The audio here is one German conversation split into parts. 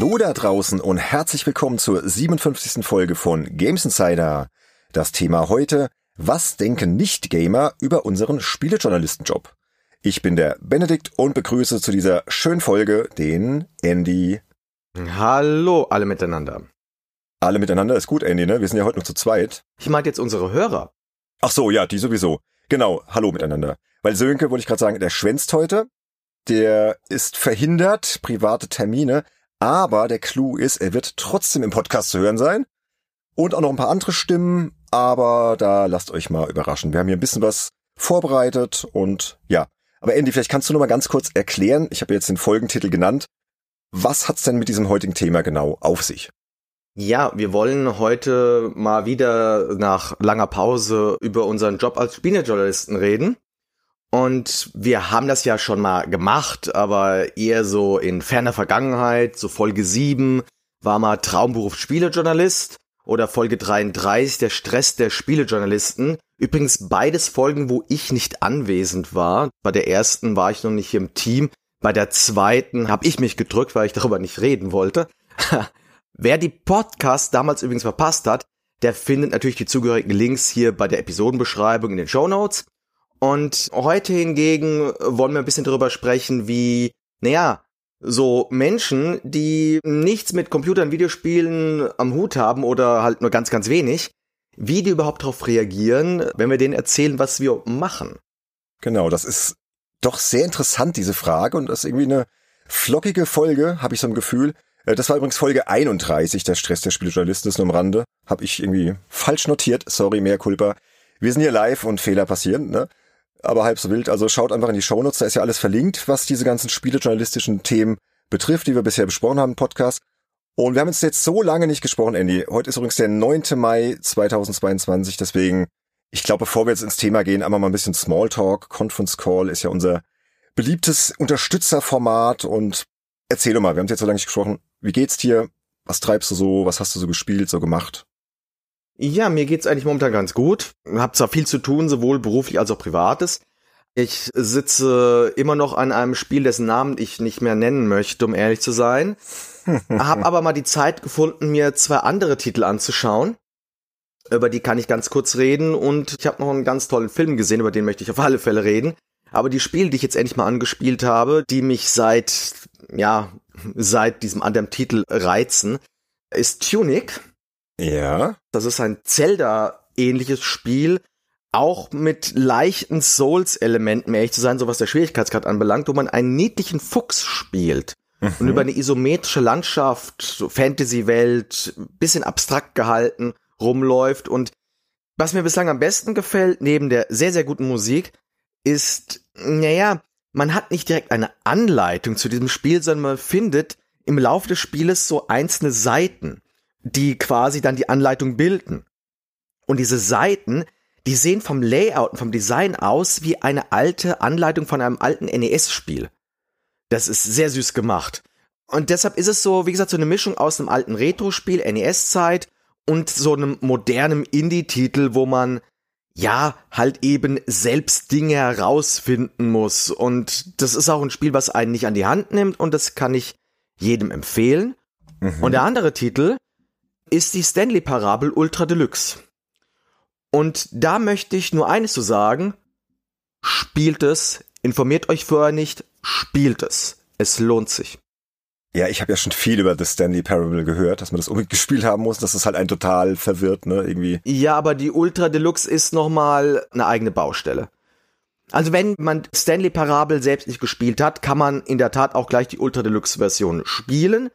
Hallo da draußen und herzlich willkommen zur 57. Folge von Games Insider. Das Thema heute, was denken Nicht-Gamer über unseren Spielejournalistenjob? Ich bin der Benedikt und begrüße zu dieser schönen Folge den Andy. Hallo alle miteinander. Alle miteinander ist gut, Andy, ne? Wir sind ja heute noch zu zweit. Ich meinte jetzt unsere Hörer. Ach so, ja, die sowieso. Genau, hallo miteinander. Weil Sönke, wollte ich gerade sagen, der schwänzt heute. Der ist verhindert, private Termine. Aber der Clou ist, er wird trotzdem im Podcast zu hören sein. Und auch noch ein paar andere Stimmen. Aber da lasst euch mal überraschen. Wir haben hier ein bisschen was vorbereitet und ja. Aber Andy, vielleicht kannst du noch mal ganz kurz erklären, ich habe jetzt den Folgentitel genannt, was hat's denn mit diesem heutigen Thema genau auf sich? Ja, wir wollen heute mal wieder nach langer Pause über unseren Job als Spielejournalisten reden. Und wir haben das ja schon mal gemacht, aber eher so in ferner Vergangenheit. So Folge 7 war mal Traumberuf Spielejournalist oder Folge 33 der Stress der Spielejournalisten. Übrigens beides Folgen, wo ich nicht anwesend war. Bei der ersten war ich noch nicht im Team. Bei der zweiten habe ich mich gedrückt, weil ich darüber nicht reden wollte. Wer die Podcast damals übrigens verpasst hat, der findet natürlich die zugehörigen Links hier bei der Episodenbeschreibung in den Show Notes. Und heute hingegen wollen wir ein bisschen darüber sprechen, wie, naja, so Menschen, die nichts mit Computern, Videospielen am Hut haben oder halt nur ganz, ganz wenig, wie die überhaupt darauf reagieren, wenn wir denen erzählen, was wir machen. Genau, das ist doch sehr interessant, diese Frage, und das ist irgendwie eine flockige Folge, habe ich so ein Gefühl. Äh, das war übrigens Folge 31, der Stress der Spieljournalisten ist nur am Rande. Hab ich irgendwie falsch notiert. Sorry, mehr Culpa. Wir sind hier live und Fehler passieren, ne? Aber halb so wild. Also schaut einfach in die Shownotes, da ist ja alles verlinkt, was diese ganzen spielejournalistischen Themen betrifft, die wir bisher besprochen haben im Podcast. Und wir haben uns jetzt so lange nicht gesprochen, Andy. Heute ist übrigens der 9. Mai 2022, deswegen, ich glaube, bevor wir jetzt ins Thema gehen, einmal mal ein bisschen Smalltalk. Conference Call ist ja unser beliebtes Unterstützerformat und erzähl doch mal, wir haben jetzt so lange nicht gesprochen. Wie geht's dir? Was treibst du so? Was hast du so gespielt, so gemacht? Ja, mir geht's eigentlich momentan ganz gut. Hab zwar viel zu tun, sowohl beruflich als auch privates. Ich sitze immer noch an einem Spiel, dessen Namen ich nicht mehr nennen möchte, um ehrlich zu sein. hab aber mal die Zeit gefunden, mir zwei andere Titel anzuschauen. Über die kann ich ganz kurz reden und ich habe noch einen ganz tollen Film gesehen, über den möchte ich auf alle Fälle reden. Aber die Spiele, die ich jetzt endlich mal angespielt habe, die mich seit, ja, seit diesem anderen Titel reizen, ist Tunic. Ja. Das ist ein Zelda-ähnliches Spiel, auch mit leichten Souls-Elementen, ehrlich zu sein, so was der Schwierigkeitsgrad anbelangt, wo man einen niedlichen Fuchs spielt. Mhm. Und über eine isometrische Landschaft, so Fantasy-Welt, bisschen abstrakt gehalten, rumläuft. Und was mir bislang am besten gefällt, neben der sehr, sehr guten Musik, ist, naja, man hat nicht direkt eine Anleitung zu diesem Spiel, sondern man findet im Laufe des Spieles so einzelne Seiten, die quasi dann die Anleitung bilden. Und diese Seiten, die sehen vom Layout und vom Design aus wie eine alte Anleitung von einem alten NES-Spiel. Das ist sehr süß gemacht. Und deshalb ist es so, wie gesagt, so eine Mischung aus einem alten Retro-Spiel, NES-Zeit und so einem modernen Indie-Titel, wo man ja, halt eben selbst Dinge herausfinden muss. Und das ist auch ein Spiel, was einen nicht an die Hand nimmt und das kann ich jedem empfehlen. Mhm. Und der andere Titel ist die Stanley Parabel Ultra Deluxe. Und da möchte ich nur eines zu sagen. Spielt es, informiert euch vorher nicht, spielt es. Es lohnt sich. Ja, ich habe ja schon viel über The Stanley Parable gehört, dass man das unbedingt gespielt haben muss, das halt einen total verwirrt, ne, irgendwie. Ja, aber die Ultra Deluxe ist nochmal eine eigene Baustelle. Also wenn man Stanley Parable selbst nicht gespielt hat, kann man in der Tat auch gleich die Ultra Deluxe Version spielen.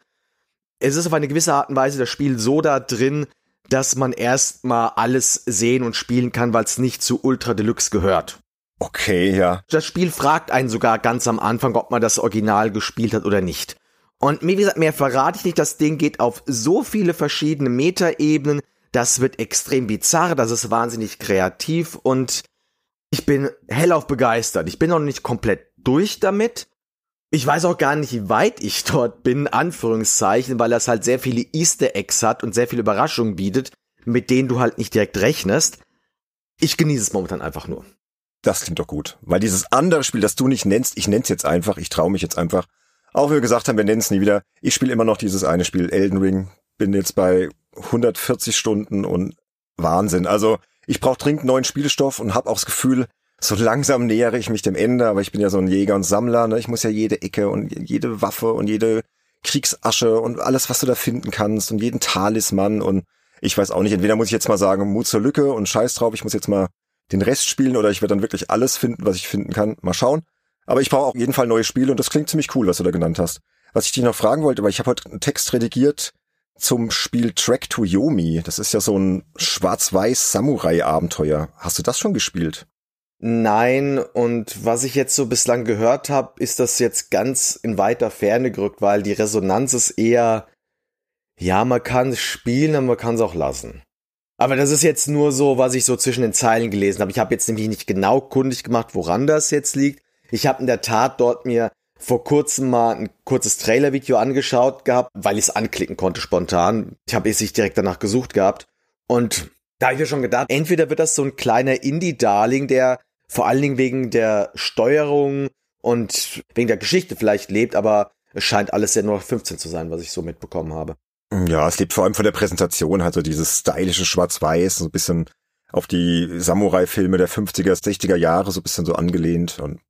Es ist auf eine gewisse Art und Weise das Spiel so da drin, dass man erstmal alles sehen und spielen kann, weil es nicht zu Ultra Deluxe gehört. Okay, ja. Das Spiel fragt einen sogar ganz am Anfang, ob man das Original gespielt hat oder nicht. Und wie gesagt, mehr verrate ich nicht. Das Ding geht auf so viele verschiedene Metaebenen. Das wird extrem bizarr, das ist wahnsinnig kreativ und ich bin hellauf begeistert. Ich bin noch nicht komplett durch damit. Ich weiß auch gar nicht, wie weit ich dort bin, Anführungszeichen, weil das halt sehr viele Easter Eggs hat und sehr viele Überraschungen bietet, mit denen du halt nicht direkt rechnest. Ich genieße es momentan einfach nur. Das klingt doch gut. Weil dieses andere Spiel, das du nicht nennst, ich nenn's jetzt einfach, ich traue mich jetzt einfach, Auch wenn wir gesagt haben, wir nennen es nie wieder. Ich spiele immer noch dieses eine Spiel, Elden Ring. Bin jetzt bei 140 Stunden und Wahnsinn. Also ich brauche dringend neuen Spielstoff und habe auch das Gefühl, so langsam nähere ich mich dem Ende, aber ich bin ja so ein Jäger und Sammler, ne? Ich muss ja jede Ecke und jede Waffe und jede Kriegsasche und alles, was du da finden kannst und jeden Talisman und ich weiß auch nicht, entweder muss ich jetzt mal sagen, Mut zur Lücke und scheiß drauf, ich muss jetzt mal den Rest spielen oder ich werde dann wirklich alles finden, was ich finden kann. Mal schauen. Aber ich brauche auf jeden Fall neue Spiele und das klingt ziemlich cool, was du da genannt hast. Was ich dich noch fragen wollte, weil ich habe heute einen Text redigiert zum Spiel Track to Yomi. Das ist ja so ein schwarz-weiß Samurai-Abenteuer. Hast du das schon gespielt? Nein, und was ich jetzt so bislang gehört habe, ist das jetzt ganz in weiter Ferne gerückt, weil die Resonanz ist eher, ja, man kann es spielen, aber man kann es auch lassen. Aber das ist jetzt nur so, was ich so zwischen den Zeilen gelesen habe. Ich habe jetzt nämlich nicht genau kundig gemacht, woran das jetzt liegt. Ich habe in der Tat dort mir vor kurzem mal ein kurzes Trailer-Video angeschaut gehabt, weil ich es anklicken konnte spontan. Ich habe es nicht direkt danach gesucht gehabt. Und da habe ich mir schon gedacht, entweder wird das so ein kleiner Indie-Darling, der vor allen Dingen wegen der Steuerung und wegen der Geschichte vielleicht lebt, aber es scheint alles sehr nur 15 zu sein, was ich so mitbekommen habe. Ja, es lebt vor allem von der Präsentation, halt so dieses stylische Schwarz-Weiß, so ein bisschen auf die Samurai-Filme der 50er, 60er Jahre, so ein bisschen so angelehnt. Und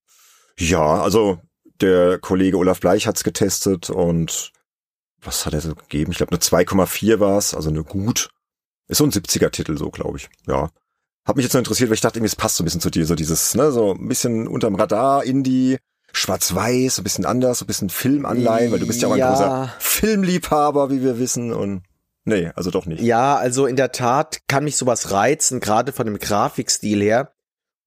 ja, also der Kollege Olaf Bleich hat's getestet und was hat er so gegeben? Ich glaube, eine 2,4 war's, also eine gut. Ist so ein 70er-Titel, so glaube ich. Ja. Hat mich jetzt nur interessiert, weil ich dachte, irgendwie, es passt so ein bisschen zu dir, so dieses, ne, so ein bisschen unterm Radar, Indie, schwarz-weiß, so ein bisschen anders, so ein bisschen Filmanleihen, weil du bist ja auch ein ja. großer Filmliebhaber, wie wir wissen, und nee, also doch nicht. Ja, also in der Tat kann mich sowas reizen, gerade von dem Grafikstil her.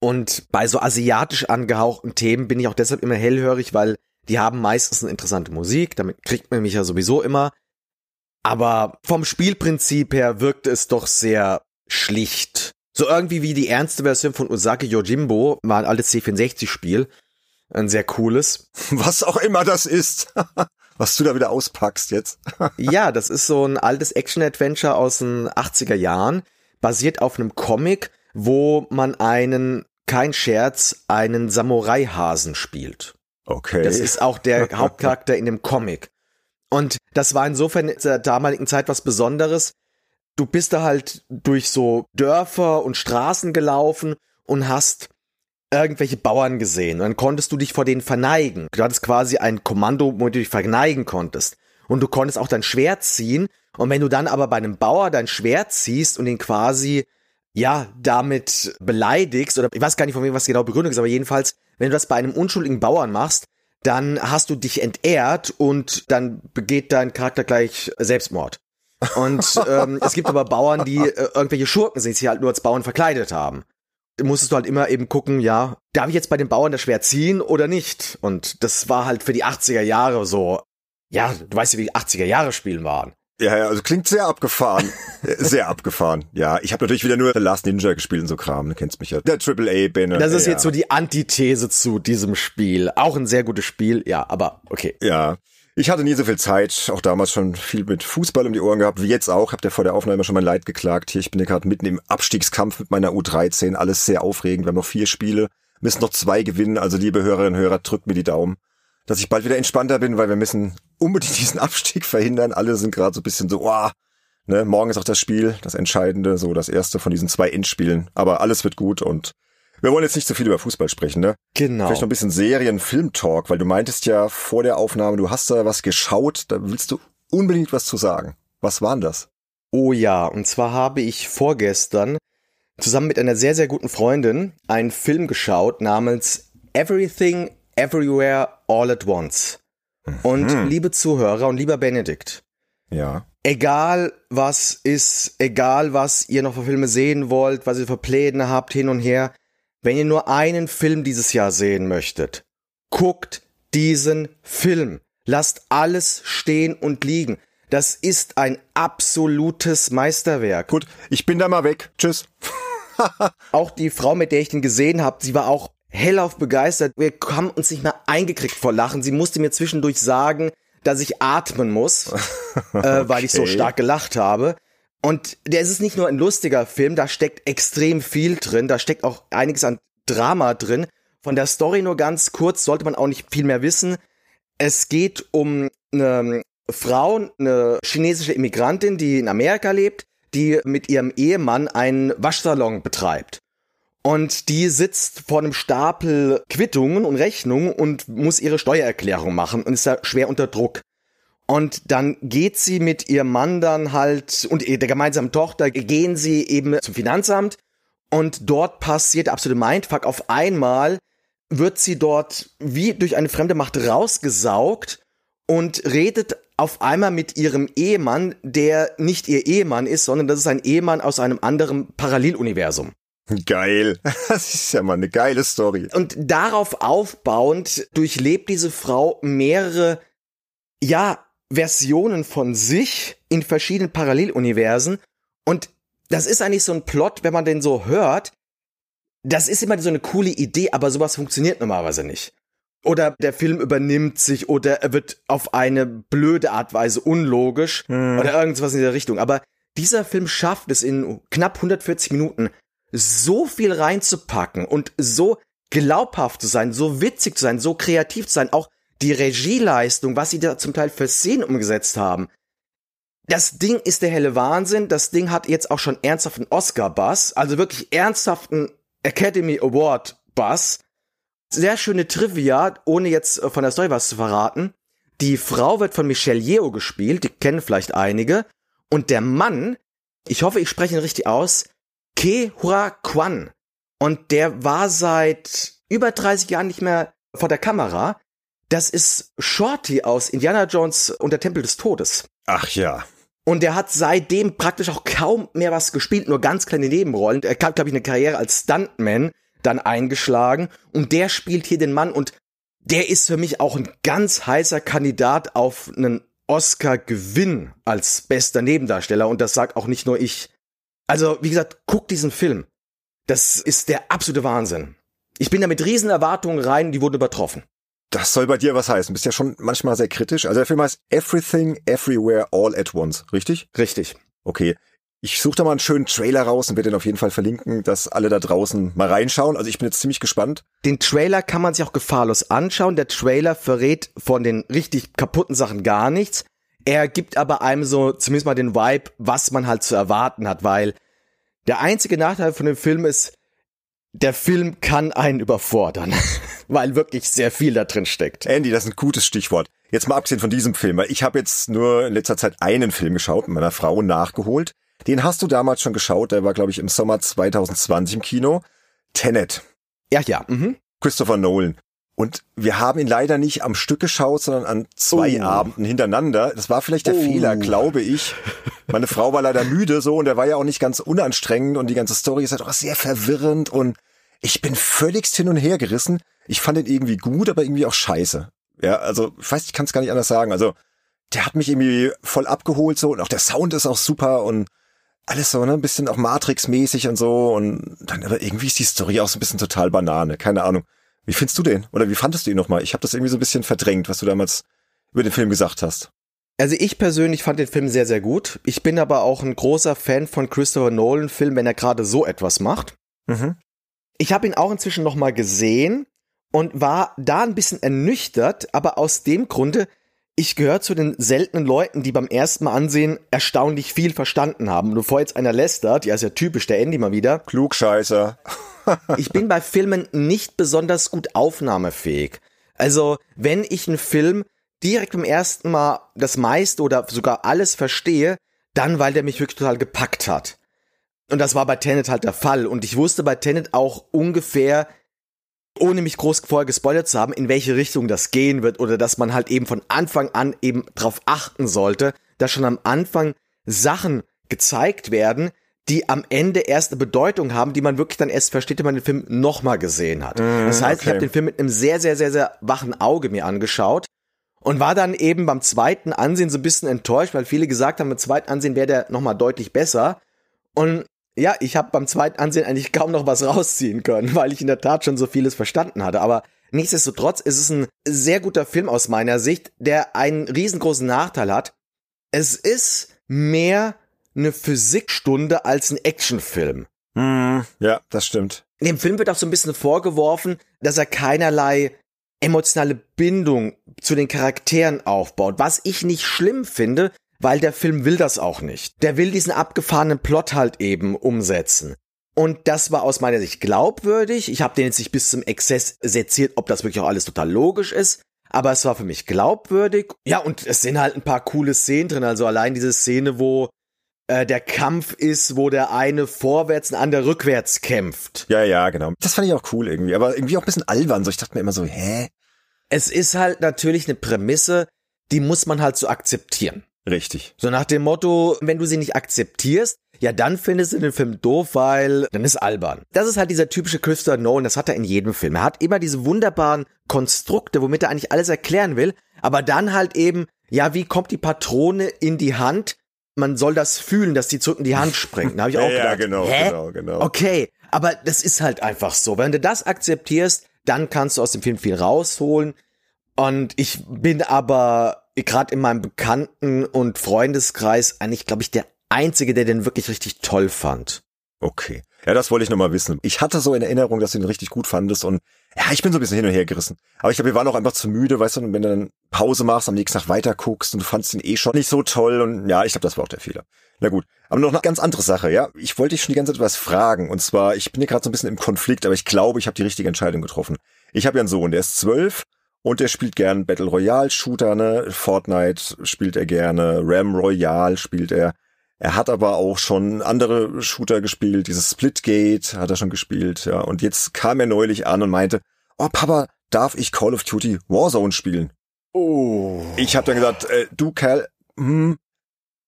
Und bei so asiatisch angehauchten Themen bin ich auch deshalb immer hellhörig, weil die haben meistens eine interessante Musik, damit kriegt man mich ja sowieso immer. Aber vom Spielprinzip her wirkte es doch sehr schlicht. So irgendwie wie die ernste Version von Osaki Yojimbo, war ein altes C64-Spiel. Ein sehr cooles. Was auch immer das ist. Was du da wieder auspackst jetzt. ja, das ist so ein altes Action-Adventure aus den 80er Jahren, basiert auf einem Comic, wo man einen, kein Scherz, einen Samurai-Hasen spielt. Okay. Das ist auch der Hauptcharakter in dem Comic. Und das war insofern in der damaligen Zeit was Besonderes, du bist da halt durch so Dörfer und Straßen gelaufen und hast irgendwelche Bauern gesehen. Und dann konntest du dich vor denen verneigen. Du hattest quasi ein Kommando, wo du dich verneigen konntest. Und du konntest auch dein Schwert ziehen. Und wenn du dann aber bei einem Bauer dein Schwert ziehst und ihn quasi, ja, damit beleidigst, oder ich weiß gar nicht, von wem was genau Begründung ist, aber jedenfalls, wenn du das bei einem unschuldigen Bauern machst, dann hast du dich entehrt und dann begeht dein Charakter gleich Selbstmord. Und ähm, es gibt aber Bauern, die äh, irgendwelche Schurken sind, die sich halt nur als Bauern verkleidet haben. Da musstest du halt immer eben gucken, ja, darf ich jetzt bei den Bauern das Schwert ziehen oder nicht? Und das war halt für die 80er Jahre so, ja, du weißt ja, wie die 80er Jahre Spielen waren. Ja, ja, also klingt sehr abgefahren. sehr abgefahren. Ja, ich habe natürlich wieder nur The Last Ninja gespielt und so Kram, du kennst mich ja. Der Triple Banner. Das ist ja. jetzt so die Antithese zu diesem Spiel. Auch ein sehr gutes Spiel, ja, aber okay. Ja. Ich hatte nie so viel Zeit, auch damals schon viel mit Fußball um die Ohren gehabt, wie jetzt auch. Habt ihr vor der Aufnahme schon mein Leid geklagt. Hier, ich bin gerade mitten im Abstiegskampf mit meiner U13. Alles sehr aufregend. Wir haben noch vier Spiele, müssen noch zwei gewinnen. Also liebe Hörerinnen und Hörer, drückt mir die Daumen, dass ich bald wieder entspannter bin, weil wir müssen unbedingt diesen Abstieg verhindern. Alle sind gerade so ein bisschen so, oh, ne, morgen ist auch das Spiel, das Entscheidende, so das erste von diesen zwei Endspielen. Aber alles wird gut und wir wollen jetzt nicht so viel über Fußball sprechen, ne? Genau. Vielleicht noch ein bisschen Serien, Film-Talk, weil du meintest ja vor der Aufnahme, du hast da was geschaut, da willst du unbedingt was zu sagen. Was waren das? Oh ja, und zwar habe ich vorgestern zusammen mit einer sehr, sehr guten Freundin einen Film geschaut namens Everything, Everywhere, All at Once. Mhm. Und liebe Zuhörer und lieber Benedikt. Ja. Egal was ist, egal was ihr noch für Filme sehen wollt, was ihr für Pläne habt, hin und her, wenn ihr nur einen Film dieses Jahr sehen möchtet, guckt diesen Film. Lasst alles stehen und liegen. Das ist ein absolutes Meisterwerk. Gut, ich bin da mal weg. Tschüss. auch die Frau, mit der ich den gesehen habe, sie war auch hellauf begeistert. Wir haben uns nicht mehr eingekriegt vor Lachen. Sie musste mir zwischendurch sagen, dass ich atmen muss, äh, weil ich so stark gelacht habe. Und der ist nicht nur ein lustiger Film, da steckt extrem viel drin, da steckt auch einiges an Drama drin. Von der Story nur ganz kurz, sollte man auch nicht viel mehr wissen. Es geht um eine Frau, eine chinesische Immigrantin, die in Amerika lebt, die mit ihrem Ehemann einen Waschsalon betreibt. Und die sitzt vor einem Stapel Quittungen und Rechnungen und muss ihre Steuererklärung machen und ist da schwer unter Druck. Und dann geht sie mit ihrem Mann dann halt und der gemeinsamen Tochter gehen sie eben zum Finanzamt und dort passiert der absolute Mindfuck. Auf einmal wird sie dort wie durch eine fremde Macht rausgesaugt und redet auf einmal mit ihrem Ehemann, der nicht ihr Ehemann ist, sondern das ist ein Ehemann aus einem anderen Paralleluniversum. Geil. Das ist ja mal eine geile Story. Und darauf aufbauend durchlebt diese Frau mehrere, ja, Versionen von sich in verschiedenen Paralleluniversen. Und das ist eigentlich so ein Plot, wenn man den so hört. Das ist immer so eine coole Idee, aber sowas funktioniert normalerweise nicht. Oder der Film übernimmt sich oder er wird auf eine blöde Art Weise unlogisch hm. oder irgendwas in der Richtung. Aber dieser Film schafft es in knapp 140 Minuten so viel reinzupacken und so glaubhaft zu sein, so witzig zu sein, so kreativ zu sein, auch die Regieleistung, was sie da zum Teil für Szenen umgesetzt haben. Das Ding ist der helle Wahnsinn. Das Ding hat jetzt auch schon ernsthaften Oscar-Bass, also wirklich ernsthaften Academy Award-Bass. Sehr schöne Trivia, ohne jetzt von der Story was zu verraten. Die Frau wird von Michelle Yeoh gespielt, die kennen vielleicht einige. Und der Mann, ich hoffe, ich spreche ihn richtig aus, Ke Hua Kwan. Und der war seit über 30 Jahren nicht mehr vor der Kamera. Das ist Shorty aus Indiana Jones und der Tempel des Todes. Ach ja. Und er hat seitdem praktisch auch kaum mehr was gespielt, nur ganz kleine Nebenrollen. Er hat, glaube ich, eine Karriere als Stuntman dann eingeschlagen. Und der spielt hier den Mann und der ist für mich auch ein ganz heißer Kandidat auf einen Oscar-Gewinn als bester Nebendarsteller. Und das sagt auch nicht nur ich. Also, wie gesagt, guck diesen Film. Das ist der absolute Wahnsinn. Ich bin da mit riesen Erwartungen rein, die wurden übertroffen. Das soll bei dir was heißen. Bist ja schon manchmal sehr kritisch. Also der Film heißt Everything, Everywhere, All at Once, richtig? Richtig. Okay. Ich suche da mal einen schönen Trailer raus und werde den auf jeden Fall verlinken, dass alle da draußen mal reinschauen. Also ich bin jetzt ziemlich gespannt. Den Trailer kann man sich auch gefahrlos anschauen. Der Trailer verrät von den richtig kaputten Sachen gar nichts. Er gibt aber einem so zumindest mal den Vibe, was man halt zu erwarten hat, weil der einzige Nachteil von dem Film ist, der Film kann einen überfordern, weil wirklich sehr viel da drin steckt. Andy, das ist ein gutes Stichwort. Jetzt mal abgesehen von diesem Film, weil ich habe jetzt nur in letzter Zeit einen Film geschaut, mit meiner Frau nachgeholt. Den hast du damals schon geschaut, der war glaube ich im Sommer 2020 im Kino. Tenet. Ja, ja. Mhm. Christopher Nolan. Und wir haben ihn leider nicht am Stück geschaut, sondern an zwei oh. Abenden hintereinander. Das war vielleicht der oh. Fehler, glaube ich. Meine Frau war leider müde so und er war ja auch nicht ganz unanstrengend und die ganze Story ist halt auch sehr verwirrend und ich bin völligst hin und her gerissen. Ich fand ihn irgendwie gut, aber irgendwie auch scheiße. Ja, also ich weiß, ich kann es gar nicht anders sagen. Also der hat mich irgendwie voll abgeholt so und auch der Sound ist auch super und alles so, ne, ein bisschen auch Matrix-mäßig und so und dann aber irgendwie ist die Story auch so ein bisschen total Banane, keine Ahnung. Wie findest du den? Oder wie fandest du ihn nochmal? Ich habe das irgendwie so ein bisschen verdrängt, was du damals über den Film gesagt hast. Also ich persönlich fand den Film sehr, sehr gut. Ich bin aber auch ein großer Fan von Christopher Nolan Film, wenn er gerade so etwas macht. Mhm. Ich habe ihn auch inzwischen nochmal gesehen und war da ein bisschen ernüchtert, aber aus dem Grunde, ich gehöre zu den seltenen Leuten, die beim ersten Mal ansehen erstaunlich viel verstanden haben. Bevor jetzt einer lästert, ja ist ja typisch, der Andy mal wieder. Klugscheißer. ich bin bei Filmen nicht besonders gut aufnahmefähig. Also, wenn ich einen Film direkt beim ersten Mal das meiste oder sogar alles verstehe, dann weil der mich wirklich total gepackt hat. Und das war bei Tenet halt der Fall. Und ich wusste bei Tenet auch ungefähr, ohne mich groß vorher gespoilert zu haben, in welche Richtung das gehen wird oder dass man halt eben von Anfang an eben drauf achten sollte, dass schon am Anfang Sachen gezeigt werden, die am Ende erst eine Bedeutung haben, die man wirklich dann erst versteht, wenn man den Film nochmal gesehen hat. Mm, das heißt, okay. ich habe den Film mit einem sehr, sehr, sehr, sehr wachen Auge mir angeschaut und war dann eben beim zweiten Ansehen so ein bisschen enttäuscht, weil viele gesagt haben, beim zweiten Ansehen wäre der nochmal deutlich besser. Und ja, ich habe beim zweiten Ansehen eigentlich kaum noch was rausziehen können, weil ich in der Tat schon so vieles verstanden hatte. Aber nichtsdestotrotz ist es ein sehr guter Film aus meiner Sicht, der einen riesengroßen Nachteil hat. Es ist mehr eine Physikstunde als ein Actionfilm. Mm, ja, das stimmt. Dem Film wird auch so ein bisschen vorgeworfen, dass er keinerlei emotionale Bindung zu den Charakteren aufbaut, was ich nicht schlimm finde, weil der Film will das auch nicht. Der will diesen abgefahrenen Plot halt eben umsetzen. Und das war aus meiner Sicht glaubwürdig. Ich habe den jetzt nicht bis zum Exzess seziert, ob das wirklich auch alles total logisch ist. Aber es war für mich glaubwürdig. Ja, und es sind halt ein paar coole Szenen drin. Also allein diese Szene, wo äh, der Kampf ist, wo der eine vorwärts und andere rückwärts kämpft. Ja, ja, genau. Das fand ich auch cool irgendwie. Aber irgendwie auch ein bisschen albern. So, ich dachte mir immer so, hä? Es ist halt natürlich eine Prämisse, die muss man halt so akzeptieren. Richtig. So nach dem Motto, wenn du sie nicht akzeptierst, ja, dann findest du den Film doof, weil dann ist albern. Das ist halt dieser typische Christopher Nolan, das hat er in jedem Film. Er hat immer diese wunderbaren Konstrukte, womit er eigentlich alles erklären will, aber dann halt eben, ja, wie kommt die Patrone in die Hand? Man soll das fühlen, dass die zurück in die Hand springt. Da habe ich auch ja, gedacht, genau, hä? genau, genau. Okay, aber das ist halt einfach so. Wenn du das akzeptierst, dann kannst du aus dem Film viel rausholen. Und ich bin aber gerade in meinem Bekannten- und Freundeskreis eigentlich, glaube ich, der Einzige, der den wirklich richtig toll fand. Okay. Ja, das wollte ich nochmal wissen. Ich hatte so in Erinnerung, dass du ihn richtig gut fandest und ja, ich bin so ein bisschen hin und her gerissen. Aber ich glaube, wir waren auch einfach zu müde, weißt du, wenn du dann Pause machst, am nächsten Tag weiter guckst und du fandst ihn eh schon nicht so toll und ja, ich glaube, das war auch der Fehler. Na gut. Aber noch eine ganz andere Sache, ja. Ich wollte dich schon die ganze Zeit was fragen und zwar, ich bin hier gerade so ein bisschen im Konflikt, aber ich glaube, ich habe die richtige Entscheidung getroffen. Ich habe ja einen Sohn, der ist zwölf und der spielt gern Battle Royale Shooter, ne? Fortnite spielt er gerne, Ram Royale spielt er. Er hat aber auch schon andere Shooter gespielt, dieses Splitgate hat er schon gespielt, ja. Und jetzt kam er neulich an und meinte, oh Papa, darf ich Call of Duty Warzone spielen? Oh. Ich habe dann gesagt, äh, du Kerl, hm,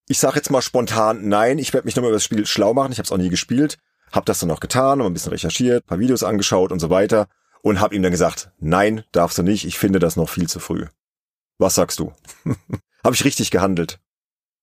ich sag jetzt mal spontan nein, ich werde mich nochmal über das Spiel schlau machen, ich habe es auch nie gespielt, hab das dann auch getan, noch ein bisschen recherchiert, paar Videos angeschaut und so weiter und hab ihm dann gesagt, nein, darfst du nicht, ich finde das noch viel zu früh. Was sagst du? habe ich richtig gehandelt?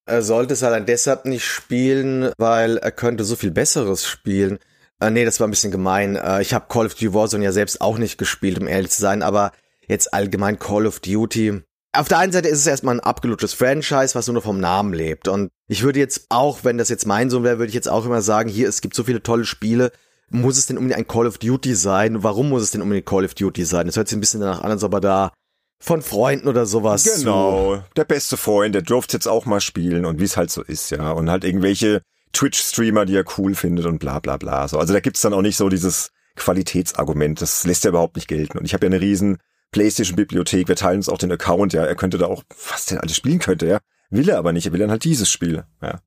Er sollte es allein deshalb nicht spielen, weil er könnte so viel Besseres spielen. Äh, nee, das war ein bisschen gemein. Äh, ich habe Call of Duty Warzone ja selbst auch nicht gespielt, um ehrlich zu sein, aber jetzt allgemein Call of Duty. Auf der einen Seite ist es erstmal ein abgelutschtes Franchise, was nur noch vom Namen lebt. Und ich würde jetzt auch, wenn das jetzt mein Sohn wäre, würde ich jetzt auch immer sagen, hier, es gibt so viele tolle Spiele. Muss es denn unbedingt ein Call of Duty sein? Warum muss es denn unbedingt Call of Duty sein? Das hört sich ein bisschen danach an, als ob er da von Freunden oder sowas. Genau, der beste Freund, der durfte jetzt auch mal spielen und wie es halt so ist, ja. Und halt irgendwelche Twitch-Streamer, die er cool findet und bla bla bla. So, also da gibt's dann auch nicht so dieses Qualitätsargument, das lässt er überhaupt nicht gelten. Und ich habe ja eine riesen Playstation-Bibliothek, wir teilen uns auch den Account, ja. Er könnte da auch was denn alles spielen könnte, ja. Will er aber nicht, er will dann halt dieses Spiel, ja.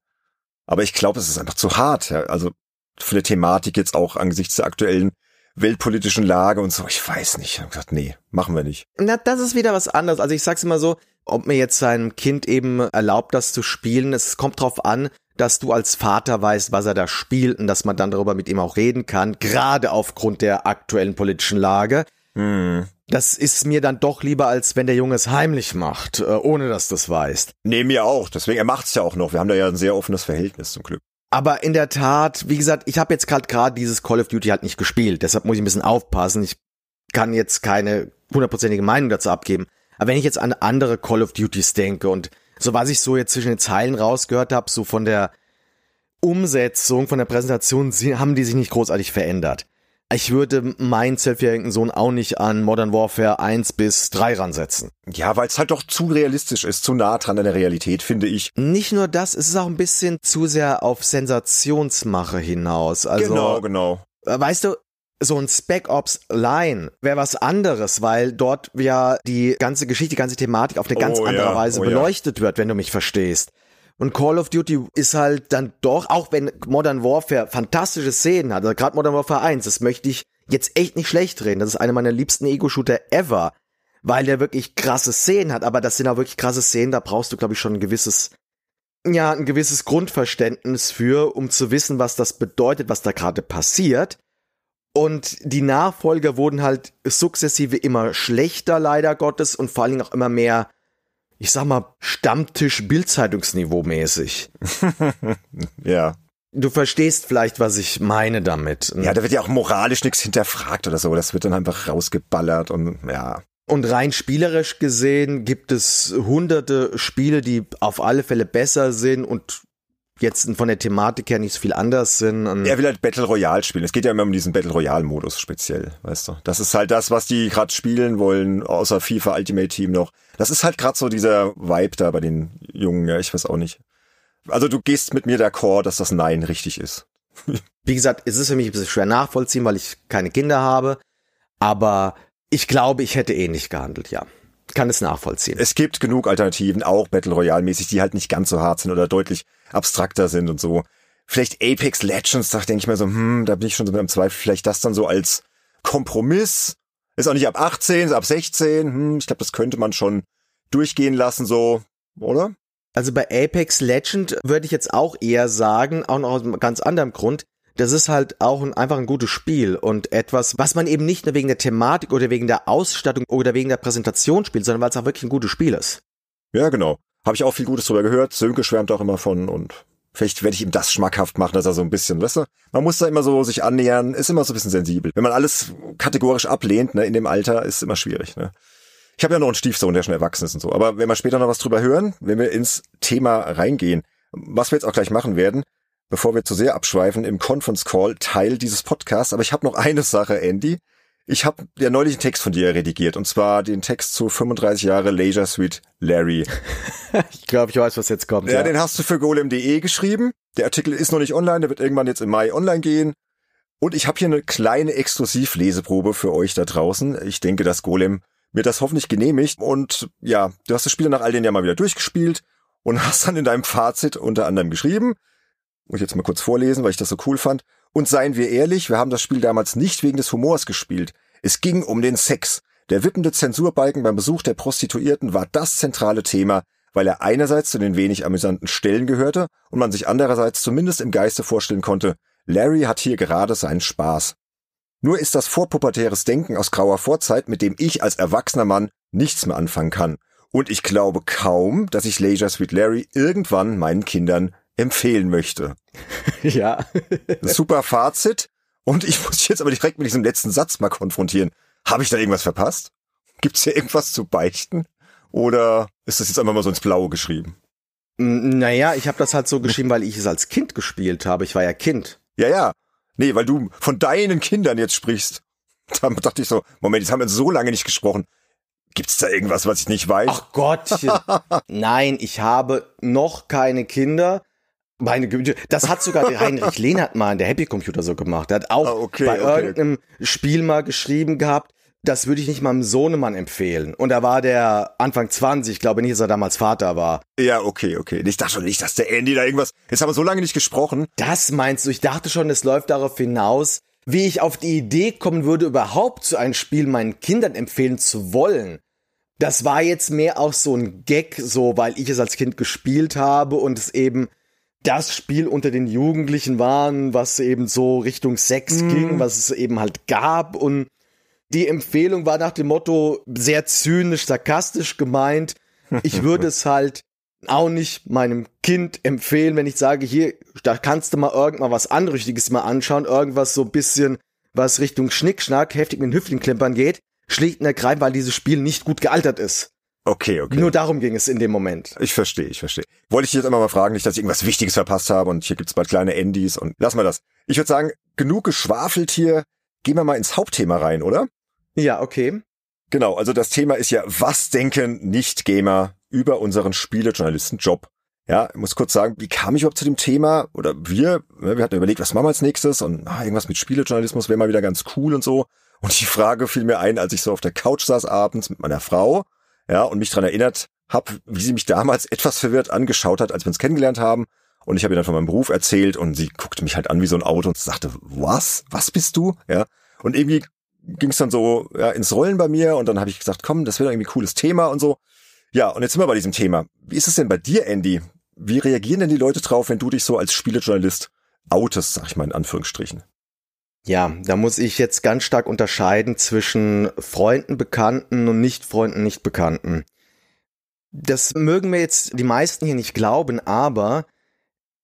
Aber ich glaube, es ist einfach zu hart, ja. Also für eine Thematik jetzt auch angesichts der aktuellen weltpolitischen Lage und so. Ich weiß nicht. Ich habe gesagt, nee, machen wir nicht. Na, das ist wieder was anderes. Also ich sag's immer so, ob mir jetzt seinem Kind eben erlaubt, das zu spielen, es kommt drauf an, dass du als Vater weißt, was er da spielt und dass man dann darüber mit ihm auch reden kann, gerade aufgrund der aktuellen politischen Lage. Hm. Das ist mir dann doch lieber, als wenn der Junge es heimlich macht, äh, ohne dass du es weißt. Nee, mir auch. Deswegen, er macht's ja auch noch. Wir haben da ja ein sehr offenes Verhältnis zum Glück. Aber in der Tat, wie gesagt, ich habe jetzt gerade gerade dieses Call of Duty halt nicht gespielt, deshalb muss ich ein bisschen aufpassen. Ich kann jetzt keine hundertprozentige Meinung dazu abgeben. Aber wenn ich jetzt an andere Call of Duties denke und so was ich so jetzt zwischen den Zeilen rausgehört habe, so von der Umsetzung, von der Präsentation, haben die sich nicht großartig verändert. Ich würde meinen zwölfjährigen Sohn auch nicht an Modern Warfare 1 bis 3 ransetzen. Ja, weil es halt doch zu realistisch ist, zu nah dran an der Realität, finde ich. Nicht nur das, es ist auch ein bisschen zu sehr auf Sensationsmache hinaus. Also, genau, genau. Weißt du, so ein Spec Ops Line wäre was anderes, weil dort ja die ganze Geschichte, die ganze Thematik auf eine ganz Oh andere ja, Weise oh ja. beleuchtet wird, wenn du mich verstehst. Und Call of Duty ist halt dann doch, auch wenn Modern Warfare fantastische Szenen hat, also gerade Modern Warfare 1, das möchte ich jetzt echt nicht schlecht reden. Das ist einer meiner liebsten Ego-Shooter ever, weil der wirklich krasse Szenen hat. Aber das sind auch wirklich krasse Szenen, da brauchst du, glaube ich, schon ein gewisses, ja, ein gewisses Grundverständnis für, um zu wissen, was das bedeutet, was da gerade passiert. Und die Nachfolger wurden halt sukzessive immer schlechter, leider Gottes, und vor allen Dingen auch immer mehr, ich sag mal, Stammtisch-Bildzeitungsniveau mäßig. Ja. Du verstehst vielleicht, was ich meine damit. Ja, da wird ja auch moralisch nichts hinterfragt oder so. Das wird dann einfach rausgeballert und ja. Und rein spielerisch gesehen gibt es hunderte Spiele, die auf alle Fälle besser sind und jetzt von der Thematik her nicht so viel anders sind. er will halt Battle Royale spielen. Es geht ja immer um diesen Battle Royale Modus speziell, weißt du. Das ist halt das, was die gerade spielen wollen, außer FIFA Ultimate Team noch. Das ist halt gerade so dieser Vibe da bei den Jungen, ja, ich weiß auch nicht. Also du gehst mit mir d'accord, dass das Nein richtig ist. Wie gesagt, es ist für mich ein bisschen schwer nachvollziehen, weil ich keine Kinder habe. Aber ich glaube, ich hätte ähnlich gehandelt, ja. Kann es nachvollziehen. Es gibt genug Alternativen, auch Battle Royale mäßig, die halt nicht ganz so hart sind oder deutlich abstrakter sind und so. Vielleicht Apex Legends, da denke ich mir so, hm, da bin ich schon so mit einem Zweifel, vielleicht das dann so als Kompromiss. Ist auch nicht ab 18, ist ab 16, hm, ich glaube, das könnte man schon durchgehen lassen, so, oder? Also bei Apex Legend würde ich jetzt auch eher sagen, auch noch aus einem ganz anderen Grund, das ist halt auch ein, einfach ein gutes Spiel und etwas, was man eben nicht nur wegen der Thematik oder wegen der Ausstattung oder wegen der Präsentation spielt, sondern weil es auch wirklich ein gutes Spiel ist. Ja, genau. Habe ich auch viel Gutes drüber gehört. Sönke schwärmt auch immer von und vielleicht werde ich ihm das schmackhaft machen, dass er so ein bisschen, weißt du, man muss da immer so sich annähern, ist immer so ein bisschen sensibel. Wenn man alles kategorisch ablehnt, ne, in dem Alter, ist immer schwierig, ne. Ich habe ja noch einen Stiefsohn, der schon erwachsen ist und so. Aber wenn wir später noch was drüber hören, wenn wir ins Thema reingehen, was wir jetzt auch gleich machen werden, bevor wir zu sehr abschweifen im Conference Call Teil dieses Podcasts. Aber ich habe noch eine Sache, Andy. Ich habe ja neulich einen Text von dir redigiert und zwar den Text zu 35 Jahre Leisure Suite Larry. ich glaube, ich weiß, was jetzt kommt. Ja, ja. den hast du für golem.de geschrieben. Der Artikel ist noch nicht online, der wird irgendwann jetzt im Mai online gehen. Und ich habe hier eine kleine Exklusivleseprobe für euch da draußen. Ich denke, dass Golem mir das hoffentlich genehmigt. Und ja, du hast das Spiel nach all den Jahren mal wieder durchgespielt und hast dann in deinem Fazit unter anderem geschrieben, muss ich jetzt mal kurz vorlesen, weil ich das so cool fand. Und seien wir ehrlich, wir haben das Spiel damals nicht wegen des Humors gespielt. Es ging um den Sex. Der wippende Zensurbalken beim Besuch der Prostituierten war das zentrale Thema, weil er einerseits zu den wenig amüsanten Stellen gehörte und man sich andererseits zumindest im Geiste vorstellen konnte, Larry hat hier gerade seinen Spaß. Nur ist das vorpubertäres Denken aus grauer Vorzeit, mit dem ich als erwachsener Mann nichts mehr anfangen kann. Und ich glaube kaum, dass ich Leisure Sweet Larry irgendwann meinen Kindern empfehlen möchte. ja. Super Fazit. Und ich muss jetzt aber direkt mit diesem letzten Satz mal konfrontieren. Habe ich da irgendwas verpasst? Gibt's hier irgendwas zu beichten? Oder ist das jetzt einfach mal so ins Blaue geschrieben? Naja, ich habe das halt so geschrieben, weil ich es als Kind gespielt habe. Ich war ja Kind. Ja, ja. Nee, weil du von deinen Kindern jetzt sprichst. Da dachte ich so, Moment, jetzt haben wir so lange nicht gesprochen. Gibt's da irgendwas, was ich nicht weiß? Ach Gott. Nein, ich habe noch keine Kinder. Meine Güte, das hat sogar der Heinrich Lehnert mal in der Happy Computer so gemacht. Er hat auch ah, okay, bei okay. irgendeinem Spiel mal geschrieben gehabt, das würde ich nicht meinem Sohnemann empfehlen. Und da war der Anfang 20, ich glaube nicht, dass er damals Vater war. Ja, okay, okay. Ich dachte schon nicht, dass der Andy da irgendwas. Jetzt haben wir so lange nicht gesprochen. Das meinst du? Ich dachte schon, es läuft darauf hinaus, wie ich auf die Idee kommen würde, überhaupt so ein Spiel meinen Kindern empfehlen zu wollen. Das war jetzt mehr auch so ein Gag, so weil ich es als Kind gespielt habe und es eben das Spiel unter den Jugendlichen waren, was eben so Richtung Sex mm. ging, was es eben halt gab und die Empfehlung war nach dem Motto sehr zynisch, sarkastisch gemeint. Ich würde es halt auch nicht meinem Kind empfehlen, wenn ich sage, hier, da kannst du mal irgendwann was Anrüchtiges mal anschauen, irgendwas so bisschen, was Richtung Schnickschnack, heftig mit den Hüften klimpern geht, schlicht und ergreifend, weil dieses Spiel nicht gut gealtert ist. Okay, okay. Nur darum ging es in dem Moment. Ich verstehe, ich verstehe. Wollte ich jetzt immer mal fragen, nicht, dass ich irgendwas Wichtiges verpasst habe und hier gibt's bald kleine Endys und lass mal das. Ich würde sagen, genug geschwafelt hier. Gehen wir mal ins Hauptthema rein, oder? Ja, okay. Genau, also das Thema ist ja, was denken Nicht-Gamer über unseren Spielejournalistenjob? Ja, ich muss kurz sagen, wie kam ich überhaupt zu dem Thema? Oder wir, ne, wir hatten überlegt, was machen wir als nächstes? Und ah, irgendwas mit Spielejournalismus wäre mal wieder ganz cool und so. Und die Frage fiel mir ein, als ich so auf der Couch saß abends mit meiner Frau ja, und mich dran erinnert habe, wie sie mich damals etwas verwirrt angeschaut hat, als wir uns kennengelernt haben. Und ich habe ihr dann von meinem Beruf erzählt und sie guckte mich halt an wie so ein Auto und sagte, was? Was bist du? Ja. Und irgendwie ging es dann so ja, ins Rollen bei mir und dann habe ich gesagt, komm, das wäre irgendwie cooles Thema und so. Ja, und jetzt sind wir bei diesem Thema. Wie ist es denn bei dir, Andy? Wie reagieren denn die Leute drauf, wenn du dich so als Spielejournalist outest, sag ich mal in Anführungsstrichen? Ja, da muss ich jetzt ganz stark unterscheiden zwischen Freunden, Bekannten und Nicht-Freunden, Nicht-Bekannten. Das mögen mir jetzt die meisten hier nicht glauben, aber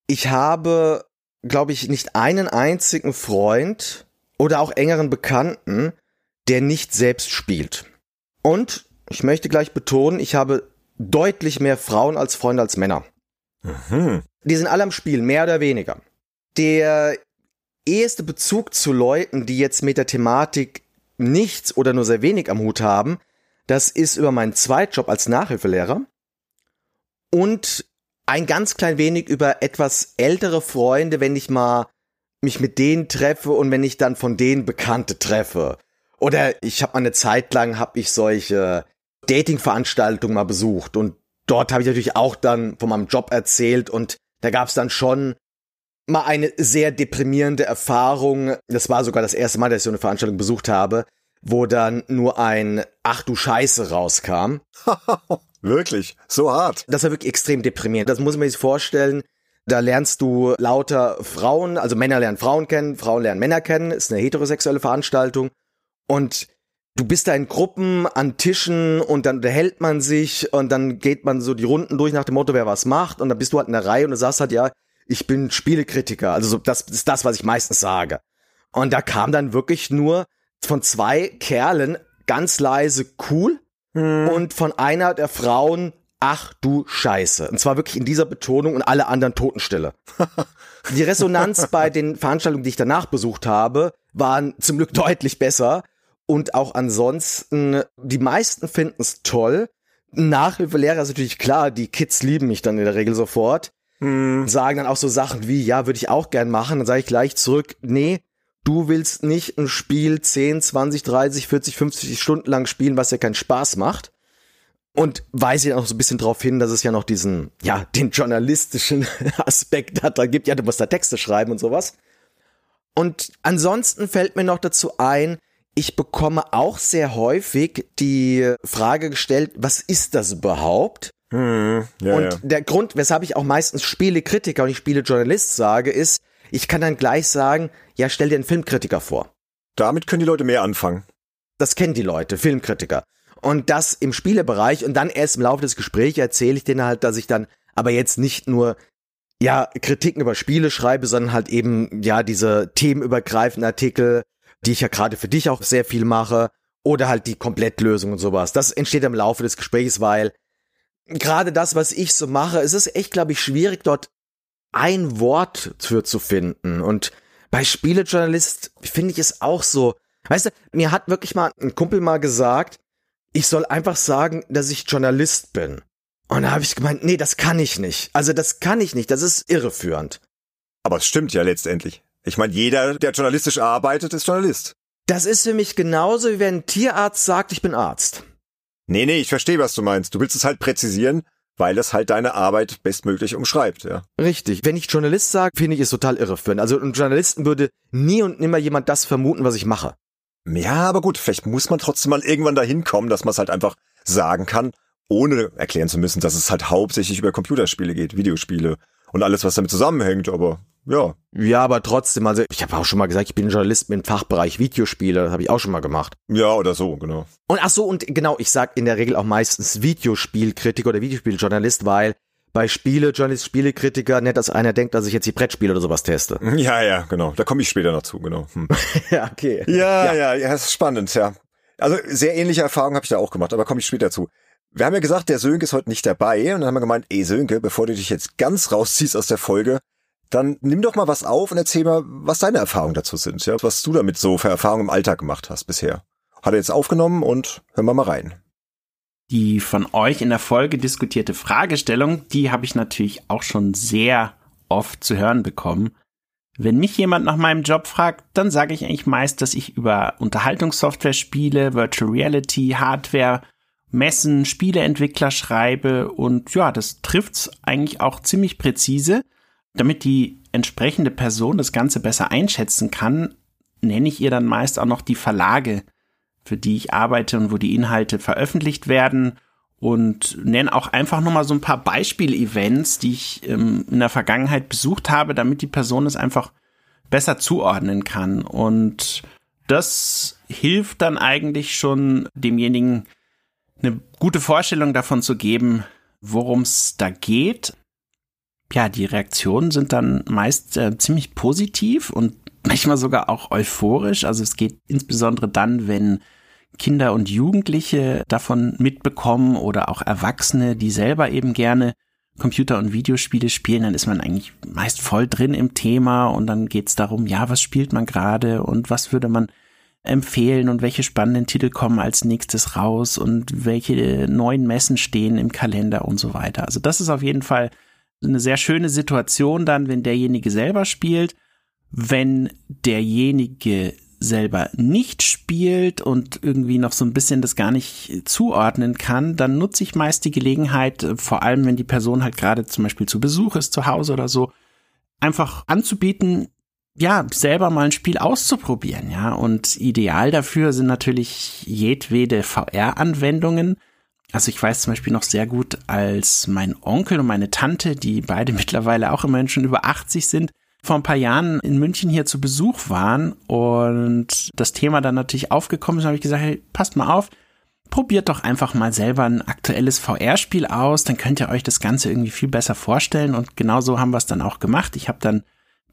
ich habe, glaube ich, nicht einen einzigen Freund oder auch engeren Bekannten, der nicht selbst spielt. Und ich möchte gleich betonen, ich habe deutlich mehr Frauen als Freunde als Männer. Mhm. Die sind alle am Spiel, mehr oder weniger. Der eheste Bezug zu Leuten, die jetzt mit der Thematik nichts oder nur sehr wenig am Hut haben, das ist über meinen Zweitjob als Nachhilfelehrer und ein ganz klein wenig über etwas ältere Freunde, wenn ich mal mich mit denen treffe und wenn ich dann von denen Bekannte treffe. Oder ich habe mal eine Zeit lang habe ich solche Dating-Veranstaltungen mal besucht und dort habe ich natürlich auch dann von meinem Job erzählt und da gab es dann schon mal eine sehr deprimierende Erfahrung. Das war sogar das erste Mal, dass ich so eine Veranstaltung besucht habe, wo dann nur ein Ach du Scheiße rauskam. wirklich? So hart? Das war wirklich extrem deprimierend. Das muss man sich vorstellen. Da lernst du lauter Frauen, also Männer lernen Frauen kennen, Frauen lernen Männer kennen, ist eine heterosexuelle Veranstaltung. Und du bist da in Gruppen an Tischen und dann unterhält man sich und dann geht man so die Runden durch nach dem Motto, wer was macht und dann bist du halt in der Reihe und du sagst halt, ja, ich bin Spielekritiker. Also so, das ist das, was ich meistens sage. Und da kam dann wirklich nur von zwei Kerlen ganz leise cool hm. und von einer der Frauen ach du Scheiße. Und zwar wirklich in dieser Betonung und alle anderen Totenstille. Die Resonanz bei den Veranstaltungen, die ich danach besucht habe, waren zum Glück deutlich besser. Und auch ansonsten, die meisten finden es toll. Nachhilfelehrer ist natürlich klar, die Kids lieben mich dann in der Regel sofort. Hm. Sagen dann auch so Sachen wie, ja, würde ich auch gern machen. Dann sage ich gleich zurück, nee, du willst nicht ein Spiel 10, 20, 30, 40, 50 Stunden lang spielen, was ja keinen Spaß macht. Und weise ja auch so ein bisschen darauf hin, dass es ja noch diesen, ja, den journalistischen Aspekt hat. Da gibt ja, du musst da Texte schreiben und sowas. Und ansonsten fällt mir noch dazu ein, ich bekomme auch sehr häufig die Frage gestellt, was ist das überhaupt? Hm, ja, und ja. der Grund, weshalb ich auch meistens Spielekritiker und nicht Spielejournalist sage, ist, ich kann dann gleich sagen, ja, stell dir einen Filmkritiker vor. Damit können die Leute mehr anfangen. Das kennen die Leute, Filmkritiker. Und das im Spielebereich und dann erst im Laufe des Gesprächs erzähle ich denen halt, dass ich dann aber jetzt nicht nur ja Kritiken über Spiele schreibe, sondern halt eben ja diese themenübergreifenden Artikel, die ich ja gerade für dich auch sehr viel mache oder halt die Komplettlösung und sowas. Das entsteht im Laufe des Gesprächs, weil gerade das, was ich so mache, es ist echt, glaube ich, schwierig, dort ein Wort für zu finden. Und bei Spielejournalist finde ich es auch so. Weißt du, mir hat wirklich mal ein Kumpel mal gesagt, ich soll einfach sagen, dass ich Journalist bin. Und da habe ich gemeint, nee, das kann ich nicht. Also das kann ich nicht, das ist irreführend. Aber es stimmt ja letztendlich. Ich meine, jeder, der journalistisch arbeitet, ist Journalist. Das ist für mich genauso, wie wenn ein Tierarzt sagt, ich bin Arzt. Nee, nee, ich verstehe, was du meinst. Du willst es halt präzisieren, weil das halt deine Arbeit bestmöglich umschreibt, ja. Richtig. Wenn ich Journalist sage, finde ich es total irreführend. Also ein Journalisten würde nie und nimmer jemand das vermuten, was ich mache. Ja, aber gut, vielleicht muss man trotzdem mal irgendwann dahin kommen, dass man es halt einfach sagen kann, ohne erklären zu müssen, dass es halt hauptsächlich über Computerspiele geht, Videospiele und alles, was damit zusammenhängt, aber ja. Ja, aber trotzdem, also ich habe auch schon mal gesagt, ich bin Journalist im Fachbereich Videospiele, habe ich auch schon mal gemacht. Ja, oder so, genau. Und ach so, und genau, ich sag in der Regel auch meistens Videospielkritiker oder Videospieljournalist, weil bei Spiele, Journalist, Spielekritiker, nicht, dass einer denkt, dass ich jetzt die Brettspiele oder sowas teste. Ja, ja, genau. Da komme ich später noch zu, genau. Hm. ja, okay. Ja, ja, ja, ja, das ist spannend, ja. Also sehr ähnliche Erfahrungen habe ich da auch gemacht, aber komme ich später zu. Wir haben ja gesagt, der Sönke ist heute nicht dabei und dann haben wir gemeint, ey Sönke, bevor du dich jetzt ganz rausziehst aus der Folge, dann nimm doch mal was auf und erzähl mal, was deine Erfahrungen dazu sind, ja, was du damit so für Erfahrungen im Alltag gemacht hast bisher. Hat er jetzt aufgenommen und hören wir mal rein. Die von euch in der Folge diskutierte Fragestellung, die habe ich natürlich auch schon sehr oft zu hören bekommen. Wenn mich jemand nach meinem Job fragt, dann sage ich eigentlich meist, dass ich über Unterhaltungssoftware spiele, Virtual Reality, Hardware, Messen, Spieleentwickler schreibe und ja, das trifft's eigentlich auch ziemlich präzise. Damit die entsprechende Person das Ganze besser einschätzen kann, nenne ich ihr dann meist auch noch die Verlage, für die ich arbeite und wo die Inhalte veröffentlicht werden und nenne auch einfach nochmal so ein paar Beispiel-Events, die ich ähm, in der Vergangenheit besucht habe, damit die Person es einfach besser zuordnen kann. Und das hilft dann eigentlich schon demjenigen eine gute Vorstellung davon zu geben, worum es da geht ja, die Reaktionen sind dann meist äh, ziemlich positiv und manchmal sogar auch euphorisch. Also es geht insbesondere dann, wenn Kinder und Jugendliche davon mitbekommen oder auch Erwachsene, die selber eben gerne Computer- und Videospiele spielen, dann ist man eigentlich meist voll drin im Thema und dann geht's darum, ja, was spielt man gerade und was würde man empfehlen und welche spannenden Titel kommen als nächstes raus und welche neuen Messen stehen im Kalender und so weiter. Also das ist auf jeden Fall eine sehr schöne Situation dann, wenn derjenige selber spielt. Wenn derjenige selber nicht spielt und irgendwie noch so ein bisschen das gar nicht zuordnen kann, dann nutze ich meist die Gelegenheit, äh, vor allem wenn die Person halt gerade zum Beispiel zu Besuch ist, zu Hause oder so, einfach anzubieten, ja, selber mal ein Spiel auszuprobieren, ja. Und ideal dafür sind natürlich jedwede VR-Anwendungen. Also ich weiß zum Beispiel noch sehr gut, als mein Onkel und meine Tante, die beide mittlerweile auch immerhin schon über 80 sind, vor ein paar Jahren in München hier zu Besuch waren und das Thema dann natürlich aufgekommen ist, habe ich gesagt, hey, passt mal auf, probiert doch einfach mal selber ein aktuelles VR-Spiel aus, dann könnt ihr euch das Ganze irgendwie viel besser vorstellen und genauso haben wir es dann auch gemacht. Ich habe dann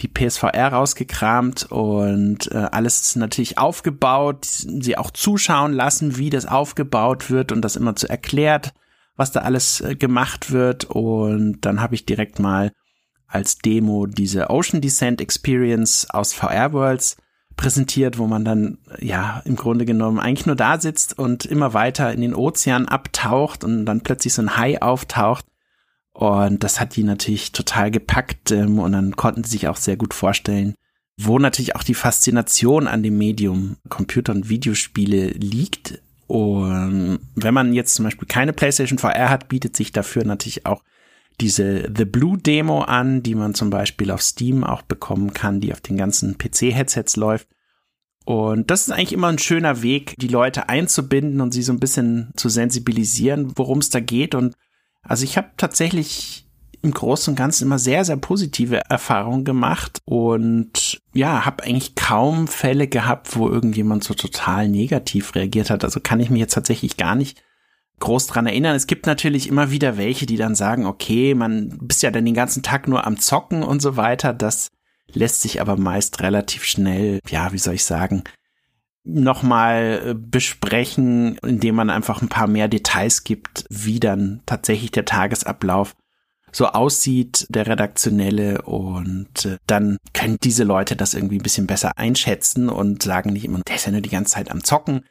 die PSVR rausgekramt und äh, alles natürlich aufgebaut, sie auch zuschauen lassen, wie das aufgebaut wird und das immer zu erklärt, was da alles äh, gemacht wird und dann habe ich direkt mal als Demo diese Ocean Descent Experience aus VR Worlds präsentiert, wo man dann ja im Grunde genommen eigentlich nur da sitzt und immer weiter in den Ozean abtaucht und dann plötzlich so ein Hai auftaucht. Und das hat die natürlich total gepackt ähm, und dann konnten sie sich auch sehr gut vorstellen, wo natürlich auch die Faszination an dem Medium Computer- und Videospiele liegt. Und wenn man jetzt zum Beispiel keine PlayStation VR hat, bietet sich dafür natürlich auch diese The Blue Demo an, die man zum Beispiel auf Steam auch bekommen kann, die auf den ganzen PC-Headsets läuft. Und das ist eigentlich immer ein schöner Weg, die Leute einzubinden und sie so ein bisschen zu sensibilisieren, worum es da geht. Und also ich habe tatsächlich im Großen und Ganzen immer sehr, sehr positive Erfahrungen gemacht und ja, habe eigentlich kaum Fälle gehabt, wo irgendjemand so total negativ reagiert hat. Also kann ich mich jetzt tatsächlich gar nicht groß dran erinnern. Es gibt natürlich immer wieder welche, die dann sagen, okay, man bist ja dann den ganzen Tag nur am Zocken und so weiter. Das lässt sich aber meist relativ schnell, ja, wie soll ich sagen, nochmal äh, besprechen, indem man einfach ein paar mehr Details gibt, wie dann tatsächlich der Tagesablauf so aussieht, der redaktionelle und äh, dann können diese Leute das irgendwie ein bisschen besser einschätzen und sagen nicht immer, der ist ja nur die ganze Zeit am Zocken,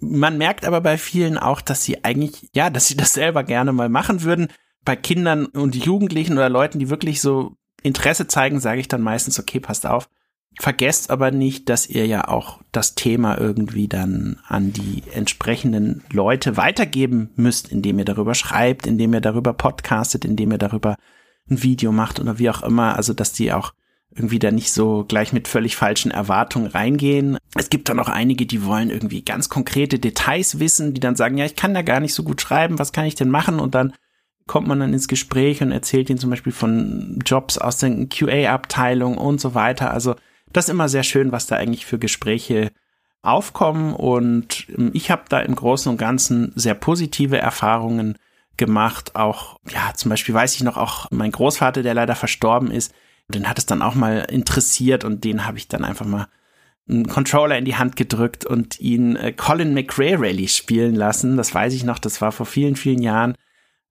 man merkt aber bei vielen auch, dass sie eigentlich, ja, dass sie das selber gerne mal machen würden. Bei Kindern und Jugendlichen oder Leuten, die wirklich so Interesse zeigen, sage ich dann meistens, okay, passt auf. Vergesst aber nicht, dass ihr ja auch das Thema irgendwie dann an die entsprechenden Leute weitergeben müsst, indem ihr darüber schreibt, indem ihr darüber podcastet, indem ihr darüber ein Video macht oder wie auch immer. Also, dass die auch irgendwie da nicht so gleich mit völlig falschen Erwartungen reingehen. Es gibt dann auch einige, die wollen irgendwie ganz konkrete Details wissen, die dann sagen, ja, ich kann da gar nicht so gut schreiben, was kann ich denn machen? Und dann kommt man dann ins Gespräch und erzählt ihnen zum Beispiel von Jobs aus der QA-Abteilung und so weiter. Also das ist immer sehr schön, was da eigentlich für Gespräche aufkommen. Und ich habe da im Großen und Ganzen sehr positive Erfahrungen gemacht. Auch, ja, zum Beispiel weiß ich noch auch mein Großvater, der leider verstorben ist, den hat es dann auch mal interessiert und den habe ich dann einfach mal einen Controller in die Hand gedrückt und ihn äh, Colin McRae Rally spielen lassen. Das weiß ich noch, das war vor vielen, vielen Jahren.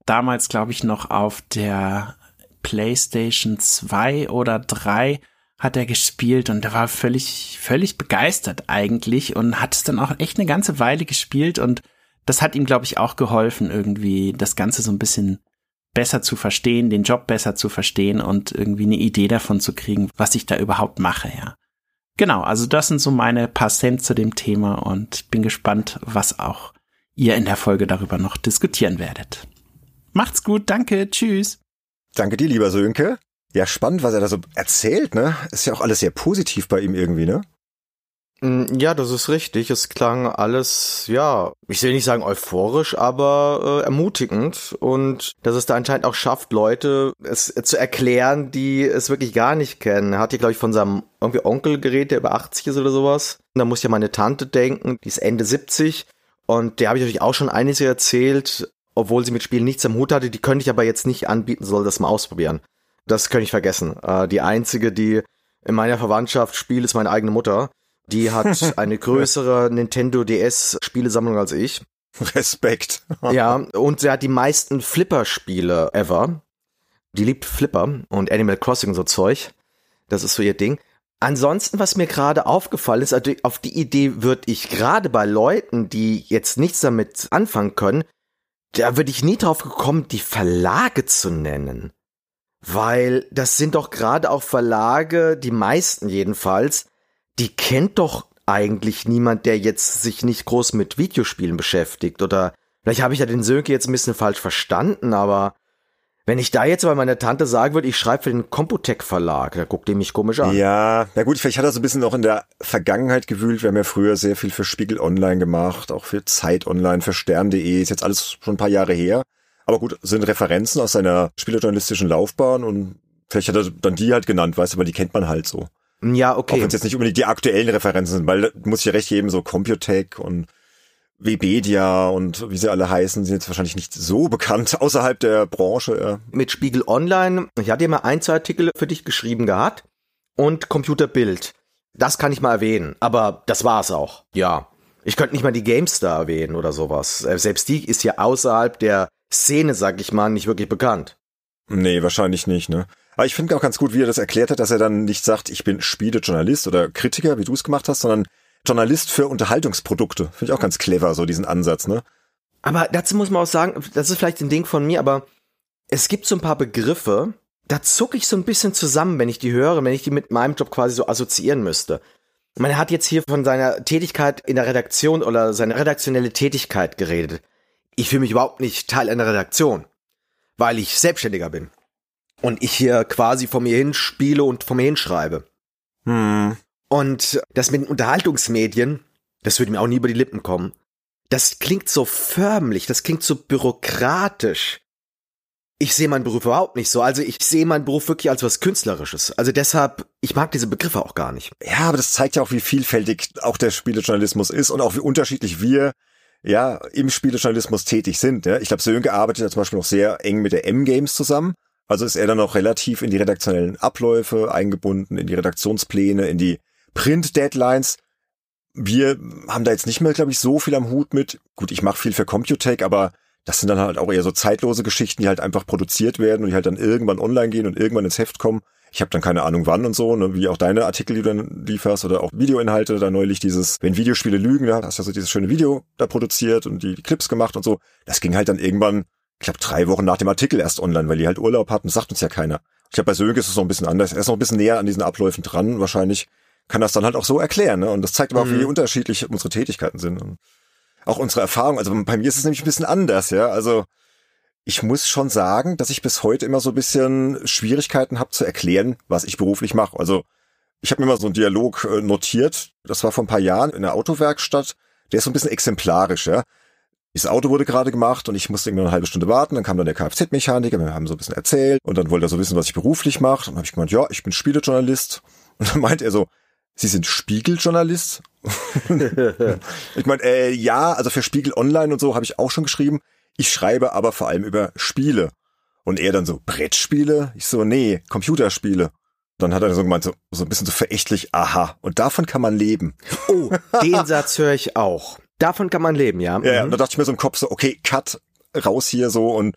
Damals, glaube ich, noch auf der PlayStation 2 oder 3 hat er gespielt und er war völlig, völlig begeistert eigentlich und hat es dann auch echt eine ganze Weile gespielt und das hat ihm, glaube ich, auch geholfen, irgendwie das Ganze so ein bisschen besser zu verstehen, den Job besser zu verstehen und irgendwie eine Idee davon zu kriegen, was ich da überhaupt mache, ja. Genau, also das sind so meine paar Cent zu dem Thema und bin gespannt, was auch ihr in der Folge darüber noch diskutieren werdet. Macht's gut, danke, tschüss. Danke dir, lieber Sönke. Ja, spannend, was er da so erzählt, ne? Ist ja auch alles sehr positiv bei ihm irgendwie, ne? Mm, ja, das ist richtig. Es klang alles, ja, ich will nicht sagen euphorisch, aber äh, ermutigend. Und dass es da anscheinend auch schafft, Leute es zu erklären, die es wirklich gar nicht kennen. Er hat hier, glaube ich, von seinem irgendwie Onkel geredet, der über 80 ist oder sowas. Und da muss ja meine Tante denken, die ist Ende 70. Und der habe ich natürlich auch schon einiges erzählt, obwohl sie mit Spielen nichts am Hut hatte. Die könnte ich aber jetzt nicht anbieten, soll das mal ausprobieren. Das könnte ich vergessen. Äh, die einzige, die in meiner Verwandtschaft spielt, ist meine eigene Mutter. Die hat eine größere Nintendo DS Spielesammlung als ich. Respekt. ja, und sie hat die meisten Flipper-Spiele ever. Die liebt Flipper und Animal Crossing und so Zeug. Das ist so ihr Ding. Ansonsten, was mir gerade aufgefallen ist, also auf die Idee würde ich gerade bei Leuten, die jetzt nichts damit anfangen können, da würde ich nie drauf gekommen, die Verlage zu nennen. Weil das sind doch gerade auch Verlage, die meisten jedenfalls, die kennt doch eigentlich niemand, der jetzt sich nicht groß mit Videospielen beschäftigt. Oder vielleicht habe ich ja den Sönke jetzt ein bisschen falsch verstanden, aber wenn ich da jetzt bei meiner Tante sagen würde, ich schreibe für den Computec Verlag, da guckt die mich komisch an. Ja, na gut, vielleicht hat er so ein bisschen auch in der Vergangenheit gewühlt. Wir haben ja früher sehr viel für Spiegel Online gemacht, auch für Zeit Online, für Stern.de, ist jetzt alles schon ein paar Jahre her. Aber gut, sind Referenzen aus seiner spielejournalistischen Laufbahn und vielleicht hat er dann die halt genannt, weißt du, aber die kennt man halt so. Ja, okay. Auch wenn es jetzt nicht unbedingt die aktuellen Referenzen sind, weil muss ich ja recht geben, so Computec und Webedia und wie sie alle heißen, sind jetzt wahrscheinlich nicht so bekannt außerhalb der Branche. Mit Spiegel Online, ich hatte ja mal ein, zwei Artikel für dich geschrieben gehabt und Computerbild. Das kann ich mal erwähnen, aber das war's auch. Ja. Ich könnte nicht mal die GameStar erwähnen oder sowas. Äh, selbst die ist ja außerhalb der Szene, sag ich mal, nicht wirklich bekannt. Nee, wahrscheinlich nicht, ne? Aber ich finde auch ganz gut, wie er das erklärt hat, dass er dann nicht sagt, ich bin Spielejournalist oder Kritiker, wie du es gemacht hast, sondern Journalist für Unterhaltungsprodukte. Finde ich auch ganz clever, so diesen Ansatz, ne? Aber dazu muss man auch sagen, das ist vielleicht ein Ding von mir, aber es gibt so ein paar Begriffe, da zucke ich so ein bisschen zusammen, wenn ich die höre, wenn ich die mit meinem Job quasi so assoziieren müsste. Man hat jetzt hier von seiner Tätigkeit in der Redaktion oder seine redaktionelle Tätigkeit geredet. Ich fühle mich überhaupt nicht Teil einer Redaktion, weil ich Selbstständiger bin. Und ich hier quasi vor mir hin spiele und vor mir hinschreibe. Hm. Und das mit den Unterhaltungsmedien, das würde mir auch nie über die Lippen kommen. Das klingt so förmlich, das klingt so bürokratisch. Ich sehe meinen Beruf überhaupt nicht so. Also ich sehe meinen Beruf wirklich als was Künstlerisches. Also deshalb, ich mag diese Begriffe auch gar nicht. Ja, aber das zeigt ja auch, wie vielfältig auch der Spielejournalismus ist und auch wie unterschiedlich wir ja im Spielejournalismus tätig sind. Ja. Ich glaube, Sönke arbeitet ja zum Beispiel noch sehr eng mit der M-Games zusammen. Also ist er dann auch relativ in die redaktionellen Abläufe eingebunden, in die Redaktionspläne, in die Print-Deadlines. Wir haben da jetzt nicht mehr, glaube ich, so viel am Hut mit. Gut, ich mache viel für Computec, aber das sind dann halt auch eher so zeitlose Geschichten, die halt einfach produziert werden und die halt dann irgendwann online gehen und irgendwann ins Heft kommen. Ich habe dann keine Ahnung wann und so, ne, wie auch deine Artikel, die du dann lieferst oder auch Videoinhalte, da neulich dieses, wenn Videospiele lügen, da hast du ja so dieses schöne Video da produziert und die, die Clips gemacht und so. Das ging halt dann irgendwann, ich glaube, drei Wochen nach dem Artikel erst online, weil die halt Urlaub hatten, sagt uns ja keiner. Ich glaube, bei Sönke ist es noch ein bisschen anders. Er ist noch ein bisschen näher an diesen Abläufen dran, wahrscheinlich kann das dann halt auch so erklären. Ne? Und das zeigt aber auch, wie Mhm. unterschiedlich unsere Tätigkeiten sind. Und auch unsere Erfahrung. Also bei mir ist es nämlich ein bisschen anders, ja. Also ich muss schon sagen, dass ich bis heute immer so ein bisschen Schwierigkeiten habe zu erklären, was ich beruflich mache. Also ich habe mir mal so einen Dialog äh, notiert. Das war vor ein paar Jahren in der Autowerkstatt. Der ist so ein bisschen exemplarisch, ja. Das Auto wurde gerade gemacht und ich musste irgendwie eine halbe Stunde warten. Dann kam dann der Kfz-Mechaniker, wir haben so ein bisschen erzählt und dann wollte er so wissen, was ich beruflich mache. Und dann habe ich gemeint, ja, ich bin Spielejournalist. Und dann meint er so, Sie sind Spiegeljournalist? ich meine, äh, ja, also für Spiegel Online und so habe ich auch schon geschrieben. Ich schreibe aber vor allem über Spiele. Und er dann so, Brettspiele? Ich so, nee, Computerspiele. Dann hat er so gemeint, so, so ein bisschen so verächtlich, aha, und davon kann man leben. Oh, den Satz höre ich auch. Davon kann man leben, ja. Ja, ja, Mhm. und da dachte ich mir so im Kopf so, okay, cut, raus hier so und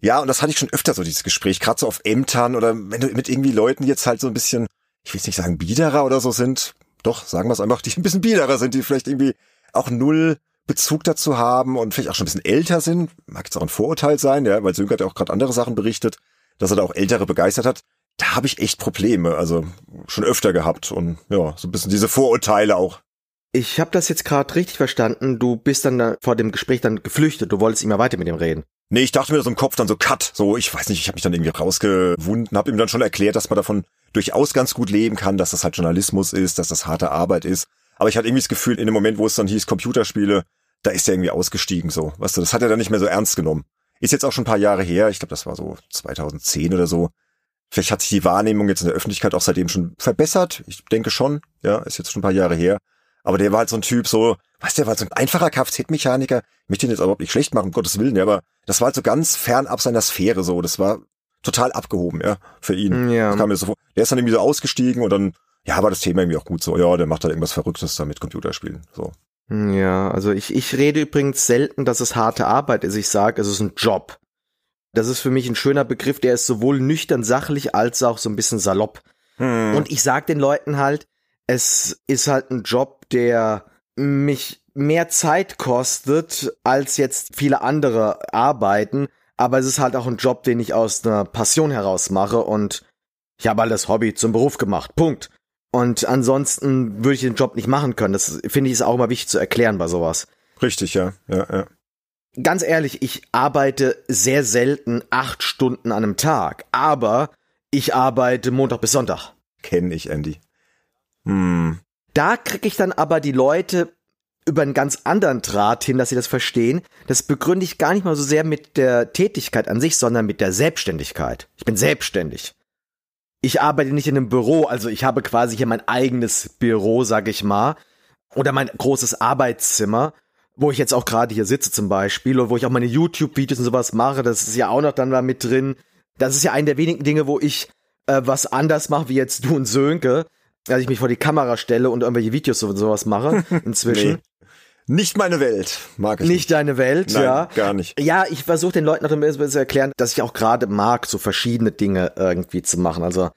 ja, und das hatte ich schon öfter so dieses Gespräch, gerade so auf Ämtern oder wenn du mit irgendwie Leuten jetzt halt so ein bisschen, ich will jetzt nicht sagen biederer oder so sind, doch, sagen wir es einfach, die ein bisschen biederer sind, die vielleicht irgendwie auch null Bezug dazu haben und vielleicht auch schon ein bisschen älter sind, mag jetzt auch ein Vorurteil sein, ja, weil Sönke hat ja auch gerade andere Sachen berichtet, dass er da auch Ältere begeistert hat. Da habe ich echt Probleme, also schon öfter gehabt und ja, so ein bisschen diese Vorurteile auch. Ich habe das jetzt gerade richtig verstanden. Du bist dann da vor dem Gespräch dann geflüchtet. Du wolltest immer weiter mit ihm reden. Nee, ich dachte mir so im Kopf dann so Cut, so ich weiß nicht, ich habe mich dann irgendwie rausgewunden, habe ihm dann schon erklärt, dass man davon durchaus ganz gut leben kann, dass das halt Journalismus ist, dass das harte Arbeit ist. Aber ich hatte irgendwie das Gefühl, in dem Moment, wo es dann hieß Computerspiele, da ist er irgendwie ausgestiegen so. Weißt du, das hat er dann nicht mehr so ernst genommen. Ist jetzt auch schon ein paar Jahre her, ich glaube, das war so 2010 oder so. Vielleicht hat sich die Wahrnehmung jetzt in der Öffentlichkeit auch seitdem schon verbessert. Ich denke schon, ja, ist jetzt schon ein paar Jahre her. Aber der war halt so ein Typ, so, weißt du, der war halt so ein einfacher Kfz-Mechaniker. Ich möchte ihn jetzt überhaupt nicht schlecht machen, um Gottes Willen, ja, aber das war halt so ganz fernab seiner Sphäre, so. Das war total abgehoben, ja, für ihn. Ja. Das kam mir so vor. Der ist dann irgendwie so ausgestiegen und dann, ja, war das Thema irgendwie auch gut so. Ja, der macht halt irgendwas Verrücktes da mit Computerspielen, so. Ja, also ich, ich rede übrigens selten, dass es harte Arbeit ist. Ich sage, es ist ein Job. Das ist für mich ein schöner Begriff, der ist sowohl nüchtern sachlich als auch so ein bisschen salopp. Hm. Und ich sag den Leuten halt, es ist halt ein Job, der mich mehr Zeit kostet als jetzt viele andere Arbeiten, aber es ist halt auch ein Job, den ich aus einer Passion heraus mache und ich habe alles Hobby zum Beruf gemacht. Punkt. Und ansonsten würde ich den Job nicht machen können. Das finde ich ist auch immer wichtig zu erklären bei sowas. Richtig, ja, ja, ja. Ganz ehrlich, ich arbeite sehr selten acht Stunden an einem Tag, aber ich arbeite Montag bis Sonntag. Kenn ich, Andy. Hm. Da kriege ich dann aber die Leute über einen ganz anderen Draht hin, dass sie das verstehen. Das begründe ich gar nicht mal so sehr mit der Tätigkeit an sich, sondern mit der Selbstständigkeit. Ich bin selbstständig. Ich arbeite nicht in einem Büro, also ich habe quasi hier mein eigenes Büro, sag ich mal, oder mein großes Arbeitszimmer, wo ich jetzt auch gerade hier sitze zum Beispiel, oder wo ich auch meine YouTube-Videos und sowas mache. Das ist ja auch noch dann da mit drin. Das ist ja eine der wenigen Dinge, wo ich äh, was anders mache, wie jetzt du und Sönke als ich mich vor die Kamera stelle und irgendwelche Videos und sowas mache inzwischen. nee. Nicht meine Welt, mag ich nicht. Nicht deine Welt, Nein, ja. gar nicht. Ja, ich versuche den Leuten noch ein bisschen zu erklären, dass ich auch gerade mag, so verschiedene Dinge irgendwie zu machen. Also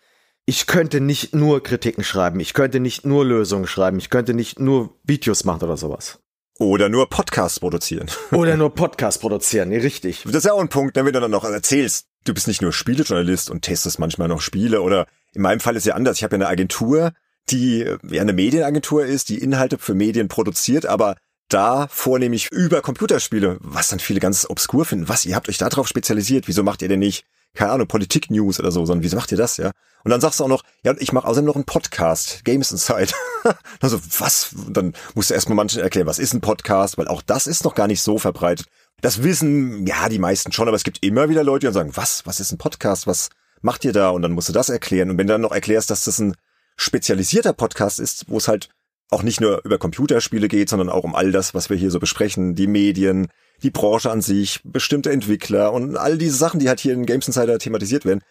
ich könnte nicht nur Kritiken schreiben, ich könnte nicht nur Lösungen schreiben, ich könnte nicht nur Videos machen oder sowas. Oder nur Podcasts produzieren. Oder nur Podcasts produzieren, nee, richtig. Das ist ja auch ein Punkt, wenn du dann noch erzählst, du bist nicht nur Spielejournalist und testest manchmal noch Spiele oder in meinem Fall ist ja anders. Ich habe ja eine Agentur, die ja eine Medienagentur ist, die Inhalte für Medien produziert, aber da vornehmlich über Computerspiele, was dann viele ganz obskur finden. Was, ihr habt euch darauf spezialisiert, wieso macht ihr denn nicht, keine Ahnung, Politik-News oder so, sondern wieso macht ihr das, ja? Und dann sagst du auch noch, ja, ich mache außerdem noch einen Podcast, Games Inside. also, was? Dann musst du erstmal manchen erklären, was ist ein Podcast, weil auch das ist noch gar nicht so verbreitet. Das wissen, ja, die meisten schon, aber es gibt immer wieder Leute, die dann sagen, was, was ist ein Podcast, was macht ihr da? Und dann musst du das erklären. Und wenn du dann noch erklärst, dass das ein spezialisierter Podcast ist, wo es halt auch nicht nur über Computerspiele geht, sondern auch um all das, was wir hier so besprechen, die Medien, die Branche an sich, bestimmte Entwickler und all diese Sachen, die halt hier in Games Insider thematisiert werden,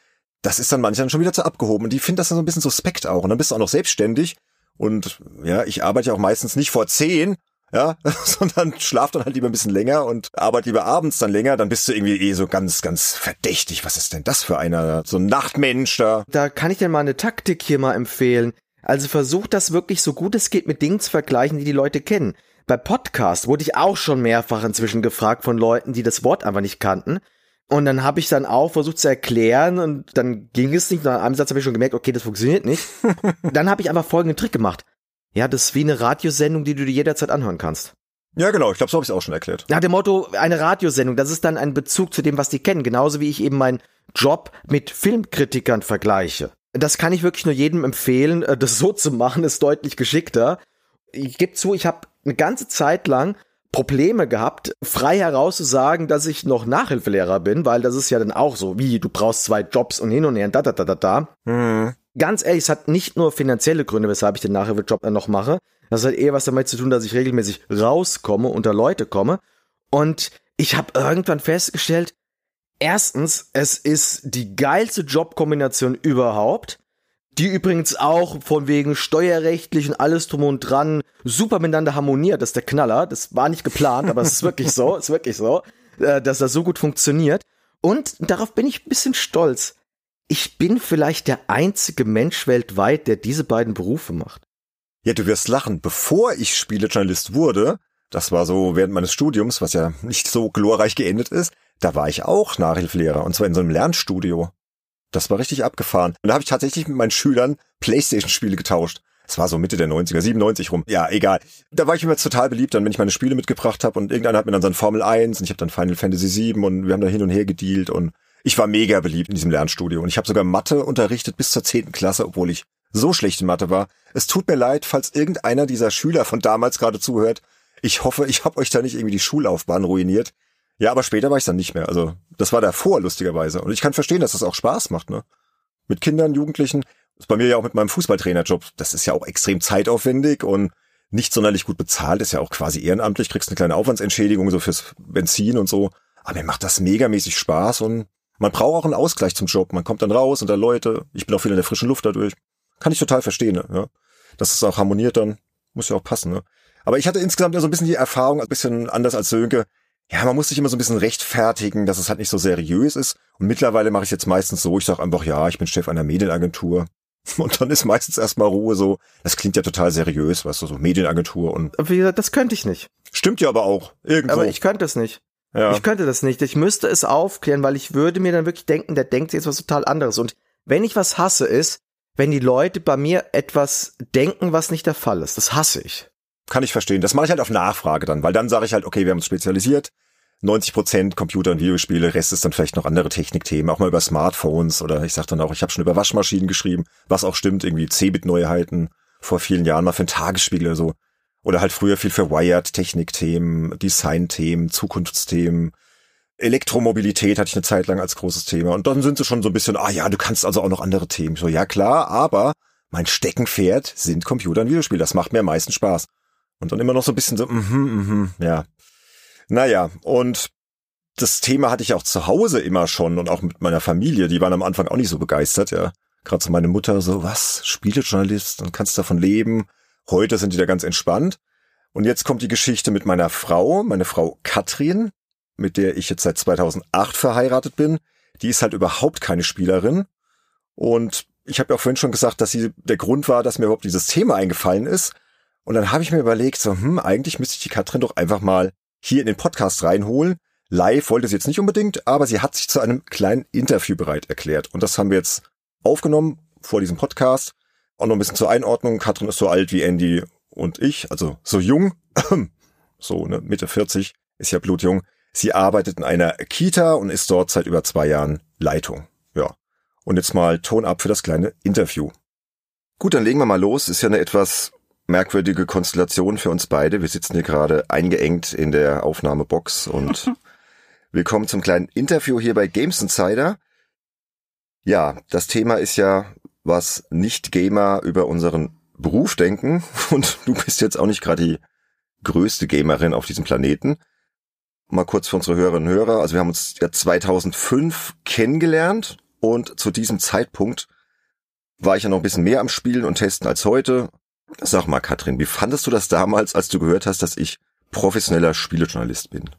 das ist dann manchmal schon wieder zu abgehoben und die finden das dann so ein bisschen suspekt auch und dann bist du auch noch selbstständig und ja, ich arbeite ja auch meistens nicht vor zehn, ja, sondern schlaf dann halt lieber ein bisschen länger und arbeite lieber abends dann länger, dann bist du irgendwie eh so ganz, ganz verdächtig. Was ist denn das für einer, so ein Nachtmensch da? Da kann ich dir mal eine Taktik hier mal empfehlen. Also versuch das wirklich so gut es geht mit Dingen zu vergleichen, die die Leute kennen. Bei Podcast wurde ich auch schon mehrfach inzwischen gefragt von Leuten, die das Wort einfach nicht kannten. Und dann habe ich dann auch versucht zu erklären und dann ging es nicht. Nach einem Satz habe ich schon gemerkt, okay, das funktioniert nicht. dann habe ich einfach folgenden Trick gemacht. Ja, das ist wie eine Radiosendung, die du dir jederzeit anhören kannst. Ja, genau, ich glaube, so habe ich es auch schon erklärt. Nach dem Motto, eine Radiosendung, das ist dann ein Bezug zu dem, was die kennen, genauso wie ich eben meinen Job mit Filmkritikern vergleiche. Das kann ich wirklich nur jedem empfehlen, äh, das so zu machen, ist deutlich geschickter. Ich gebe zu, ich habe eine ganze Zeit lang Probleme gehabt, frei heraus zu sagen, dass ich noch Nachhilfelehrer bin, weil das ist ja dann auch so, wie du brauchst zwei Jobs und hin und her, da da da da da. Mhm. Ganz ehrlich, es hat nicht nur finanzielle Gründe, weshalb ich den Nachhilfejob noch mache. Das hat eher was damit zu tun, dass ich regelmäßig rauskomme, unter Leute komme. Und ich habe irgendwann festgestellt, erstens, es ist die geilste Jobkombination überhaupt, die übrigens auch von wegen steuerrechtlich und alles drum und dran super miteinander harmoniert. Das ist der Knaller. Das war nicht geplant, aber es ist wirklich so, ist wirklich so, äh, dass das so gut funktioniert. Und darauf bin ich ein bisschen stolz. Ich bin vielleicht der einzige Mensch weltweit, der diese beiden Berufe macht. Ja, du wirst lachen. Bevor ich Spielejournalist wurde, das war so während meines Studiums, was ja nicht so glorreich geendet ist, da war ich auch Nachhilfelehrer und zwar in so einem Lernstudio. Das war richtig abgefahren. Und da habe ich tatsächlich mit meinen Schülern Playstation-Spiele getauscht. Es war so Mitte der 90er, 97 rum. Ja, egal. Da war ich immer total beliebt, dann wenn ich meine Spiele mitgebracht habe und irgendeiner hat mir dann so ein Formel 1 und ich habe dann Final Fantasy 7 und wir haben da hin und her gedealt und ich war mega beliebt in diesem Lernstudio und ich habe sogar Mathe unterrichtet bis zur zehnten Klasse, obwohl ich so schlecht in Mathe war. Es tut mir leid, falls irgendeiner dieser Schüler von damals gerade zuhört. Ich hoffe, ich habe euch da nicht irgendwie die Schullaufbahn ruiniert. Ja, aber später war ich dann nicht mehr. Also das war davor lustigerweise. Und ich kann verstehen, dass das auch Spaß macht, ne? Mit Kindern, Jugendlichen. Das ist bei mir ja auch mit meinem Fußballtrainerjob. Das ist ja auch extrem zeitaufwendig und nicht sonderlich gut bezahlt. Ist ja auch quasi ehrenamtlich. Kriegst eine kleine Aufwandsentschädigung so fürs Benzin und so. Aber mir macht das megamäßig Spaß und man braucht auch einen Ausgleich zum Job. Man kommt dann raus unter Leute. Ich bin auch viel in der frischen Luft dadurch. Kann ich total verstehen, ne? Dass es auch harmoniert dann. Muss ja auch passen, ne? Aber ich hatte insgesamt ja so ein bisschen die Erfahrung, ein bisschen anders als Sönke. ja, man muss sich immer so ein bisschen rechtfertigen, dass es halt nicht so seriös ist. Und mittlerweile mache ich es jetzt meistens so, ich sage einfach, ja, ich bin Chef einer Medienagentur. Und dann ist meistens erstmal Ruhe so. Das klingt ja total seriös, weißt du, so Medienagentur und. Wie gesagt, das könnte ich nicht. Stimmt ja aber auch. Irgendwo. Aber ich könnte es nicht. Ja. Ich könnte das nicht. Ich müsste es aufklären, weil ich würde mir dann wirklich denken, der denkt jetzt was total anderes. Und wenn ich was hasse, ist, wenn die Leute bei mir etwas denken, was nicht der Fall ist. Das hasse ich. Kann ich verstehen. Das mache ich halt auf Nachfrage dann, weil dann sage ich halt, okay, wir haben uns spezialisiert. 90 Prozent Computer und Videospiele, Rest ist dann vielleicht noch andere Technikthemen, auch mal über Smartphones oder ich sag dann auch, ich habe schon über Waschmaschinen geschrieben, was auch stimmt, irgendwie C-Bit-Neuheiten vor vielen Jahren mal für einen Tagesspiegel oder so. Oder halt früher viel für Wired, Technikthemen, Designthemen, Zukunftsthemen, Elektromobilität hatte ich eine Zeit lang als großes Thema. Und dann sind sie schon so ein bisschen, ah ja, du kannst also auch noch andere Themen. So, ja klar, aber mein Steckenpferd sind Computer und Videospiele. Das macht mir am meisten Spaß. Und dann immer noch so ein bisschen so, mhm, mhm, ja. Naja, und das Thema hatte ich auch zu Hause immer schon und auch mit meiner Familie. Die waren am Anfang auch nicht so begeistert, ja. Gerade so meine Mutter so, was, Spielejournalist und kannst davon leben. Heute sind die da ganz entspannt. Und jetzt kommt die Geschichte mit meiner Frau, meine Frau Katrin, mit der ich jetzt seit 2008 verheiratet bin. Die ist halt überhaupt keine Spielerin. Und ich habe ja auch vorhin schon gesagt, dass sie der Grund war, dass mir überhaupt dieses Thema eingefallen ist. Und dann habe ich mir überlegt, so, hm, eigentlich müsste ich die Katrin doch einfach mal hier in den Podcast reinholen. Live wollte sie jetzt nicht unbedingt, aber sie hat sich zu einem kleinen Interview bereit erklärt. Und das haben wir jetzt aufgenommen vor diesem Podcast. Auch noch ein bisschen zur Einordnung. Katrin ist so alt wie Andy und ich, also so jung. so, ne, Mitte 40, ist ja blutjung. Sie arbeitet in einer Kita und ist dort seit über zwei Jahren Leitung. Ja. Und jetzt mal Ton ab für das kleine Interview. Gut, dann legen wir mal los. Ist ja eine etwas merkwürdige Konstellation für uns beide. Wir sitzen hier gerade eingeengt in der Aufnahmebox und willkommen zum kleinen Interview hier bei Games Insider. Ja, das Thema ist ja, was Nicht-Gamer über unseren Beruf denken und du bist jetzt auch nicht gerade die größte Gamerin auf diesem Planeten. Mal kurz für unsere Hörerinnen und Hörer. Also wir haben uns ja 2005 kennengelernt und zu diesem Zeitpunkt war ich ja noch ein bisschen mehr am Spielen und Testen als heute. Sag mal, Katrin, wie fandest du das damals, als du gehört hast, dass ich professioneller Spielejournalist bin?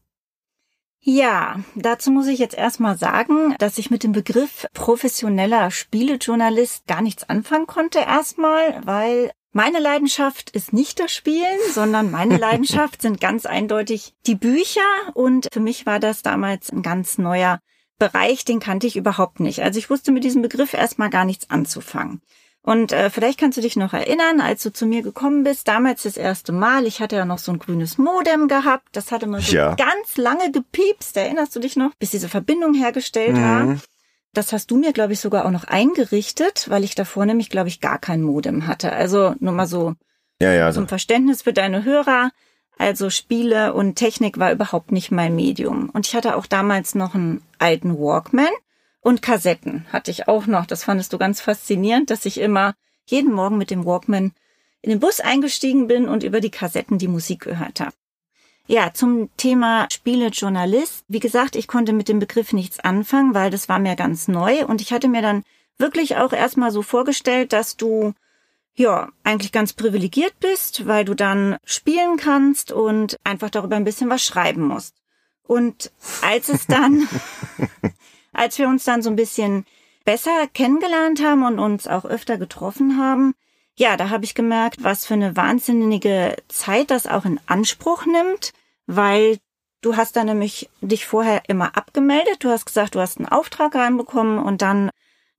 Ja, dazu muss ich jetzt erstmal sagen, dass ich mit dem Begriff professioneller Spielejournalist gar nichts anfangen konnte erstmal, weil meine Leidenschaft ist nicht das Spielen, sondern meine Leidenschaft sind ganz eindeutig die Bücher und für mich war das damals ein ganz neuer Bereich, den kannte ich überhaupt nicht. Also ich wusste mit diesem Begriff erstmal gar nichts anzufangen. Und äh, vielleicht kannst du dich noch erinnern, als du zu mir gekommen bist, damals das erste Mal, ich hatte ja noch so ein grünes Modem gehabt, das hatte man so ja. ganz lange gepiepst, erinnerst du dich noch, bis diese Verbindung hergestellt mhm. war. Das hast du mir, glaube ich, sogar auch noch eingerichtet, weil ich davor nämlich, glaube ich, gar kein Modem hatte. Also nur mal so ja, ja, zum Verständnis für deine Hörer. Also Spiele und Technik war überhaupt nicht mein Medium. Und ich hatte auch damals noch einen alten Walkman. Und Kassetten hatte ich auch noch. Das fandest du ganz faszinierend, dass ich immer jeden Morgen mit dem Walkman in den Bus eingestiegen bin und über die Kassetten die Musik gehört habe. Ja, zum Thema Spielejournalist. Wie gesagt, ich konnte mit dem Begriff nichts anfangen, weil das war mir ganz neu und ich hatte mir dann wirklich auch erstmal so vorgestellt, dass du ja, eigentlich ganz privilegiert bist, weil du dann spielen kannst und einfach darüber ein bisschen was schreiben musst. Und als es dann als wir uns dann so ein bisschen besser kennengelernt haben und uns auch öfter getroffen haben, ja, da habe ich gemerkt, was für eine wahnsinnige Zeit das auch in Anspruch nimmt, weil du hast dann nämlich dich vorher immer abgemeldet. Du hast gesagt, du hast einen Auftrag reinbekommen und dann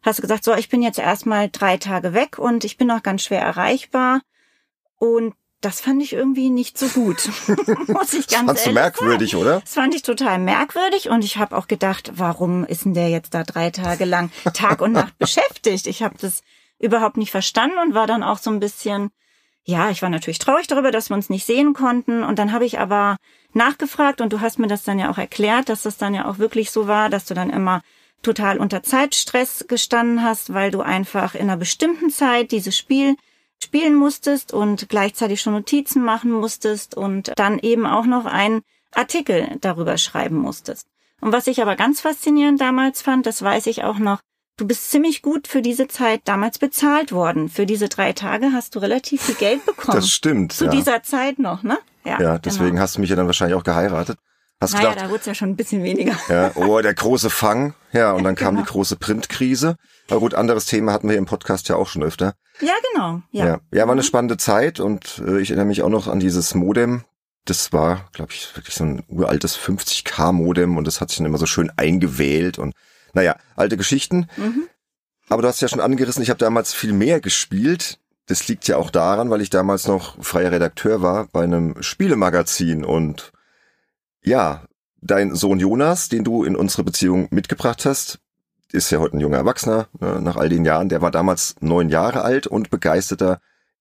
hast du gesagt, so, ich bin jetzt erstmal drei Tage weg und ich bin noch ganz schwer erreichbar. Und das fand ich irgendwie nicht so gut. Muss ich ganz das fandst du merkwürdig, sagen. oder? Das fand ich total merkwürdig und ich habe auch gedacht, warum ist denn der jetzt da drei Tage lang Tag und Nacht beschäftigt? Ich habe das überhaupt nicht verstanden und war dann auch so ein bisschen, ja, ich war natürlich traurig darüber, dass wir uns nicht sehen konnten. Und dann habe ich aber nachgefragt und du hast mir das dann ja auch erklärt, dass das dann ja auch wirklich so war, dass du dann immer total unter Zeitstress gestanden hast, weil du einfach in einer bestimmten Zeit dieses Spiel spielen musstest und gleichzeitig schon Notizen machen musstest und dann eben auch noch einen Artikel darüber schreiben musstest. Und was ich aber ganz faszinierend damals fand, das weiß ich auch noch, du bist ziemlich gut für diese Zeit damals bezahlt worden. Für diese drei Tage hast du relativ viel Geld bekommen. Das stimmt. Zu ja. dieser Zeit noch, ne? Ja, ja deswegen genau. hast du mich ja dann wahrscheinlich auch geheiratet. Hast naja, gedacht, da wurde es ja schon ein bisschen weniger. ja, oh, der große Fang. Ja, und dann kam Genau. die große Printkrise. Aber gut, anderes Thema hatten wir im Podcast ja auch schon öfter. Ja, genau. Ja. Ja, ja war eine Mhm. spannende Zeit und äh, ich erinnere mich auch noch an dieses Modem. Das war, glaube ich, wirklich so ein uraltes 50k-Modem und das hat sich dann immer so schön eingewählt und naja, alte Geschichten. Mhm. Aber du hast ja schon angerissen, ich habe damals viel mehr gespielt. Das liegt ja auch daran, weil ich damals noch freier Redakteur war bei einem Spielemagazin und ja, dein Sohn Jonas, den du in unsere Beziehung mitgebracht hast, ist ja heute ein junger Erwachsener, ne, nach all den Jahren. Der war damals neun Jahre alt und begeisterter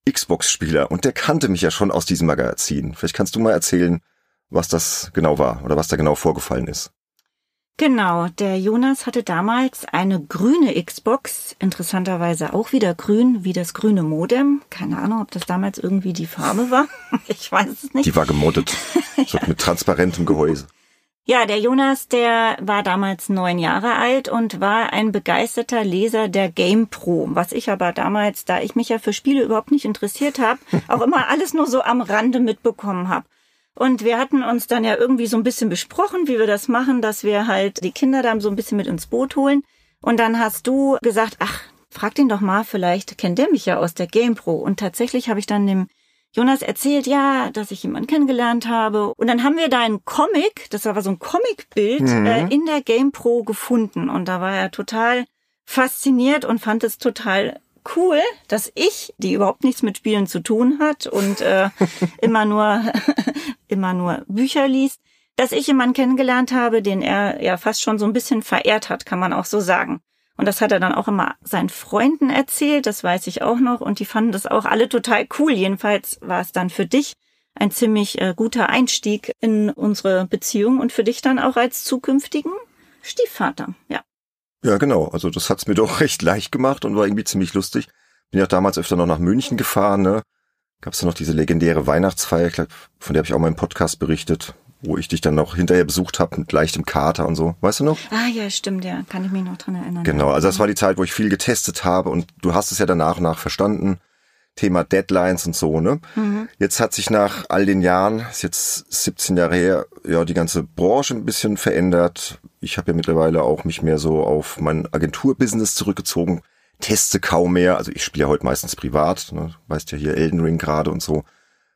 Xbox-Spieler. Und der kannte mich ja schon aus diesem Magazin. Vielleicht kannst du mal erzählen, was das genau war oder was da genau vorgefallen ist. Genau, der Jonas hatte damals eine grüne Xbox, interessanterweise auch wieder grün, wie das grüne Modem. Keine Ahnung, ob das damals irgendwie die Farbe war. Ich weiß es nicht. Die war gemoddet. So mit transparentem Gehäuse. Ja, der Jonas, der war damals neun Jahre alt und war ein begeisterter Leser der Game Pro, was ich aber damals, da ich mich ja für Spiele überhaupt nicht interessiert habe, auch immer alles nur so am Rande mitbekommen habe. Und wir hatten uns dann ja irgendwie so ein bisschen besprochen, wie wir das machen, dass wir halt die Kinder dann so ein bisschen mit ins Boot holen. Und dann hast du gesagt, ach, frag den doch mal, vielleicht kennt der mich ja aus der Game Pro. Und tatsächlich habe ich dann dem Jonas erzählt, ja, dass ich jemanden kennengelernt habe. Und dann haben wir da einen Comic, das war so ein Comicbild, Mhm. äh, in der Game Pro gefunden. Und da war er total fasziniert und fand es total cool, dass ich, die überhaupt nichts mit Spielen zu tun hat und äh, immer nur immer nur Bücher liest, dass ich jemanden kennengelernt habe, den er ja fast schon so ein bisschen verehrt hat, kann man auch so sagen. Und das hat er dann auch immer seinen Freunden erzählt, das weiß ich auch noch. Und die fanden das auch alle total cool. Jedenfalls war es dann für dich ein ziemlich äh, guter Einstieg in unsere Beziehung und für dich dann auch als zukünftigen Stiefvater. Ja. Ja, genau. Also das hat's mir doch recht leicht gemacht und war irgendwie ziemlich lustig. Bin ja damals öfter noch nach München gefahren, ne? Gab's ja noch diese legendäre Weihnachtsfeier, glaub, von der habe ich auch mal im Podcast berichtet, wo ich dich dann noch hinterher besucht habe mit leichtem Kater und so. Weißt du noch? Ah ja, stimmt, ja. Kann ich mich noch dran erinnern. Genau, also das war die Zeit, wo ich viel getestet habe und du hast es ja dann nach und nach verstanden. Thema Deadlines und so, ne? Jetzt hat sich nach all den Jahren, ist jetzt 17 Jahre her, ja, die ganze Branche ein bisschen verändert. Ich habe ja mittlerweile auch mich mehr so auf mein Agenturbusiness zurückgezogen, teste kaum mehr. Also ich spiele ja heute meistens privat, ne? weißt ja hier Elden Ring gerade und so.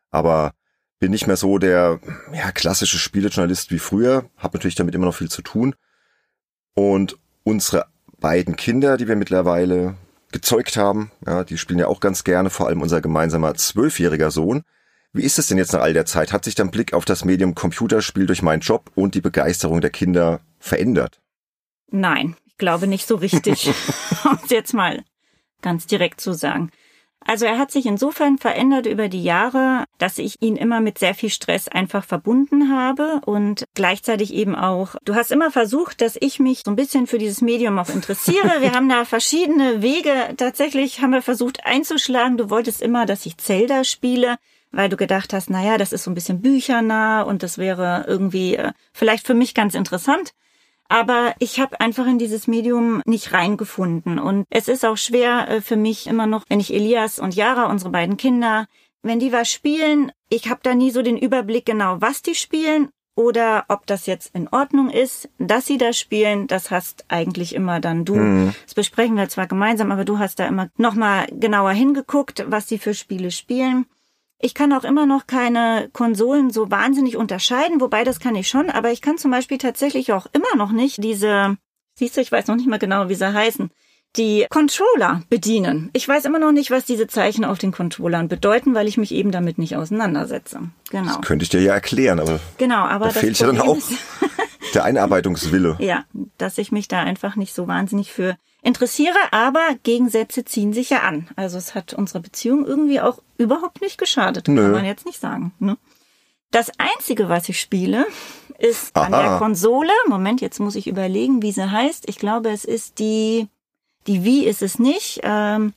Aber bin nicht mehr so der ja, klassische Spielejournalist wie früher, habe natürlich damit immer noch viel zu tun. Und unsere beiden Kinder, die wir mittlerweile gezeugt haben, ja, die spielen ja auch ganz gerne, vor allem unser gemeinsamer zwölfjähriger Sohn. Wie ist es denn jetzt nach all der Zeit? Hat sich dein Blick auf das Medium Computerspiel durch meinen Job und die Begeisterung der Kinder verändert? Nein, ich glaube nicht so richtig, um es jetzt mal ganz direkt zu sagen. Also er hat sich insofern verändert über die Jahre, dass ich ihn immer mit sehr viel Stress einfach verbunden habe und gleichzeitig eben auch, du hast immer versucht, dass ich mich so ein bisschen für dieses Medium auch interessiere. Wir haben da verschiedene Wege, tatsächlich haben wir versucht einzuschlagen. Du wolltest immer, dass ich Zelda spiele weil du gedacht hast, naja, das ist so ein bisschen büchernah und das wäre irgendwie äh, vielleicht für mich ganz interessant. Aber ich habe einfach in dieses Medium nicht reingefunden. Und es ist auch schwer äh, für mich immer noch, wenn ich Elias und Yara, unsere beiden Kinder, wenn die was spielen, ich habe da nie so den Überblick genau, was die spielen oder ob das jetzt in Ordnung ist, dass sie das spielen. Das hast eigentlich immer dann du. Das besprechen wir zwar gemeinsam, aber du hast da immer nochmal genauer hingeguckt, was sie für Spiele spielen. Ich kann auch immer noch keine Konsolen so wahnsinnig unterscheiden, wobei das kann ich schon, aber ich kann zum Beispiel tatsächlich auch immer noch nicht diese, siehst du, ich weiß noch nicht mal genau, wie sie heißen, die Controller bedienen. Ich weiß immer noch nicht, was diese Zeichen auf den Controllern bedeuten, weil ich mich eben damit nicht auseinandersetze. Genau. Könnte ich dir ja erklären, aber Genau, aber da das fehlt ja dann auch der Einarbeitungswille. ja, dass ich mich da einfach nicht so wahnsinnig für interessiere, aber Gegensätze ziehen sich ja an. Also es hat unsere Beziehung irgendwie auch überhaupt nicht geschadet, Nö. kann man jetzt nicht sagen. Ne? Das Einzige, was ich spiele, ist an Aha. der Konsole. Moment, jetzt muss ich überlegen, wie sie heißt. Ich glaube, es ist die, die Wii ist es nicht. Ähm,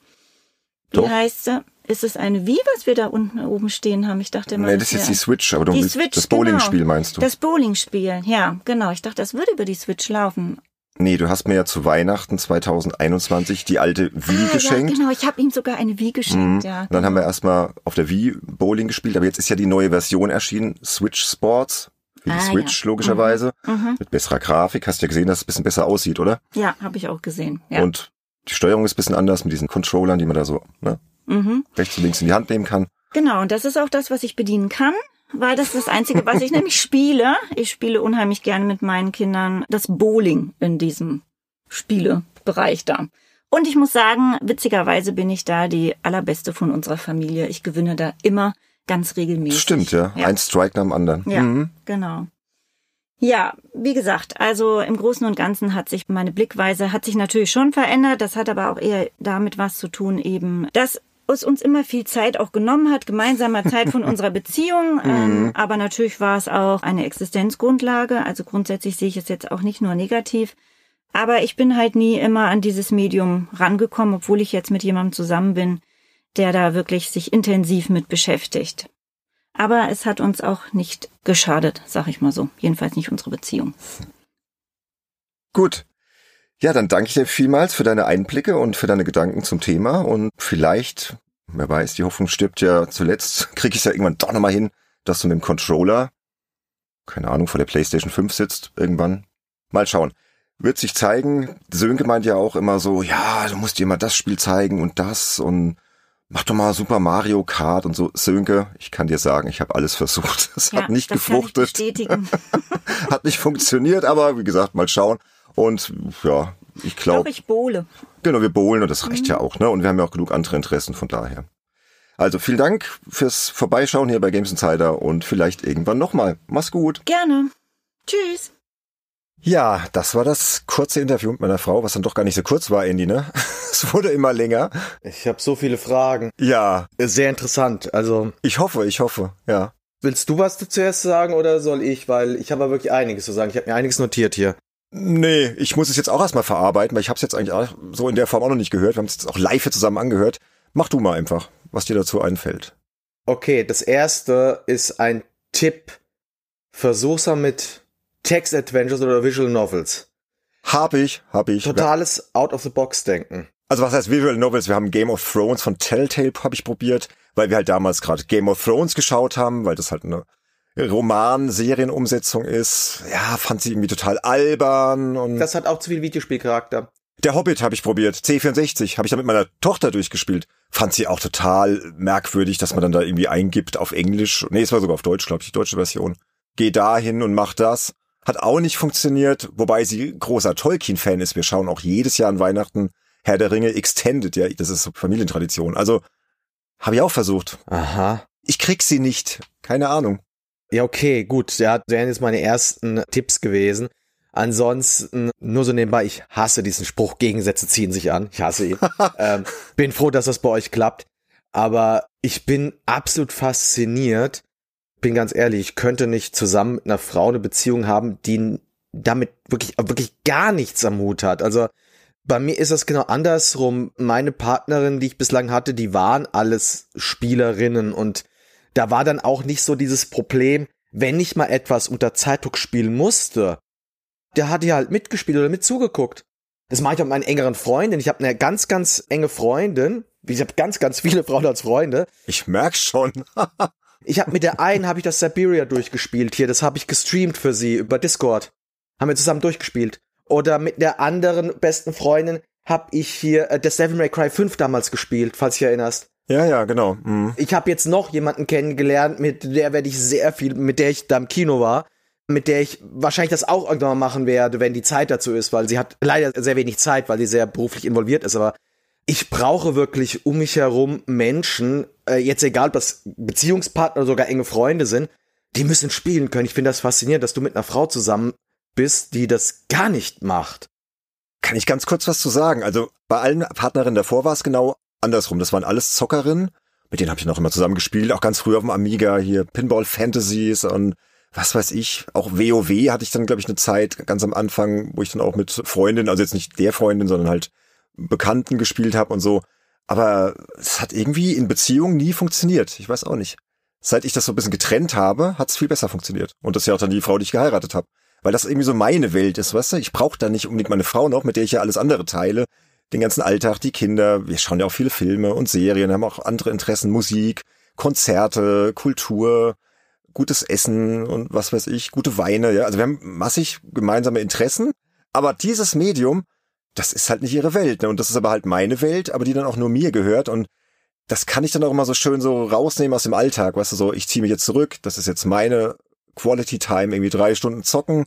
wie Doch. heißt sie? Ist es eine Wii, was wir da unten oben stehen haben? Ich dachte immer, Nee, das ist jetzt die Switch, aber du die Switch, das Bowling-Spiel genau. meinst du? Das Bowling-Spiel, ja, genau. Ich dachte, das würde über die Switch laufen. Nee, du hast mir ja zu Weihnachten 2021 die alte Wii Ah, geschenkt. Ja, genau, ich habe ihm sogar eine Wii geschenkt, ja. Und dann haben wir erstmal auf der Wii Bowling gespielt, aber jetzt ist ja die neue Version erschienen, Switch Sports. Für die Ah, Switch ja. logischerweise. Mhm. Mit besserer Grafik. Hast ja gesehen, dass es ein bisschen besser aussieht, oder? Ja, habe ich auch gesehen. Ja. Und die Steuerung ist ein bisschen anders mit diesen Controllern, die man da so ne, Mhm. rechts und links in die Hand nehmen kann. Genau, und das ist auch das, was ich bedienen kann, weil das ist das Einzige, was ich nämlich spiele. Ich spiele unheimlich gerne mit meinen Kindern das Bowling in diesem Spielebereich da. Und ich muss sagen, witzigerweise bin ich da die allerbeste von unserer Familie. Ich gewinne da immer ganz regelmäßig. Stimmt, ja. Ja. Ein Strike nach dem anderen. Ja, Mhm. genau. Ja, wie gesagt, also im Großen und Ganzen hat sich meine Blickweise hat sich natürlich schon verändert. Das hat aber auch eher damit was zu tun, eben, dass es uns immer viel Zeit auch genommen hat, gemeinsamer Zeit von unserer Beziehung. Ähm, aber natürlich war es auch eine Existenzgrundlage. Also grundsätzlich sehe ich es jetzt auch nicht nur negativ. Aber ich bin halt nie immer an dieses Medium rangekommen, obwohl ich jetzt mit jemandem zusammen bin, der da wirklich sich intensiv mit beschäftigt. Aber es hat uns auch nicht geschadet, sag ich mal so. Jedenfalls nicht unsere Beziehung. Gut. Ja, dann danke ich dir vielmals für deine Einblicke und für deine Gedanken zum Thema. Und vielleicht, wer weiß, die Hoffnung stirbt ja zuletzt, kriege ich es ja irgendwann doch nochmal hin, dass du mit dem Controller, keine Ahnung, vor der PlayStation 5 sitzt, irgendwann. Mal schauen. Wird sich zeigen. Sönke meint ja auch immer so, ja, du musst dir mal das Spiel zeigen und das und mach doch mal Super Mario Kart und so. Sönke, ich kann dir sagen, ich habe alles versucht. Es hat nicht das kann ich gefruchtet bestätigen. hat nicht funktioniert, aber wie gesagt, mal schauen. Und ja, ich Ich glaube, ich bohle. genau, wir bowlen und das reicht ja auch, ne? Und wir haben ja auch genug andere Interessen von daher. Also vielen Dank fürs Vorbeischauen hier bei Games Insider und vielleicht irgendwann nochmal. Mach's gut. Gerne. Tschüss. Ja, das war das kurze Interview mit meiner Frau, was dann doch gar nicht so kurz war, Andy, ne? Es wurde immer länger. Ich habe so viele Fragen. Ja, Sehr interessant. Also, ich hoffe, ich hoffe, ja. willst du was zuerst sagen oder soll ich? Weil ich habe ja wirklich einiges zu sagen. Ich habe mir einiges notiert hier. Nee, ich muss es jetzt auch erstmal verarbeiten, weil ich habe es jetzt eigentlich auch so in der Form auch noch nicht gehört. Wir haben es jetzt auch live hier zusammen angehört. Mach du mal einfach, was dir dazu einfällt. Okay, das erste ist ein Tipp. Versuch's mal mit Text-Adventures oder Visual Novels. Hab ich, hab ich. Totales Out-of-the-Box-Denken. Also was heißt Visual Novels? Wir haben Game of Thrones von Telltale habe ich probiert, weil wir halt damals gerade Game of Thrones geschaut haben, weil das halt eine Roman-Serienumsetzung ist. Ja, fand sie irgendwie total albern und Das hat auch zu viel Videospielcharakter. der Hobbit habe ich probiert, C64 habe ich dann mit meiner Tochter durchgespielt. Fand sie auch total merkwürdig, dass man dann da irgendwie eingibt auf Englisch. Nee, es war sogar auf Deutsch, glaube ich, die deutsche Version. Geh dahin und mach das. Hat auch nicht funktioniert, wobei sie großer Tolkien-Fan ist. Wir schauen auch jedes Jahr an Weihnachten Herr der Ringe Extended, ja, das ist so Familientradition. Also habe ich auch versucht. Aha. Ich krieg sie nicht. Keine Ahnung. Ja, okay, gut. Ja, das wären jetzt meine ersten Tipps gewesen. Ansonsten, nur so nebenbei, ich hasse diesen Spruch, Gegensätze ziehen sich an. Ich hasse ihn. ähm, bin froh, dass das bei euch klappt. Aber ich bin absolut fasziniert. Bin ganz ehrlich, ich könnte nicht zusammen mit einer Frau eine Beziehung haben, die damit wirklich, wirklich gar nichts am Hut hat. Also bei mir ist das genau andersrum. Meine Partnerin, die ich bislang hatte, die waren alles Spielerinnen und da war dann auch nicht so dieses Problem, wenn ich mal etwas unter Zeitdruck spielen musste, der hat ja halt mitgespielt oder mit zugeguckt. Das mache ich auch mit meinen engeren Freundinnen. Ich habe eine ganz, ganz enge Freundin. Ich habe ganz, ganz viele Frauen als Freunde. Ich merk schon. Ich habe mit der einen habe ich das Siberia durchgespielt hier. Das habe ich gestreamt für sie über Discord. Haben wir zusammen durchgespielt. Oder mit der anderen besten Freundin habe ich hier äh, das Devil May Cry 5 damals gespielt, falls du dich erinnerst. Ja, ja, genau. Mhm. Ich habe jetzt noch jemanden kennengelernt, mit der werde ich sehr viel, mit der ich da im Kino war, mit der ich wahrscheinlich das auch irgendwann mal machen werde, wenn die Zeit dazu ist, weil sie hat leider sehr wenig Zeit, weil sie sehr beruflich involviert ist, aber ich brauche wirklich um mich herum Menschen, äh, jetzt egal, ob das Beziehungspartner oder sogar enge Freunde sind, die müssen spielen können. Ich finde das faszinierend, dass du mit einer Frau zusammen bist, die das gar nicht macht. Kann ich ganz kurz was zu sagen? Also bei allen Partnerinnen davor war es genau andersrum. Das waren alles Zockerinnen. Mit denen habe ich noch immer zusammen gespielt. Auch ganz früh auf dem Amiga hier Pinball Fantasies und was weiß ich. Auch WoW hatte ich dann, glaube ich, eine Zeit ganz am Anfang, wo ich dann auch mit Freundinnen, also jetzt nicht der Freundin, sondern halt Bekannten gespielt habe und so. Aber es hat irgendwie in Beziehungen nie funktioniert. Ich weiß auch nicht. Seit ich das so ein bisschen getrennt habe, hat es viel besser funktioniert. Und das ist ja auch dann die Frau, die ich geheiratet habe. Weil das irgendwie so meine Welt ist, weißt du? Ich brauche da nicht unbedingt meine Frau noch, mit der ich ja alles andere teile. Den ganzen Alltag, die Kinder. Wir schauen ja auch viele Filme und Serien, haben auch andere Interessen, Musik, Konzerte, Kultur. gutes Essen und was weiß ich, gute Weine, ja. Also wir haben massig gemeinsame Interessen, aber dieses Medium, das ist halt nicht ihre Welt, ne? Und das ist aber halt meine Welt, aber die dann auch nur mir gehört und das kann ich dann auch immer so schön so rausnehmen aus dem Alltag, weißt du, so, ich ziehe mich jetzt zurück, das ist jetzt meine Quality Time, irgendwie drei Stunden zocken.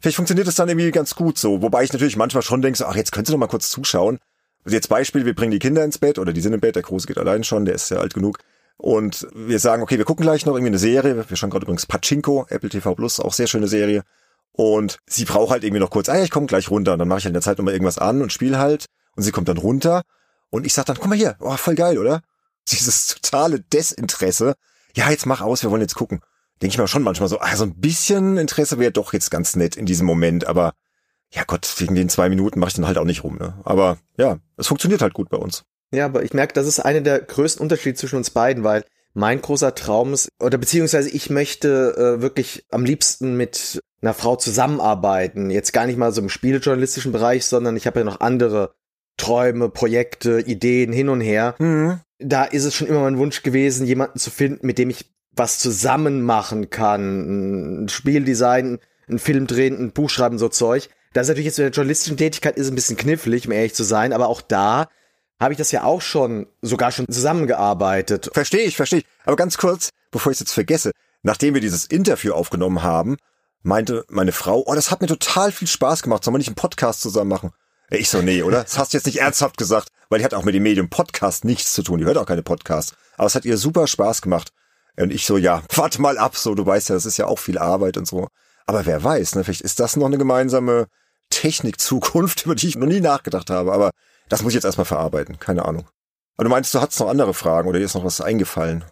Vielleicht funktioniert das dann irgendwie ganz gut so, wobei ich natürlich manchmal schon denke, so, ach, jetzt könntest du noch mal kurz zuschauen. Also jetzt Beispiel, wir bringen die Kinder ins Bett oder die sind im Bett, der Große geht allein schon, der ist ja alt genug. Und wir sagen, okay, wir gucken gleich noch irgendwie eine Serie. Wir schauen gerade übrigens Pachinko, Apple TV Plus, auch sehr schöne Serie. Und sie braucht halt irgendwie noch kurz, ah ich komme gleich runter. Und dann mache ich halt in der Zeit nochmal irgendwas an und spiele halt. Und sie kommt dann runter. Und ich sag dann, guck mal hier, oh, voll geil, oder? Dieses totale Desinteresse. Ja, jetzt mach aus, wir wollen jetzt gucken. Denke ich mir schon manchmal so, ah, so ein bisschen Interesse wäre doch jetzt ganz nett in diesem Moment. Aber ja Gott, wegen den zwei Minuten mache ich dann halt auch nicht rum. Ne? Aber ja, es funktioniert halt gut bei uns. Ja, aber ich merke, das ist einer der größten Unterschiede zwischen uns beiden, weil mein großer Traum ist, oder beziehungsweise ich möchte äh, wirklich am liebsten mit einer Frau zusammenarbeiten. Jetzt gar nicht mal so im spieljournalistischen Bereich, sondern ich habe ja noch andere Träume, Projekte, Ideen hin und her. Mhm. Da ist es schon immer mein Wunsch gewesen, jemanden zu finden, mit dem ich was zusammen machen kann. Ein Spieldesign, ein Film drehen, ein Buch schreiben, so Zeug. Das ist natürlich jetzt mit der journalistischen Tätigkeit ist ein bisschen knifflig, um ehrlich zu sein, aber auch da habe ich das ja auch schon, sogar schon zusammengearbeitet. Verstehe ich, verstehe ich. Aber ganz kurz, bevor ich es jetzt vergesse, nachdem wir dieses Interview aufgenommen haben, meinte meine Frau, oh, das hat mir total viel Spaß gemacht, sollen wir nicht einen Podcast zusammen machen? Ich so, nee, oder? Das hast du jetzt nicht ernsthaft gesagt, weil die hat auch mit dem Medium Podcast nichts zu tun, die hört auch keine Podcasts. Aber es hat ihr super Spaß gemacht. Und ich so, ja, warte mal ab, so, du weißt ja, das ist ja auch viel Arbeit und so. Aber wer weiß, ne, vielleicht ist das noch eine gemeinsame Technikzukunft, über die ich noch nie nachgedacht habe. Aber das muss ich jetzt erstmal verarbeiten, keine Ahnung. Aber du meinst, du hattest noch andere Fragen oder dir ist noch was eingefallen?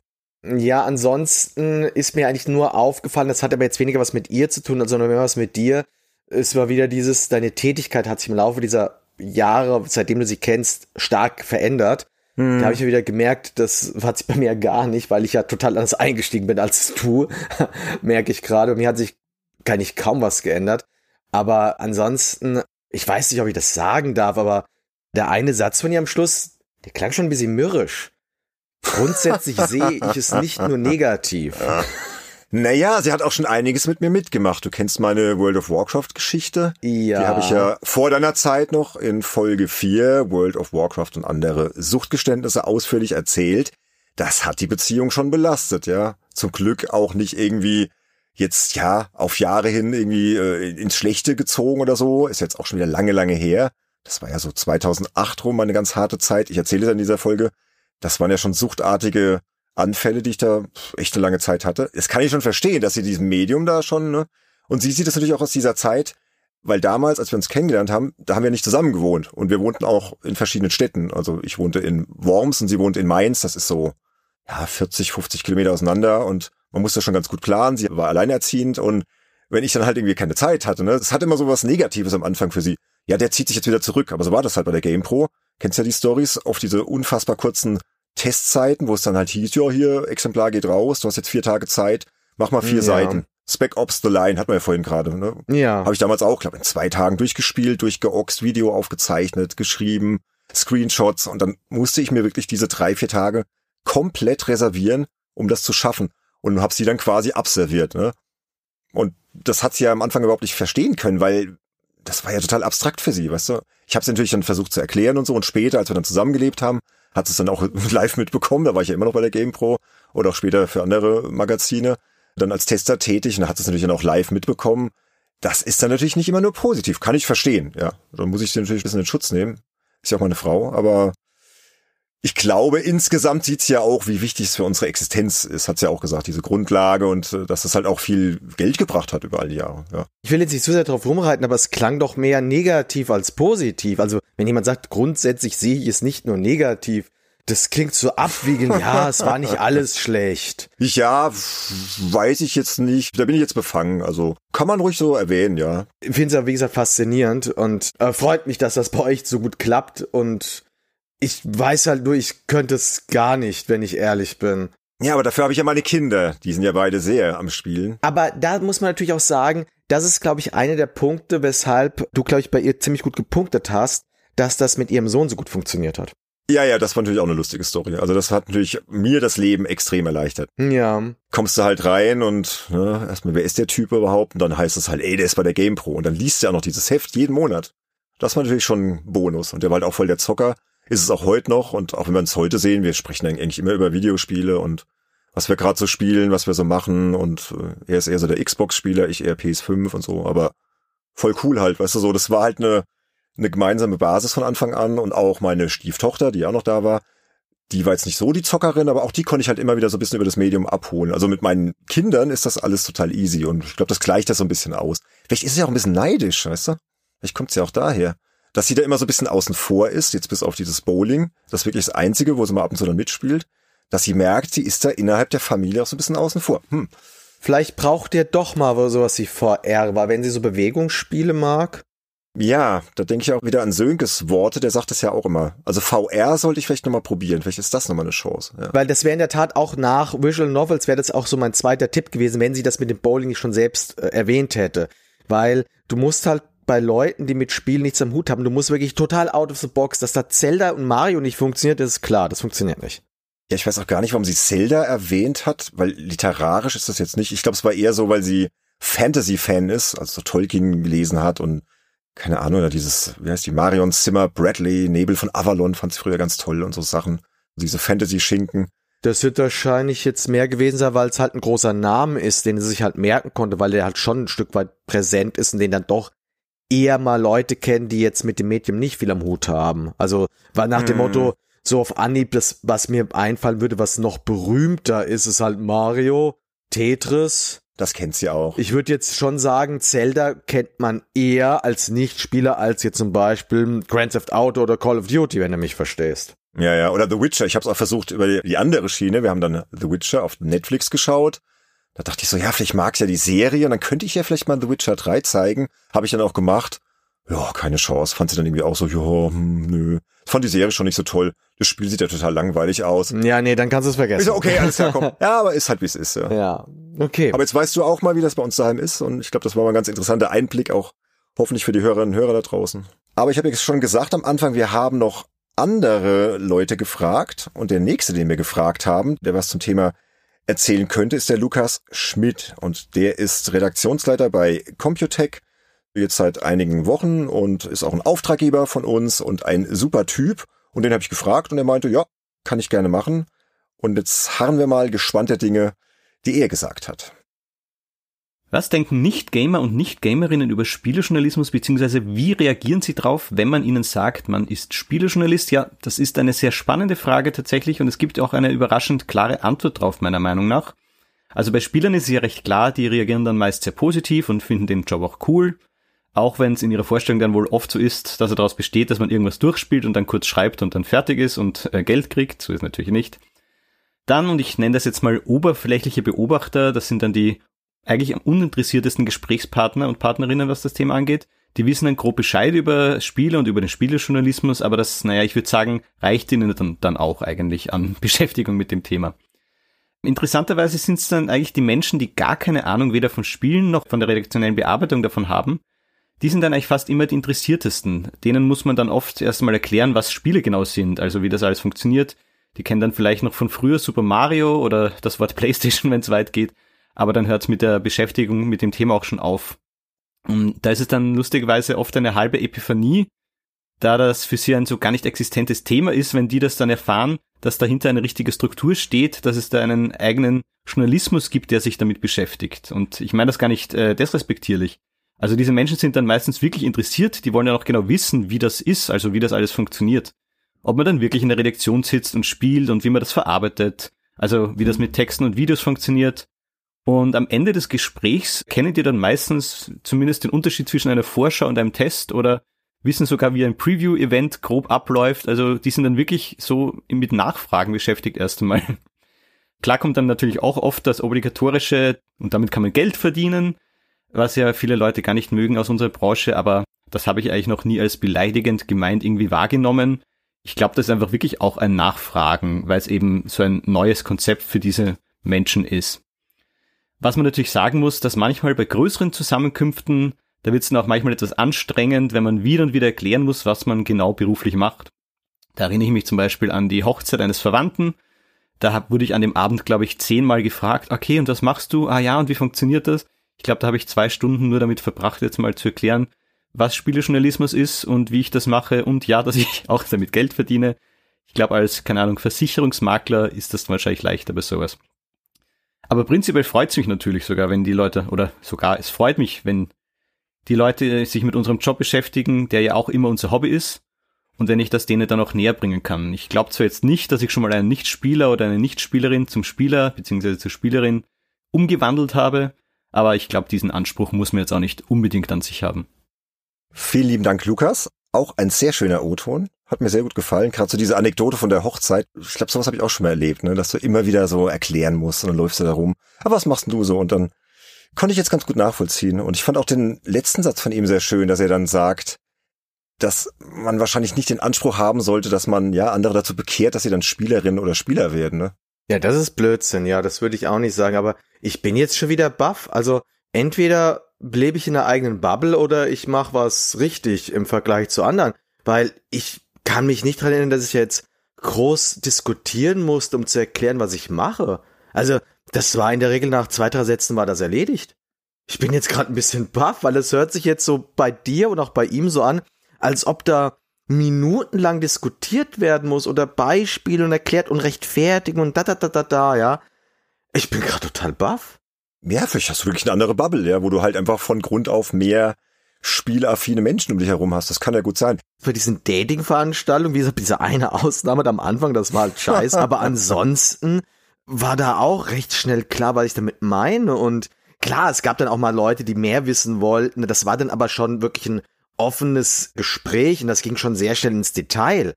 Ja, ansonsten ist mir eigentlich nur aufgefallen, das hat aber jetzt weniger was mit ihr zu tun, sondern mehr was mit dir. Es war wieder dieses, deine Tätigkeit hat sich im Laufe dieser Jahre, seitdem du sie kennst, stark verändert. Hm. Da habe ich mir wieder gemerkt, das hat sich bei mir gar nicht, weil ich ja total anders eingestiegen bin als du, merke ich gerade. Mir hat sich gar nicht kaum was geändert. Aber ansonsten, ich weiß nicht, ob ich das sagen darf, aber der eine Satz von ihr am Schluss, der klang schon ein bisschen mürrisch. Grundsätzlich sehe ich es nicht nur negativ. Naja, sie hat auch schon einiges mit mir mitgemacht. Du kennst meine World of Warcraft-Geschichte. Ja. Die habe ich ja vor deiner Zeit noch in Folge 4 World of Warcraft und andere Suchtgeständnisse ausführlich erzählt. Das hat die Beziehung schon belastet, ja. Zum Glück auch nicht irgendwie jetzt, ja, auf Jahre hin irgendwie äh, ins Schlechte gezogen oder so. Ist jetzt auch schon wieder lange, lange her das war ja so 2008 rum, eine ganz harte Zeit. Ich erzähle es in dieser Folge. Das waren ja schon suchtartige Anfälle, die ich da echt eine lange Zeit hatte. Das kann ich schon verstehen, dass sie diesem Medium da schon, ne? Und sie sieht das natürlich auch aus dieser Zeit, weil damals, als wir uns kennengelernt haben, da haben wir nicht zusammen gewohnt und wir wohnten auch in verschiedenen Städten. Also ich wohnte in Worms und sie wohnte in Mainz. Das ist so, ja, 40, 50 Kilometer auseinander und man musste schon ganz gut planen. Sie war alleinerziehend und wenn ich dann halt irgendwie keine Zeit hatte, ne, das hat immer so was Negatives am Anfang für sie ja, der zieht sich jetzt wieder zurück. Aber so war das halt bei der GamePro. Kennst ja die Stories auf diese unfassbar kurzen Testzeiten, wo es dann halt hieß, ja, hier, Exemplar geht raus, du hast jetzt vier Tage Zeit, mach mal vier ja. Seiten. Spec Ops The Line hat man ja vorhin gerade, ne? Ja. Habe ich damals auch, glaube in zwei Tagen durchgespielt, durchgeoxt, Video aufgezeichnet, geschrieben, Screenshots und dann musste ich mir wirklich diese drei, vier Tage komplett reservieren, um das zu schaffen und hab sie dann quasi abserviert, ne? Und das hat sie ja am Anfang überhaupt nicht verstehen können, weil das war ja total abstrakt für sie, weißt du? Ich habe es natürlich dann versucht zu erklären und so und später, als wir dann zusammengelebt haben, hat es dann auch live mitbekommen, da war ich ja immer noch bei der GamePro oder auch später für andere Magazine, dann als Tester tätig und hat es natürlich dann auch live mitbekommen. Das ist dann natürlich nicht immer nur positiv, kann ich verstehen, ja. Dann muss ich sie natürlich ein bisschen in Schutz nehmen. Ist ja auch meine Frau, aber ich glaube, insgesamt sieht's ja auch, wie wichtig es für unsere Existenz ist, hat's ja auch gesagt, diese Grundlage und äh, dass das halt auch viel Geld gebracht hat über all die Jahre. Ja. Ich will jetzt nicht zu sehr drauf rumreiten, aber es klang doch mehr negativ als positiv. Also wenn jemand sagt, grundsätzlich sehe ich es nicht nur negativ, das klingt so abwiegend, ja, es war nicht alles schlecht. Ja, weiß ich jetzt nicht. Da bin ich jetzt befangen. Also kann man ruhig so erwähnen, ja. Ich finde es ja, wie gesagt, faszinierend und äh, freut mich, dass das bei euch so gut klappt und ich weiß halt nur, ich könnte es gar nicht, wenn ich ehrlich bin. Ja, aber dafür habe ich ja meine Kinder. Die sind ja beide sehr am Spielen. Aber da muss man natürlich auch sagen, das ist, glaube ich, einer der Punkte, weshalb du, glaube ich, bei ihr ziemlich gut gepunktet hast, dass das mit ihrem Sohn so gut funktioniert hat. Ja, ja, das war natürlich auch eine lustige Story. Also das hat natürlich mir das Leben extrem erleichtert. Ja. Kommst du halt rein und ne, erstmal, wer ist der Typ überhaupt? Und dann heißt es halt, ey, der ist bei der GamePro. Und dann liest du ja noch dieses Heft jeden Monat. Das war natürlich schon ein Bonus. Und der war halt auch voll der Zocker. Ist es auch heute noch. Und auch wenn wir uns heute sehen, wir sprechen eigentlich immer über Videospiele und was wir gerade so spielen, was wir so machen. Und äh, er ist eher so der Xbox-Spieler, ich eher PS5 und so. Aber voll cool halt, weißt du so. Das war halt eine eine gemeinsame Basis von Anfang an und auch meine Stieftochter, die auch noch da war, die war jetzt nicht so die Zockerin, aber auch die konnte ich halt immer wieder so ein bisschen über das Medium abholen. Also mit meinen Kindern ist das alles total easy und ich glaube, das gleicht das so ein bisschen aus. Vielleicht ist sie auch ein bisschen neidisch, weißt du? Vielleicht kommt sie auch daher. Dass sie da immer so ein bisschen außen vor ist, jetzt bis auf dieses Bowling, das ist wirklich das Einzige, wo sie mal ab und zu dann mitspielt, dass sie merkt, sie ist da innerhalb der Familie auch so ein bisschen außen vor. Hm. Vielleicht braucht ihr doch mal sowas wie VR, weil wenn sie so Bewegungsspiele mag, ja, da denke ich auch wieder an Sönkes Worte, der sagt es ja auch immer. Also VR sollte ich vielleicht nochmal probieren, vielleicht ist das nochmal eine Chance. Ja. Weil das wäre in der Tat auch nach Visual Novels, wäre das auch so mein zweiter Tipp gewesen, wenn sie das mit dem Bowling schon selbst äh, erwähnt hätte. Weil du musst halt bei Leuten, die mit Spielen nichts am Hut haben, du musst wirklich total out of the box, dass da Zelda und Mario nicht funktioniert, ist klar, das funktioniert nicht. Ja, ich weiß auch gar nicht, warum sie Zelda erwähnt hat, weil literarisch ist das jetzt nicht. Ich glaube, es war eher so, weil sie Fantasy-Fan ist, also Tolkien gelesen hat und keine Ahnung, oder dieses, wie heißt die, Marion Zimmer, Bradley, Nebel von Avalon fand sie früher ganz toll und so Sachen. Diese Fantasy-Schinken. Das wird wahrscheinlich jetzt mehr gewesen sein, weil es halt ein großer Name ist, den sie sich halt merken konnte, weil der halt schon ein Stück weit präsent ist und den dann doch eher mal Leute kennen, die jetzt mit dem Medium nicht viel am Hut haben. Also, war nach dem hm. Motto, so auf Anhieb, das, was mir einfallen würde, was noch berühmter ist, ist halt Mario, Tetris, das kennt sie auch. Ich würde jetzt schon sagen, Zelda kennt man eher als Nichtspieler als jetzt zum Beispiel Grand Theft Auto oder Call of Duty, wenn du mich verstehst. Ja, ja, oder The Witcher. Ich habe es auch versucht über die, andere Schiene. Wir haben dann The Witcher auf Netflix geschaut. Da dachte ich so, ja, vielleicht mag's ja die Serie und dann könnte ich ja vielleicht mal The Witcher 3 zeigen. Habe ich dann auch gemacht. Ja, keine Chance. Fand sie dann irgendwie auch so, ja, hm, nö. Fand die Serie schon nicht so toll. Das Spiel sieht ja total langweilig aus. Ja, nee, dann kannst du es vergessen. So, okay, alles klar, komm. Ja, aber ist halt, wie es ist. Ja. ja, okay. Aber jetzt weißt du auch mal, wie das bei uns daheim ist und ich glaube, das war mal ein ganz interessanter Einblick auch hoffentlich für die Hörerinnen und Hörer da draußen. Aber ich habe jetzt schon gesagt am Anfang, wir haben noch andere Leute gefragt und der nächste, den wir gefragt haben, der was zum Thema erzählen könnte, ist der Lukas Schmidt und der ist Redaktionsleiter bei Computech jetzt seit einigen Wochen und ist auch ein Auftraggeber von uns und ein super Typ und den habe ich gefragt und er meinte, ja, kann ich gerne machen. Und jetzt harren wir mal gespannt der Dinge, die er gesagt hat. Was denken Nicht-Gamer und Nicht-Gamerinnen über Spielejournalismus, beziehungsweise wie reagieren sie drauf, wenn man ihnen sagt, man ist Spielejournalist? Ja, das ist eine sehr spannende Frage tatsächlich und es gibt auch eine überraschend klare Antwort drauf, meiner Meinung nach. Also bei Spielern ist es ja recht klar, die reagieren dann meist sehr positiv und finden den Job auch cool. Auch wenn es in ihrer Vorstellung dann wohl oft so ist, dass er daraus besteht, dass man irgendwas durchspielt und dann kurz schreibt und dann fertig ist und äh, Geld kriegt. So ist natürlich nicht. Dann, und ich nenne das jetzt mal oberflächliche Beobachter, das sind dann die eigentlich am uninteressiertesten Gesprächspartner und Partnerinnen, was das Thema angeht. Die wissen dann grob Bescheid über Spiele und über den Spielejournalismus, aber das, naja, ich würde sagen, reicht ihnen dann, dann auch eigentlich an Beschäftigung mit dem Thema. Interessanterweise sind es dann eigentlich die Menschen, die gar keine Ahnung weder von Spielen noch von der redaktionellen Bearbeitung davon haben, die sind dann eigentlich fast immer die interessiertesten. Denen muss man dann oft erstmal erklären, was Spiele genau sind, also wie das alles funktioniert. Die kennen dann vielleicht noch von früher Super Mario oder das Wort PlayStation, wenn es weit geht, aber dann hört es mit der Beschäftigung mit dem Thema auch schon auf. Und da ist es dann lustigerweise oft eine halbe Epiphanie, da das für sie ein so gar nicht existentes Thema ist, wenn die das dann erfahren, dass dahinter eine richtige Struktur steht, dass es da einen eigenen Journalismus gibt, der sich damit beschäftigt. Und ich meine das gar nicht äh, desrespektierlich. Also diese Menschen sind dann meistens wirklich interessiert, die wollen ja auch genau wissen, wie das ist, also wie das alles funktioniert. Ob man dann wirklich in der Redaktion sitzt und spielt und wie man das verarbeitet, also wie das mit Texten und Videos funktioniert. Und am Ende des Gesprächs kennen die dann meistens zumindest den Unterschied zwischen einer Vorschau und einem Test oder wissen sogar, wie ein Preview-Event grob abläuft. Also die sind dann wirklich so mit Nachfragen beschäftigt erst einmal. Klar kommt dann natürlich auch oft das obligatorische, und damit kann man Geld verdienen, was ja viele Leute gar nicht mögen aus unserer Branche, aber das habe ich eigentlich noch nie als beleidigend gemeint irgendwie wahrgenommen. Ich glaube, das ist einfach wirklich auch ein Nachfragen, weil es eben so ein neues Konzept für diese Menschen ist. Was man natürlich sagen muss, dass manchmal bei größeren Zusammenkünften, da wird es dann auch manchmal etwas anstrengend, wenn man wieder und wieder erklären muss, was man genau beruflich macht. Da erinnere ich mich zum Beispiel an die Hochzeit eines Verwandten. Da hab, wurde ich an dem Abend, glaube ich, zehnmal gefragt, okay, und was machst du? Ah ja, und wie funktioniert das? Ich glaube, da habe ich zwei Stunden nur damit verbracht, jetzt mal zu erklären, was Spielejournalismus ist und wie ich das mache und ja, dass ich auch damit Geld verdiene. Ich glaube, als, keine Ahnung, Versicherungsmakler ist das wahrscheinlich leichter bei sowas. Aber prinzipiell freut es mich natürlich sogar, wenn die Leute, oder sogar es freut mich, wenn die Leute sich mit unserem Job beschäftigen, der ja auch immer unser Hobby ist, und wenn ich das denen dann auch näher bringen kann. Ich glaube zwar jetzt nicht, dass ich schon mal einen Nichtspieler oder eine Nichtspielerin zum Spieler bzw. zur Spielerin umgewandelt habe, aber ich glaube, diesen Anspruch muss man jetzt auch nicht unbedingt an sich haben. Vielen lieben Dank, Lukas. Auch ein sehr schöner O-Ton. Hat mir sehr gut gefallen. Gerade so diese Anekdote von der Hochzeit. Ich glaube, sowas habe ich auch schon mal erlebt, ne? dass du immer wieder so erklären musst und dann läufst du da rum. Aber was machst denn du so? Und dann konnte ich jetzt ganz gut nachvollziehen. Und ich fand auch den letzten Satz von ihm sehr schön, dass er dann sagt, dass man wahrscheinlich nicht den Anspruch haben sollte, dass man ja andere dazu bekehrt, dass sie dann Spielerin oder Spieler werden. Ne? Ja, das ist Blödsinn. Ja, das würde ich auch nicht sagen. Aber ich bin jetzt schon wieder baff. Also entweder lebe ich in einer eigenen Bubble oder ich mache was richtig im Vergleich zu anderen. Weil ich kann mich nicht dran erinnern, dass ich jetzt groß diskutieren musste, um zu erklären, was ich mache. Also, das war in der Regel nach zwei, drei Sätzen war das erledigt. Ich bin jetzt gerade ein bisschen baff, weil es hört sich jetzt so bei dir und auch bei ihm so an, als ob da minutenlang diskutiert werden muss oder Beispiele und erklärt und rechtfertigen und da da da da da, ja. Ich bin gerade total baff. Ja, vielleicht hast du wirklich eine andere Bubble, ja, wo du halt einfach von Grund auf mehr spielaffine Menschen um dich herum hast. Das kann ja gut sein. Für diesen Dating-Veranstaltung, wie gesagt, diese eine Ausnahme am Anfang, das war halt scheiße, aber ansonsten war da auch recht schnell klar, was ich damit meine und klar, es gab dann auch mal Leute, die mehr wissen wollten. Das war dann aber schon wirklich ein offenes Gespräch und das ging schon sehr schnell ins Detail.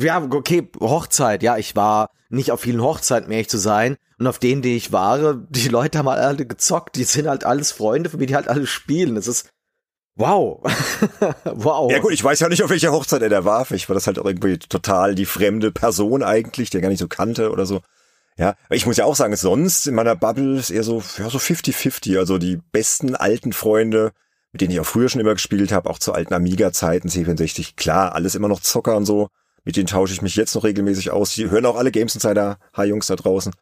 Ja, okay, Hochzeit, ja, ich war nicht auf vielen Hochzeiten, mehr ich zu sein. Und auf denen, die ich war, die Leute haben halt alle gezockt, die sind halt alles Freunde von mir, die halt alle spielen. Das ist wow. wow. Ja gut, ich weiß ja nicht, auf welcher Hochzeit er da war. Vielleicht war das halt auch irgendwie total die fremde Person eigentlich, der gar nicht so kannte oder so. Ja, ich muss ja auch sagen, sonst in meiner Bubble ist eher so, ja, so 50-50. Also die besten alten Freunde, mit denen ich auch früher schon immer gespielt habe, auch zu alten Amiga-Zeiten, C64, klar, alles immer noch Zocker und so. Mit denen tausche ich mich jetzt noch regelmäßig aus. Die hören auch alle Games Insider, Hi-Jungs da draußen.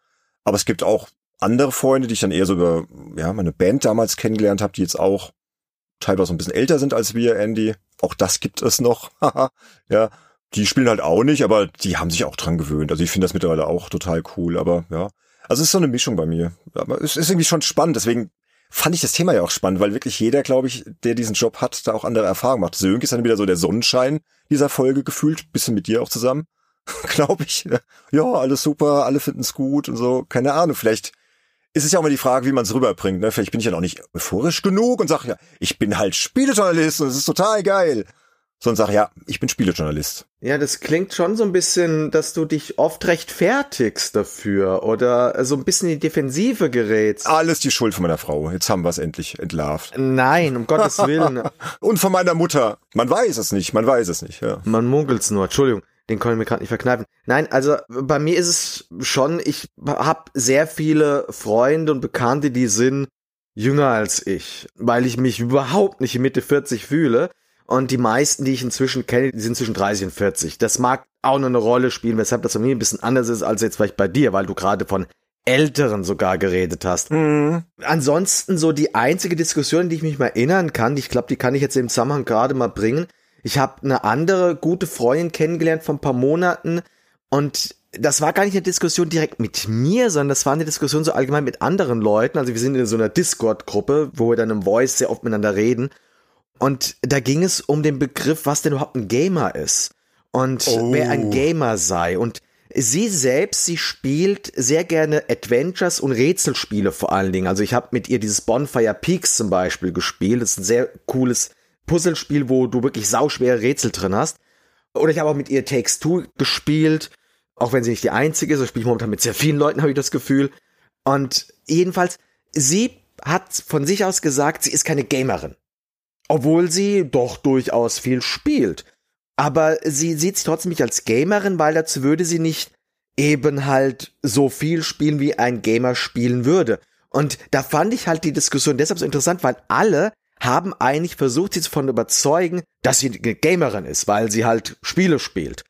Aber es gibt auch andere Freunde, die ich dann eher so über ja, meine Band damals kennengelernt habe, die jetzt auch teilweise ein bisschen älter sind als wir, Andy. Auch das gibt es noch. ja, die spielen halt auch nicht, aber die haben sich auch dran gewöhnt. Also ich finde das mittlerweile auch total cool, aber ja. Also es ist so eine Mischung bei mir. Aber es ist irgendwie schon spannend, deswegen fand ich das Thema ja auch spannend, weil wirklich jeder, glaube ich, der diesen Job hat, da auch andere Erfahrungen macht. Sönk ist dann wieder so der Sonnenschein dieser Folge gefühlt, bisschen mit dir auch zusammen, glaube ich. Ja, alles super, alle finden es gut und so. Keine Ahnung, vielleicht ist es ja auch mal die Frage, wie man es rüberbringt. Ne? Vielleicht bin ich ja noch nicht euphorisch genug und sage, ja, ich bin halt Spielejournalist und es ist total geil sondern sag, ja, ich bin Spielejournalist. Ja, das klingt schon so ein bisschen, dass du dich oft rechtfertigst dafür oder so ein bisschen in die Defensive gerätst. Alles die Schuld von meiner Frau. Jetzt haben wir es endlich entlarvt. Nein, um Gottes Willen. Und von meiner Mutter. Man weiß es nicht, man weiß es nicht. Ja. Man munkelt's nur, Entschuldigung. Den konnte ich mir gerade nicht verkneifen. Nein, also bei mir ist es schon, ich habe sehr viele Freunde und Bekannte, die sind jünger als ich, weil ich mich überhaupt nicht Mitte 40 fühle. Und die meisten, die ich inzwischen kenne, die sind zwischen 30 und 40. Das mag auch noch eine Rolle spielen, weshalb das bei mir ein bisschen anders ist als jetzt vielleicht bei dir, weil du gerade von Älteren sogar geredet hast. Mhm. Ansonsten so die einzige Diskussion, die ich mich mal erinnern kann, ich glaube, die kann ich jetzt im Zusammenhang gerade mal bringen. Ich habe eine andere gute Freundin kennengelernt vor ein paar Monaten und das war gar nicht eine Diskussion direkt mit mir, sondern das war eine Diskussion so allgemein mit anderen Leuten. Also wir sind in so einer Discord-Gruppe, wo wir dann im Voice sehr oft miteinander reden. Und da ging es um den Begriff, was denn überhaupt ein Gamer ist und oh. wer ein Gamer sei. Und sie selbst, sie spielt sehr gerne Adventures und Rätselspiele vor allen Dingen. Also ich habe mit ihr dieses Bonfire Peaks zum Beispiel gespielt. Das ist ein sehr cooles Puzzlespiel, wo du wirklich sauschwere Rätsel drin hast. Oder ich habe auch mit ihr Takes Two gespielt, auch wenn sie nicht die einzige ist. Ich spiele momentan mit sehr vielen Leuten, habe ich das Gefühl. Und jedenfalls, sie hat von sich aus gesagt, sie ist keine Gamerin. Obwohl sie doch durchaus viel spielt. Aber sie sieht sich trotzdem nicht als Gamerin, weil dazu würde sie nicht eben halt so viel spielen, wie ein Gamer spielen würde. Und da fand ich halt die Diskussion deshalb so interessant, weil alle haben eigentlich versucht, sie davon überzeugen, dass sie eine Gamerin ist, weil sie halt Spiele spielt.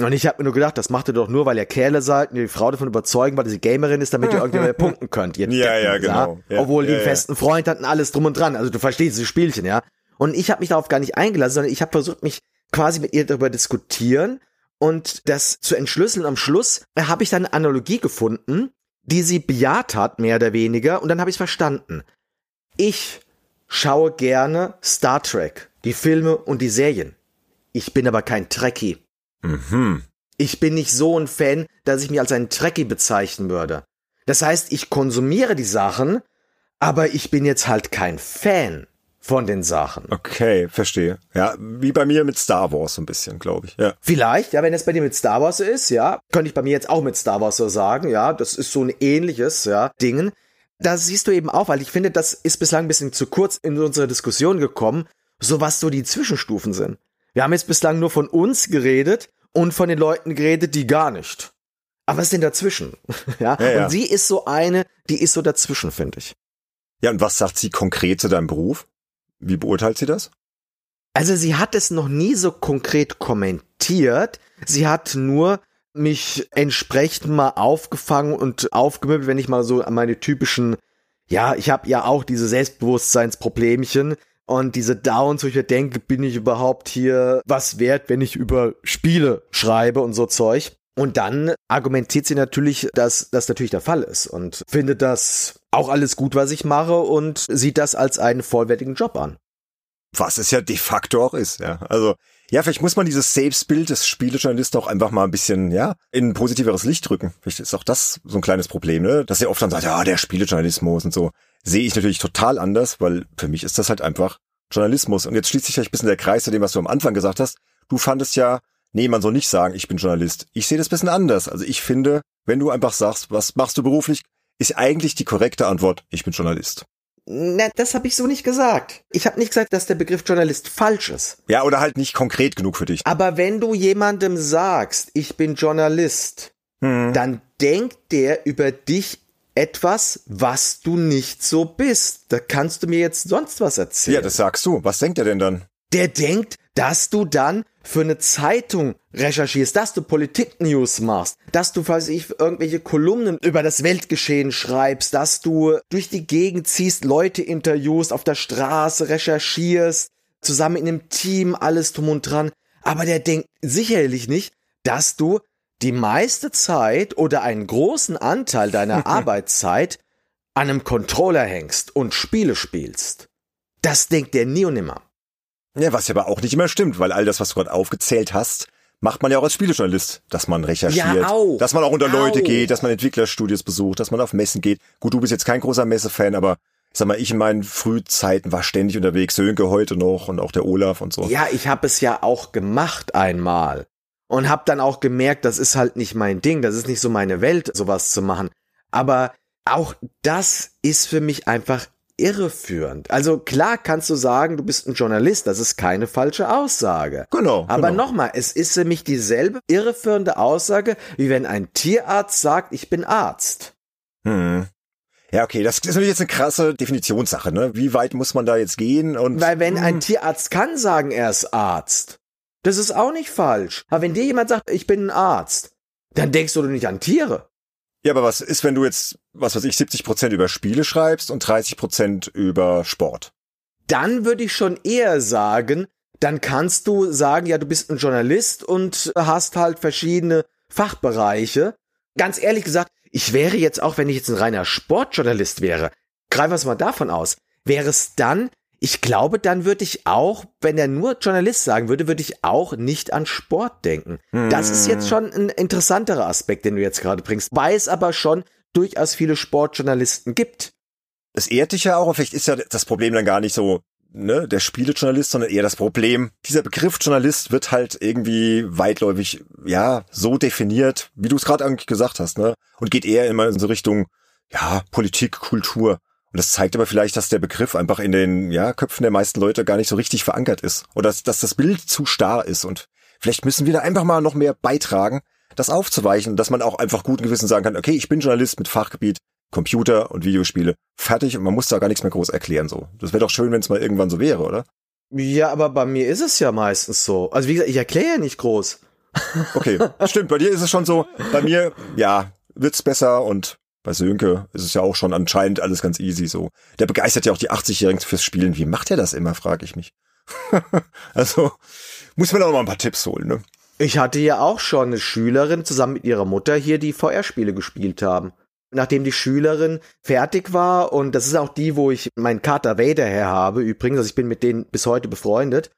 Und ich habe mir nur gedacht, das macht ihr doch nur, weil ihr Kerle seid und die Frau davon überzeugen, weil sie Gamerin ist, damit ihr irgendwann punkten könnt. Ihr Ja, Deppen, ja, genau. Ja, Obwohl die ja, einen ja. festen Freund hatten, alles drum und dran. Also du verstehst dieses Spielchen, ja. Und ich habe mich darauf gar nicht eingelassen, sondern ich habe versucht, mich quasi mit ihr darüber diskutieren und das zu entschlüsseln. Am Schluss habe ich dann eine Analogie gefunden, die sie bejaht hat, mehr oder weniger, und dann habe ich es verstanden. Ich schaue gerne Star Trek, die Filme und die Serien. Ich bin aber kein Trekkie. Mhm. Ich bin nicht so ein Fan, dass ich mich als einen Trekkie bezeichnen würde. Das heißt, ich konsumiere die Sachen, aber ich bin jetzt halt kein Fan von den Sachen. Okay, verstehe. Ja, wie bei mir mit Star Wars so ein bisschen, glaube ich. Ja. Vielleicht, ja, wenn es bei dir mit Star Wars ist, ja, könnte ich bei mir jetzt auch mit Star Wars so sagen, ja, das ist so ein ähnliches, ja, Dingen. Da siehst du eben auch, weil ich finde, das ist bislang ein bisschen zu kurz in unsere Diskussion gekommen, so was so die Zwischenstufen sind. Wir haben jetzt bislang nur von uns geredet und von den Leuten geredet, die gar nicht. Aber was ist denn dazwischen? ja? Ja, ja. Und sie ist so eine, die ist so dazwischen, finde ich. Ja, und was sagt sie konkret zu deinem Beruf? Wie beurteilt sie das? Also sie hat es noch nie so konkret kommentiert. Sie hat nur mich entsprechend mal aufgefangen und aufgemöbelt, wenn ich mal so an meine typischen, ja, ich habe ja auch diese Selbstbewusstseinsproblemchen und diese Downs, wo ich mir denke, bin ich überhaupt hier was wert, wenn ich über Spiele schreibe und so Zeug. Und dann argumentiert sie natürlich, dass das natürlich der Fall ist und findet das auch alles gut, was ich mache und sieht das als einen vollwertigen Job an. Was es ja de facto auch ist, ja. Also, ja, vielleicht muss man dieses Selbstbild des Spielejournalisten auch einfach mal ein bisschen, ja, in ein positiveres Licht drücken. Vielleicht ist auch das so ein kleines Problem, ne? Dass er oft dann sagt, ja, der Spielejournalismus und so. Sehe ich natürlich total anders, weil für mich ist das halt einfach Journalismus. Und jetzt schließt sich vielleicht ein bisschen der Kreis zu dem, was du am Anfang gesagt hast. Du fandest ja, nee, man soll nicht sagen, ich bin Journalist. Ich sehe das ein bisschen anders. Also ich finde, wenn du einfach sagst, was machst du beruflich, ist eigentlich die korrekte Antwort, ich bin Journalist. Na, das habe ich so nicht gesagt. Ich habe nicht gesagt, dass der Begriff Journalist falsch ist. Ja, oder halt nicht konkret genug für dich. Aber wenn du jemandem sagst, ich bin Journalist, Hm. dann denkt der über dich etwas, was du nicht so bist. Da kannst du mir jetzt sonst was erzählen. Ja, das sagst du. Was denkt er denn dann? der denkt, dass du dann für eine Zeitung recherchierst, dass du Politik-News machst, dass du, weiß ich, irgendwelche Kolumnen über das Weltgeschehen schreibst, dass du durch die Gegend ziehst, Leute interviewst, auf der Straße recherchierst, zusammen in einem Team, alles drum und dran. Aber der denkt sicherlich nicht, dass du die meiste Zeit oder einen großen Anteil deiner Arbeitszeit an einem Controller hängst und Spiele spielst. Das denkt der nie und nimmer. Ja, was ja aber auch nicht immer stimmt, weil all das, was du gerade aufgezählt hast, macht man ja auch als Spielejournalist, dass man recherchiert, Ja, au. dass man auch unter Leute Au. geht, dass man Entwicklerstudios besucht, dass man auf Messen geht. Gut, du bist jetzt kein großer Messefan, aber sag mal, ich in meinen Frühzeiten war ständig unterwegs, Sönke heute noch und auch der Olaf und so. Ja, ich habe es ja auch gemacht einmal und habe dann auch gemerkt, das ist halt nicht mein Ding, das ist nicht so meine Welt, sowas zu machen. Aber auch das ist für mich einfach irreführend. Also klar kannst du sagen, du bist ein Journalist, das ist keine falsche Aussage. Genau. Aber genau. nochmal, es ist für mich dieselbe irreführende Aussage, wie wenn ein Tierarzt sagt, ich bin Arzt. Hm. Ja, okay, das ist natürlich jetzt eine krasse Definitionssache, ne? Wie weit muss man da jetzt gehen und Weil wenn ein Hm. Tierarzt kann sagen, er ist Arzt, das ist auch nicht falsch. Aber wenn dir jemand sagt, ich bin ein Arzt, dann denkst du nicht an Tiere. Ja, aber was ist, wenn du jetzt, was weiß ich, 70 Prozent über Spiele schreibst und 30 Prozent über Sport? Dann würde ich schon eher sagen, dann kannst du sagen, ja, du bist ein Journalist und hast halt verschiedene Fachbereiche. Ganz ehrlich gesagt, ich wäre jetzt auch, wenn ich jetzt ein reiner Sportjournalist wäre, greifen wir es mal davon aus, wäre es dann, ich glaube, dann würde ich auch, wenn er nur Journalist sagen würde, würde ich auch nicht an Sport denken. Das ist jetzt schon ein interessanterer Aspekt, den du jetzt gerade bringst, weil es aber schon durchaus viele Sportjournalisten gibt. Es ehrt dich ja auch, vielleicht ist ja das Problem dann gar nicht so, ne, der Spielejournalist, sondern eher das Problem. Dieser Begriff Journalist wird halt irgendwie weitläufig, ja, so definiert, wie du es gerade eigentlich gesagt hast, ne? Und geht eher immer in so Richtung, ja, Politik, Kultur. Und das zeigt aber vielleicht, dass der Begriff einfach in den ja, Köpfen der meisten Leute gar nicht so richtig verankert ist. Oder dass, dass das Bild zu starr ist. Und vielleicht müssen wir da einfach mal noch mehr beitragen, das aufzuweichen, dass man auch einfach guten Gewissen sagen kann, okay, ich bin Journalist mit Fachgebiet Computer und Videospiele. Fertig und man muss da gar nichts mehr groß erklären so. Das wäre doch schön, wenn es mal irgendwann so wäre, oder? Ja, aber bei mir ist es ja meistens so. Also wie gesagt, ich erkläre ja nicht groß. Okay, stimmt. Bei dir ist es schon so. Bei mir, ja, wird's besser und bei Sönke ist es ja auch schon anscheinend alles ganz easy so. Der begeistert ja auch die 80-Jährigen fürs Spielen. Wie macht er das immer, frage ich mich. also muss man auch mal ein paar Tipps holen, ne? Ich hatte ja auch schon eine Schülerin zusammen mit ihrer Mutter hier, die VR-Spiele gespielt haben. Nachdem die Schülerin fertig war, und das ist auch die, wo ich meinen Carter Vader her habe, übrigens, also ich bin mit denen bis heute befreundet.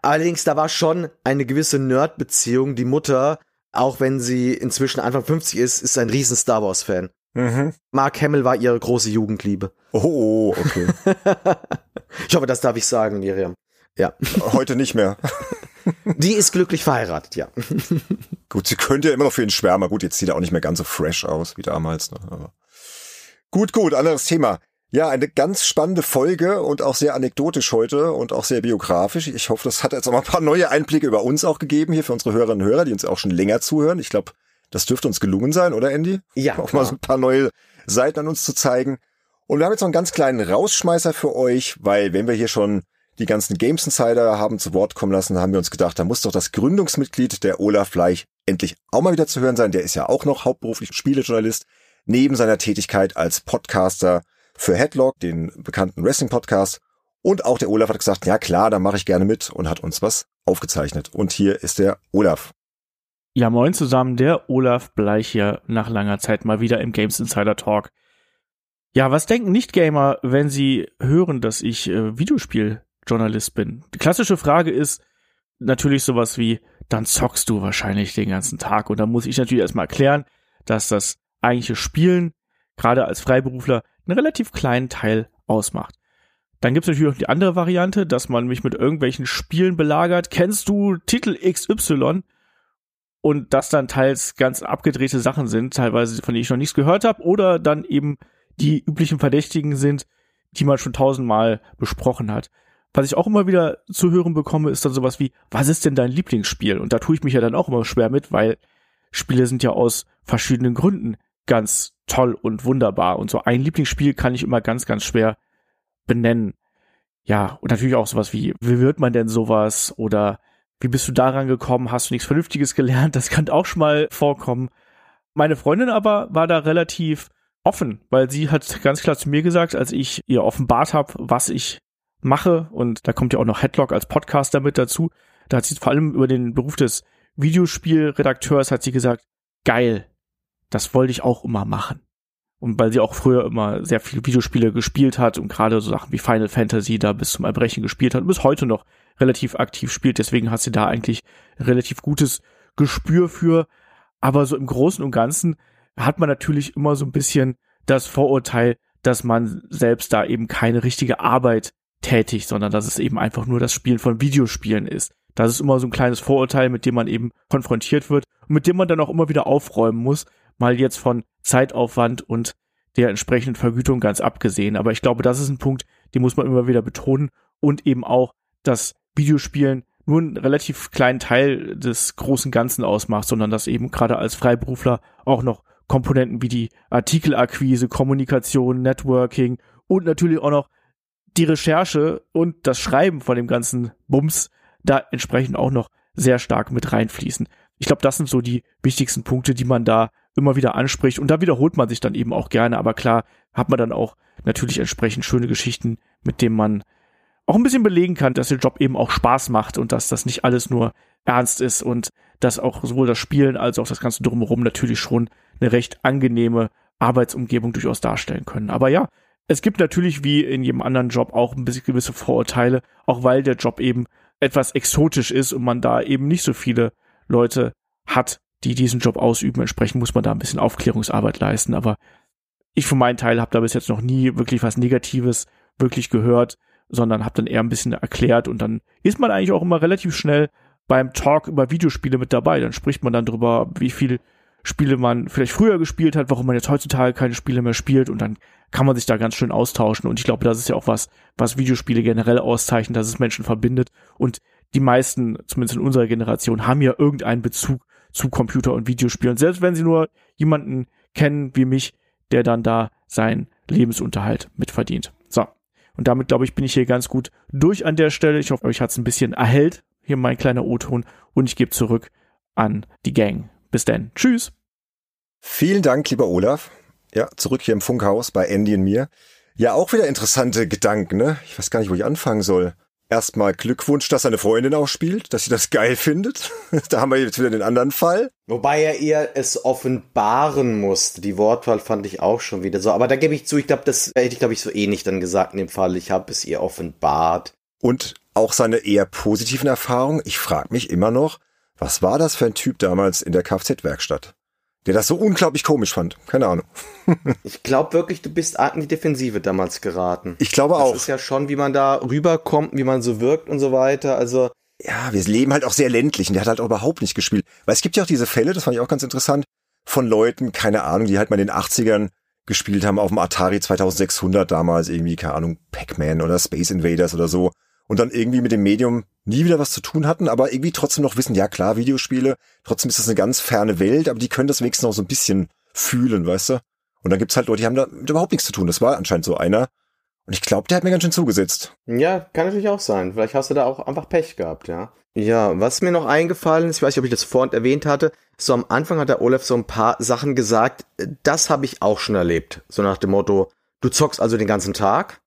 Allerdings, da war schon eine gewisse Nerd-Beziehung. Die Mutter, auch wenn sie inzwischen Anfang 50 ist, ist ein riesen Star Wars-Fan. Mhm. Mark Hamill war ihre große Jugendliebe. Oh, okay. ich hoffe, das darf ich sagen, Miriam. Ja. Heute nicht mehr. Die ist glücklich verheiratet, ja. Gut, sie könnte ja immer noch für ihn schwärmen. Gut, jetzt sieht er auch nicht mehr ganz so fresh aus wie damals. Ne? Aber gut, gut, anderes Thema. Ja, eine ganz spannende Folge und auch sehr anekdotisch heute und auch sehr biografisch. Ich hoffe, das hat jetzt auch mal ein paar neue Einblicke über uns auch gegeben hier für unsere Hörerinnen und Hörer, die uns auch schon länger zuhören. Ich glaube, das dürfte uns gelungen sein, oder Andy? Ja. Auch mal so ein paar neue Seiten an uns zu zeigen. Und wir haben jetzt noch einen ganz kleinen Rausschmeißer für euch, weil wenn wir hier schon die ganzen Games Insider haben zu Wort kommen lassen, haben wir uns gedacht, da muss doch das Gründungsmitglied der Olaf Bleich endlich auch mal wieder zu hören sein. Der ist ja auch noch hauptberuflich Spielejournalist, neben seiner Tätigkeit als Podcaster für Headlock, den bekannten Wrestling-Podcast. Und auch der Olaf hat gesagt, ja klar, da mache ich gerne mit und hat uns was aufgezeichnet. Und hier ist der Olaf. Ja, moin zusammen, der Olaf Bleich hier nach langer Zeit mal wieder im Games Insider Talk. Ja, was denken Nicht-Gamer, wenn sie hören, dass ich äh, Videospiel Journalist bin. Die klassische Frage ist natürlich sowas wie, dann zockst du wahrscheinlich den ganzen Tag. Und da muss ich natürlich erstmal erklären, dass das eigentliche Spielen, gerade als Freiberufler, einen relativ kleinen Teil ausmacht. Dann gibt es natürlich auch die andere Variante, dass man mich mit irgendwelchen Spielen belagert. Kennst du Titel XY? Und das dann teils ganz abgedrehte Sachen sind, teilweise von denen ich noch nichts gehört habe, oder dann eben die üblichen Verdächtigen sind, die man schon tausendmal besprochen hat. Was ich auch immer wieder zu hören bekomme, ist dann sowas wie, was ist denn dein Lieblingsspiel? Und da tue ich mich ja dann auch immer schwer mit, weil Spiele sind ja aus verschiedenen Gründen ganz toll und wunderbar. Und so ein Lieblingsspiel kann ich immer ganz, ganz schwer benennen. Ja, und natürlich auch sowas wie, wie wird man denn sowas? Oder wie bist du daran gekommen? Hast du nichts Vernünftiges gelernt? Das kann auch schon mal vorkommen. Meine Freundin aber war da relativ offen, weil sie hat ganz klar zu mir gesagt, als ich ihr offenbart habe, was ich mache und da kommt ja auch noch Headlock als Podcaster mit dazu. Da hat sie vor allem über den Beruf des Videospielredakteurs hat sie gesagt, geil, das wollte ich auch immer machen. Und weil sie auch früher immer sehr viele Videospiele gespielt hat und gerade so Sachen wie Final Fantasy da bis zum Erbrechen gespielt hat und bis heute noch relativ aktiv spielt, deswegen hat sie da eigentlich relativ gutes Gespür für. Aber so im Großen und Ganzen hat man natürlich immer so ein bisschen das Vorurteil, dass man selbst da eben keine richtige Arbeit tätig, sondern dass es eben einfach nur das Spielen von Videospielen ist. Das ist immer so ein kleines Vorurteil, mit dem man eben konfrontiert wird und mit dem man dann auch immer wieder aufräumen muss, mal jetzt von Zeitaufwand und der entsprechenden Vergütung ganz abgesehen. Aber ich glaube, das ist ein Punkt, den muss man immer wieder betonen und eben auch, dass Videospielen nur einen relativ kleinen Teil des großen Ganzen ausmacht, sondern dass eben gerade als Freiberufler auch noch Komponenten wie die Artikelakquise, Kommunikation, Networking und natürlich auch noch die Recherche und das Schreiben von dem ganzen Bums da entsprechend auch noch sehr stark mit reinfließen. Ich glaube, das sind so die wichtigsten Punkte, die man da immer wieder anspricht. Und da wiederholt man sich dann eben auch gerne. Aber klar hat man dann auch natürlich entsprechend schöne Geschichten, mit denen man auch ein bisschen belegen kann, dass der Job eben auch Spaß macht und dass das nicht alles nur ernst ist und dass auch sowohl das Spielen als auch das Ganze drumherum natürlich schon eine recht angenehme Arbeitsumgebung durchaus darstellen können. Aber ja, es gibt natürlich wie in jedem anderen Job auch ein bisschen gewisse Vorurteile, auch weil der Job eben etwas exotisch ist und man da eben nicht so viele Leute hat, die diesen Job ausüben. Entsprechend muss man da ein bisschen Aufklärungsarbeit leisten. Aber ich für meinen Teil habe da bis jetzt noch nie wirklich was Negatives wirklich gehört, sondern habe dann eher ein bisschen erklärt und dann ist man eigentlich auch immer relativ schnell beim Talk über Videospiele mit dabei. Dann spricht man dann drüber, wie viel Spiele man vielleicht früher gespielt hat, warum man jetzt heutzutage keine Spiele mehr spielt und dann kann man sich da ganz schön austauschen und ich glaube, das ist ja auch was, was Videospiele generell auszeichnet, dass es Menschen verbindet und die meisten, zumindest in unserer Generation, haben ja irgendeinen Bezug zu Computer- und Videospielen. Selbst wenn sie nur jemanden kennen wie mich, der dann da seinen Lebensunterhalt mitverdient. So. Und damit, glaube ich, bin ich hier ganz gut durch an der Stelle. Ich hoffe, euch hat es ein bisschen erhellt. Hier mein kleiner O-Ton und ich gebe zurück an die Gang. Bis denn. Tschüss. Vielen Dank, lieber Olaf. Ja, zurück hier im Funkhaus bei Andy und mir. Ja, auch wieder interessante Gedanken, ne? Ich weiß gar nicht, wo ich anfangen soll. Erstmal Glückwunsch, dass seine Freundin auch spielt, dass sie das geil findet. da haben wir jetzt wieder den anderen Fall. Wobei er eher es offenbaren musste. Die Wortwahl fand ich auch schon wieder so. Aber da gebe ich zu, ich glaube, das hätte ich, glaube ich, so ähnlich dann gesagt in dem Fall. Ich habe es ihr offenbart. Und auch seine eher positiven Erfahrungen. Ich frage mich immer noch, was war das für ein Typ damals in der Kfz-Werkstatt? Der das so unglaublich komisch fand. Keine Ahnung. ich glaube wirklich, du bist arg in die Defensive damals geraten. Ich glaube auch. Das ist ja schon, wie man da rüberkommt, wie man so wirkt und so weiter. Also ja, wir leben halt auch sehr ländlich und der hat halt auch überhaupt nicht gespielt. Weil es gibt ja auch diese Fälle, das fand ich auch ganz interessant, von Leuten, keine Ahnung, die halt mal in den 80ern gespielt haben auf dem Atari 2600 damals irgendwie, keine Ahnung, Pac-Man oder Space Invaders oder so und dann irgendwie mit dem Medium nie wieder was zu tun hatten, aber irgendwie trotzdem noch wissen, ja klar, Videospiele, trotzdem ist das eine ganz ferne Welt, aber die können das wenigstens noch so ein bisschen fühlen, weißt du? Und dann gibt's halt Leute, die haben da überhaupt nichts zu tun. Das war anscheinend so einer. Und ich glaube, der hat mir ganz schön zugesetzt. Ja, kann natürlich auch sein. Vielleicht hast du da auch einfach Pech gehabt, ja. Ja, was mir noch eingefallen ist, ich weiß nicht, ob ich das vorhin erwähnt hatte, so am Anfang hat der Olaf so ein paar Sachen gesagt, das habe ich auch schon erlebt. So nach dem Motto, du zockst also den ganzen Tag,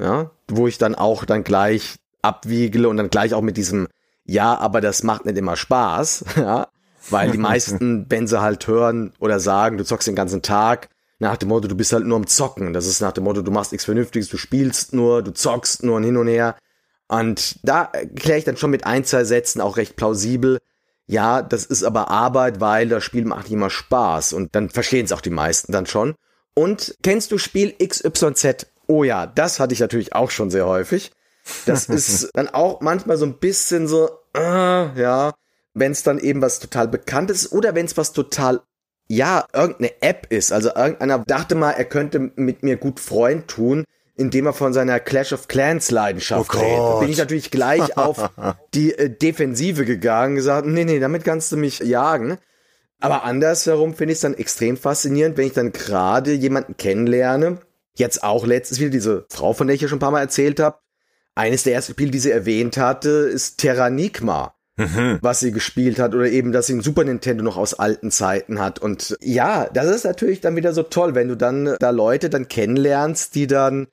ja, wo ich dann auch dann gleich abwiegle und dann gleich auch mit diesem, ja, aber das macht nicht immer Spaß, ja, weil die meisten, wenn sie halt hören oder sagen, du zockst den ganzen Tag, nach dem Motto, du bist halt nur am Zocken. Das ist nach dem Motto, du machst nichts Vernünftiges, du spielst nur, du zockst nur und hin und her. Und da erkläre ich dann schon mit ein, zwei Sätzen auch recht plausibel, ja, das ist aber Arbeit, weil das Spiel macht nicht immer Spaß. Und dann verstehen es auch die meisten dann schon. Und kennst du Spiel XYZ? Oh ja, das hatte ich natürlich auch schon sehr häufig. Das ist dann auch manchmal so ein bisschen so, äh, ja, wenn es dann eben was total Bekanntes ist oder wenn es was total, ja, irgendeine App ist. Also irgendeiner dachte mal, er könnte mit mir gut Freund tun, indem er von seiner Clash of Clans Leidenschaft oh redet. Bin ich natürlich gleich auf die äh, Defensive gegangen, gesagt, nee, nee, damit kannst du mich jagen. Aber andersherum finde ich es dann extrem faszinierend, wenn ich dann gerade jemanden kennenlerne. Jetzt auch letztens wieder diese Frau, von der ich ja schon ein paar Mal erzählt habe, eines der ersten Spiele, die sie erwähnt hatte, ist Terranigma. Mhm. was sie gespielt hat oder eben, dass sie ein Super Nintendo noch aus alten Zeiten hat. Und ja, das ist natürlich dann wieder so toll, wenn du dann da Leute dann kennenlernst, die dann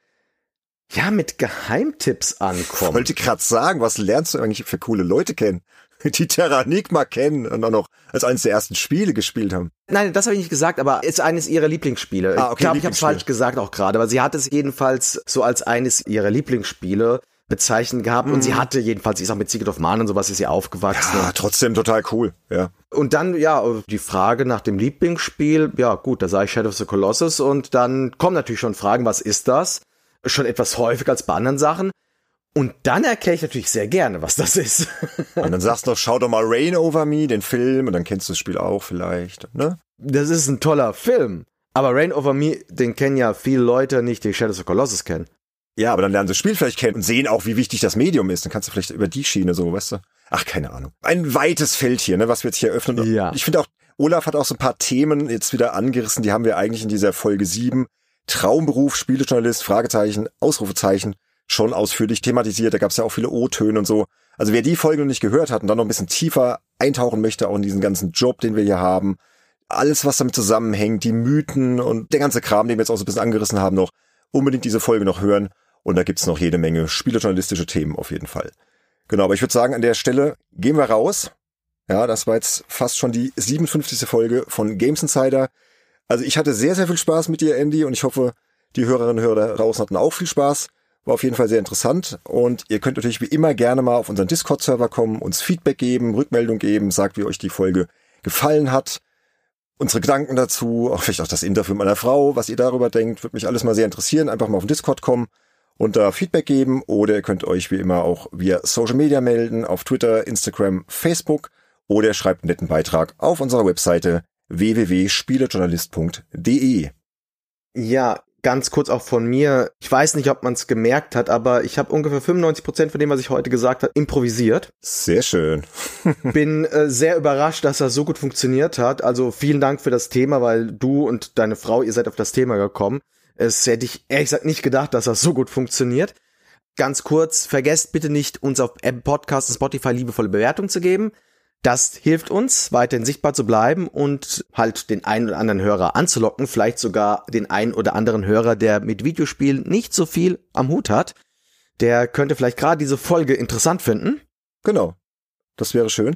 ja mit Geheimtipps ankommen. Ich wollte gerade sagen, was lernst du eigentlich für coole Leute kennen? Die Terranigma kennen und auch noch als eines der ersten Spiele gespielt haben. Nein, das habe ich nicht gesagt, aber ist eines ihrer Lieblingsspiele. Ah, okay, ich glaube, ich habe falsch gesagt auch gerade, aber sie hat es jedenfalls so als eines ihrer Lieblingsspiele bezeichnet gehabt. Mhm. Und sie mhm. hatte jedenfalls, sie ist auch mit Secret of Mana und sowas ist sie aufgewachsen. Ja, trotzdem total cool, ja. Und dann, ja, die Frage nach dem Lieblingsspiel, ja gut, da sage ich Shadow of the Colossus und dann kommen natürlich schon Fragen, was ist das? Schon etwas häufiger als bei anderen Sachen. Und dann erkläre ich natürlich sehr gerne, was das ist. und dann sagst du noch, schau doch mal Rain Over Me, den Film, und dann kennst du das Spiel auch vielleicht, ne? Das ist ein toller Film. Aber Rain Over Me, den kennen ja viele Leute nicht, die Shadows of Colossus kennen. Ja, aber dann lernen sie das Spiel vielleicht kennen und sehen auch, wie wichtig das Medium ist. Dann kannst du vielleicht über die Schiene so, weißt du? Ach, keine Ahnung. Ein weites Feld hier, ne, was wir jetzt hier öffnen. Ja. Ich finde auch, Olaf hat auch so ein paar Themen jetzt wieder angerissen, die haben wir eigentlich in dieser Folge sieben. Traumberuf, Spielejournalist, Fragezeichen, Ausrufezeichen, schon ausführlich thematisiert. Da gab es ja auch viele O-Töne und so. Also wer die Folge noch nicht gehört hat und dann noch ein bisschen tiefer eintauchen möchte, auch in diesen ganzen Job, den wir hier haben, alles, was damit zusammenhängt, die Mythen und der ganze Kram, den wir jetzt auch so ein bisschen angerissen haben, noch unbedingt diese Folge noch hören. Und da gibt's noch jede Menge spielejournalistische Themen auf jeden Fall. Genau, aber ich würde sagen, an der Stelle gehen wir raus. Ja, das war jetzt fast schon die 57. Folge von Games Insider. Also ich hatte sehr, sehr viel Spaß mit dir, Andy, und ich hoffe, die Hörerinnen und Hörer draußen hatten auch viel Spaß. War auf jeden Fall sehr interessant. Und ihr könnt natürlich wie immer gerne mal auf unseren Discord-Server kommen, uns Feedback geben, Rückmeldung geben, sagt, wie euch die Folge gefallen hat. Unsere Gedanken dazu, auch vielleicht auch das Interview meiner Frau, was ihr darüber denkt, würde mich alles mal sehr interessieren. Einfach mal auf den Discord kommen und da Feedback geben oder ihr könnt euch wie immer auch via Social Media melden auf Twitter, Instagram, Facebook oder schreibt einen netten Beitrag auf unserer Webseite www.spielejournalist.de. Ja, ganz kurz auch von mir. Ich weiß nicht, ob man es gemerkt hat, aber ich habe ungefähr 95 Prozent von dem, was ich heute gesagt habe, improvisiert. Sehr schön. Bin äh, sehr überrascht, dass das so gut funktioniert hat. Also vielen Dank für das Thema, weil du und deine Frau, ihr seid auf das Thema gekommen. Es hätte ich ehrlich gesagt nicht gedacht, dass das so gut funktioniert. Ganz kurz, vergesst bitte nicht, uns auf Apple Podcasts und Spotify liebevolle Bewertung zu geben. Das hilft uns, weiterhin sichtbar zu bleiben und halt den einen oder anderen Hörer anzulocken, vielleicht sogar den einen oder anderen Hörer, der mit Videospielen nicht so viel am Hut hat. Der könnte vielleicht gerade diese Folge interessant finden. Genau. Das wäre schön.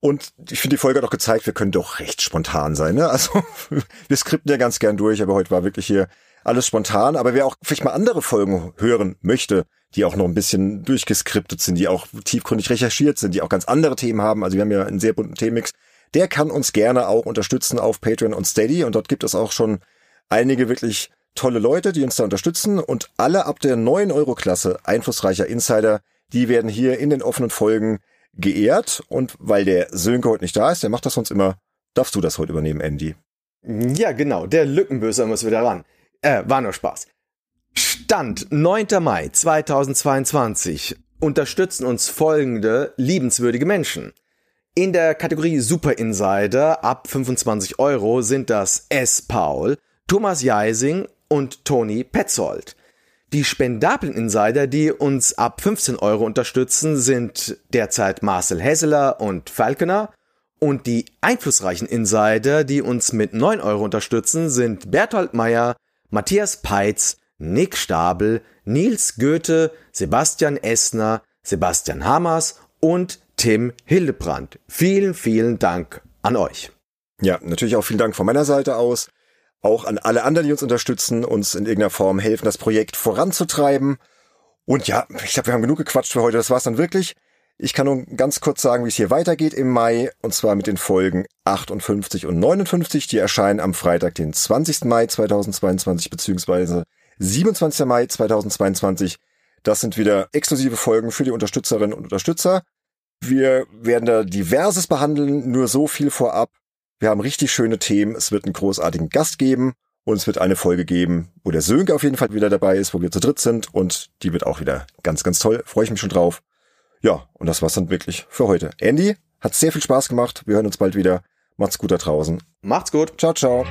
Und ich finde, die Folge hat auch gezeigt, wir können doch recht spontan sein. Ne? Also wir skripten ja ganz gern durch, aber heute war wirklich hier alles spontan. Aber wer auch vielleicht mal andere Folgen hören möchte, die auch noch ein bisschen durchgeskriptet sind, die auch tiefgründig recherchiert sind, die auch ganz andere Themen haben, also wir haben ja einen sehr bunten Themenmix, der kann uns gerne auch unterstützen auf Patreon und Steady. Und dort gibt es auch schon einige wirklich tolle Leute, die uns da unterstützen. Und alle ab der 9-Euro-Klasse einflussreicher Insider, die werden hier in den offenen Folgen geehrt und weil der Sönke heute nicht da ist, der macht das sonst immer, darfst du das heute übernehmen, Andy. Ja, genau, der Lückenböser muss wieder ran. Äh, war nur Spaß. Stand 9. Mai 2022 unterstützen uns folgende liebenswürdige Menschen. In der Kategorie Super Insider ab 25 Euro sind das S. Paul, Thomas Jeising und Toni Petzold. Die spendablen Insider, die uns ab 15 Euro unterstützen, sind derzeit Marcel Hesseler und Falconer. Und die einflussreichen Insider, die uns mit 9 Euro unterstützen, sind Berthold Meyer, Matthias Peitz, Nick Stabel, Nils Goethe, Sebastian Essner, Sebastian Hammers und Tim Hildebrand. Vielen, vielen Dank an euch. Ja, natürlich auch vielen Dank von meiner Seite aus auch an alle anderen, die uns unterstützen, uns in irgendeiner Form helfen, das Projekt voranzutreiben. Und ja, ich glaube, wir haben genug gequatscht für heute. Das war's dann wirklich. Ich kann nur ganz kurz sagen, wie es hier weitergeht im Mai, und zwar mit den Folgen 58 und 59. Die erscheinen am Freitag, den 20. Mai 2022, beziehungsweise 27. Mai 2022. Das sind wieder exklusive Folgen für die Unterstützerinnen und Unterstützer. Wir werden da diverses behandeln, nur so viel vorab. Wir haben richtig schöne Themen. Es wird einen großartigen Gast geben. Und es wird eine Folge geben, wo der Sönke auf jeden Fall wieder dabei ist, wo wir zu dritt sind. Und die wird auch wieder ganz, ganz toll. Freue ich mich schon drauf. Ja, und das war's dann wirklich für heute. Andy, hat sehr viel Spaß gemacht. Wir hören uns bald wieder. Macht's gut da draußen. Macht's gut. Ciao, ciao.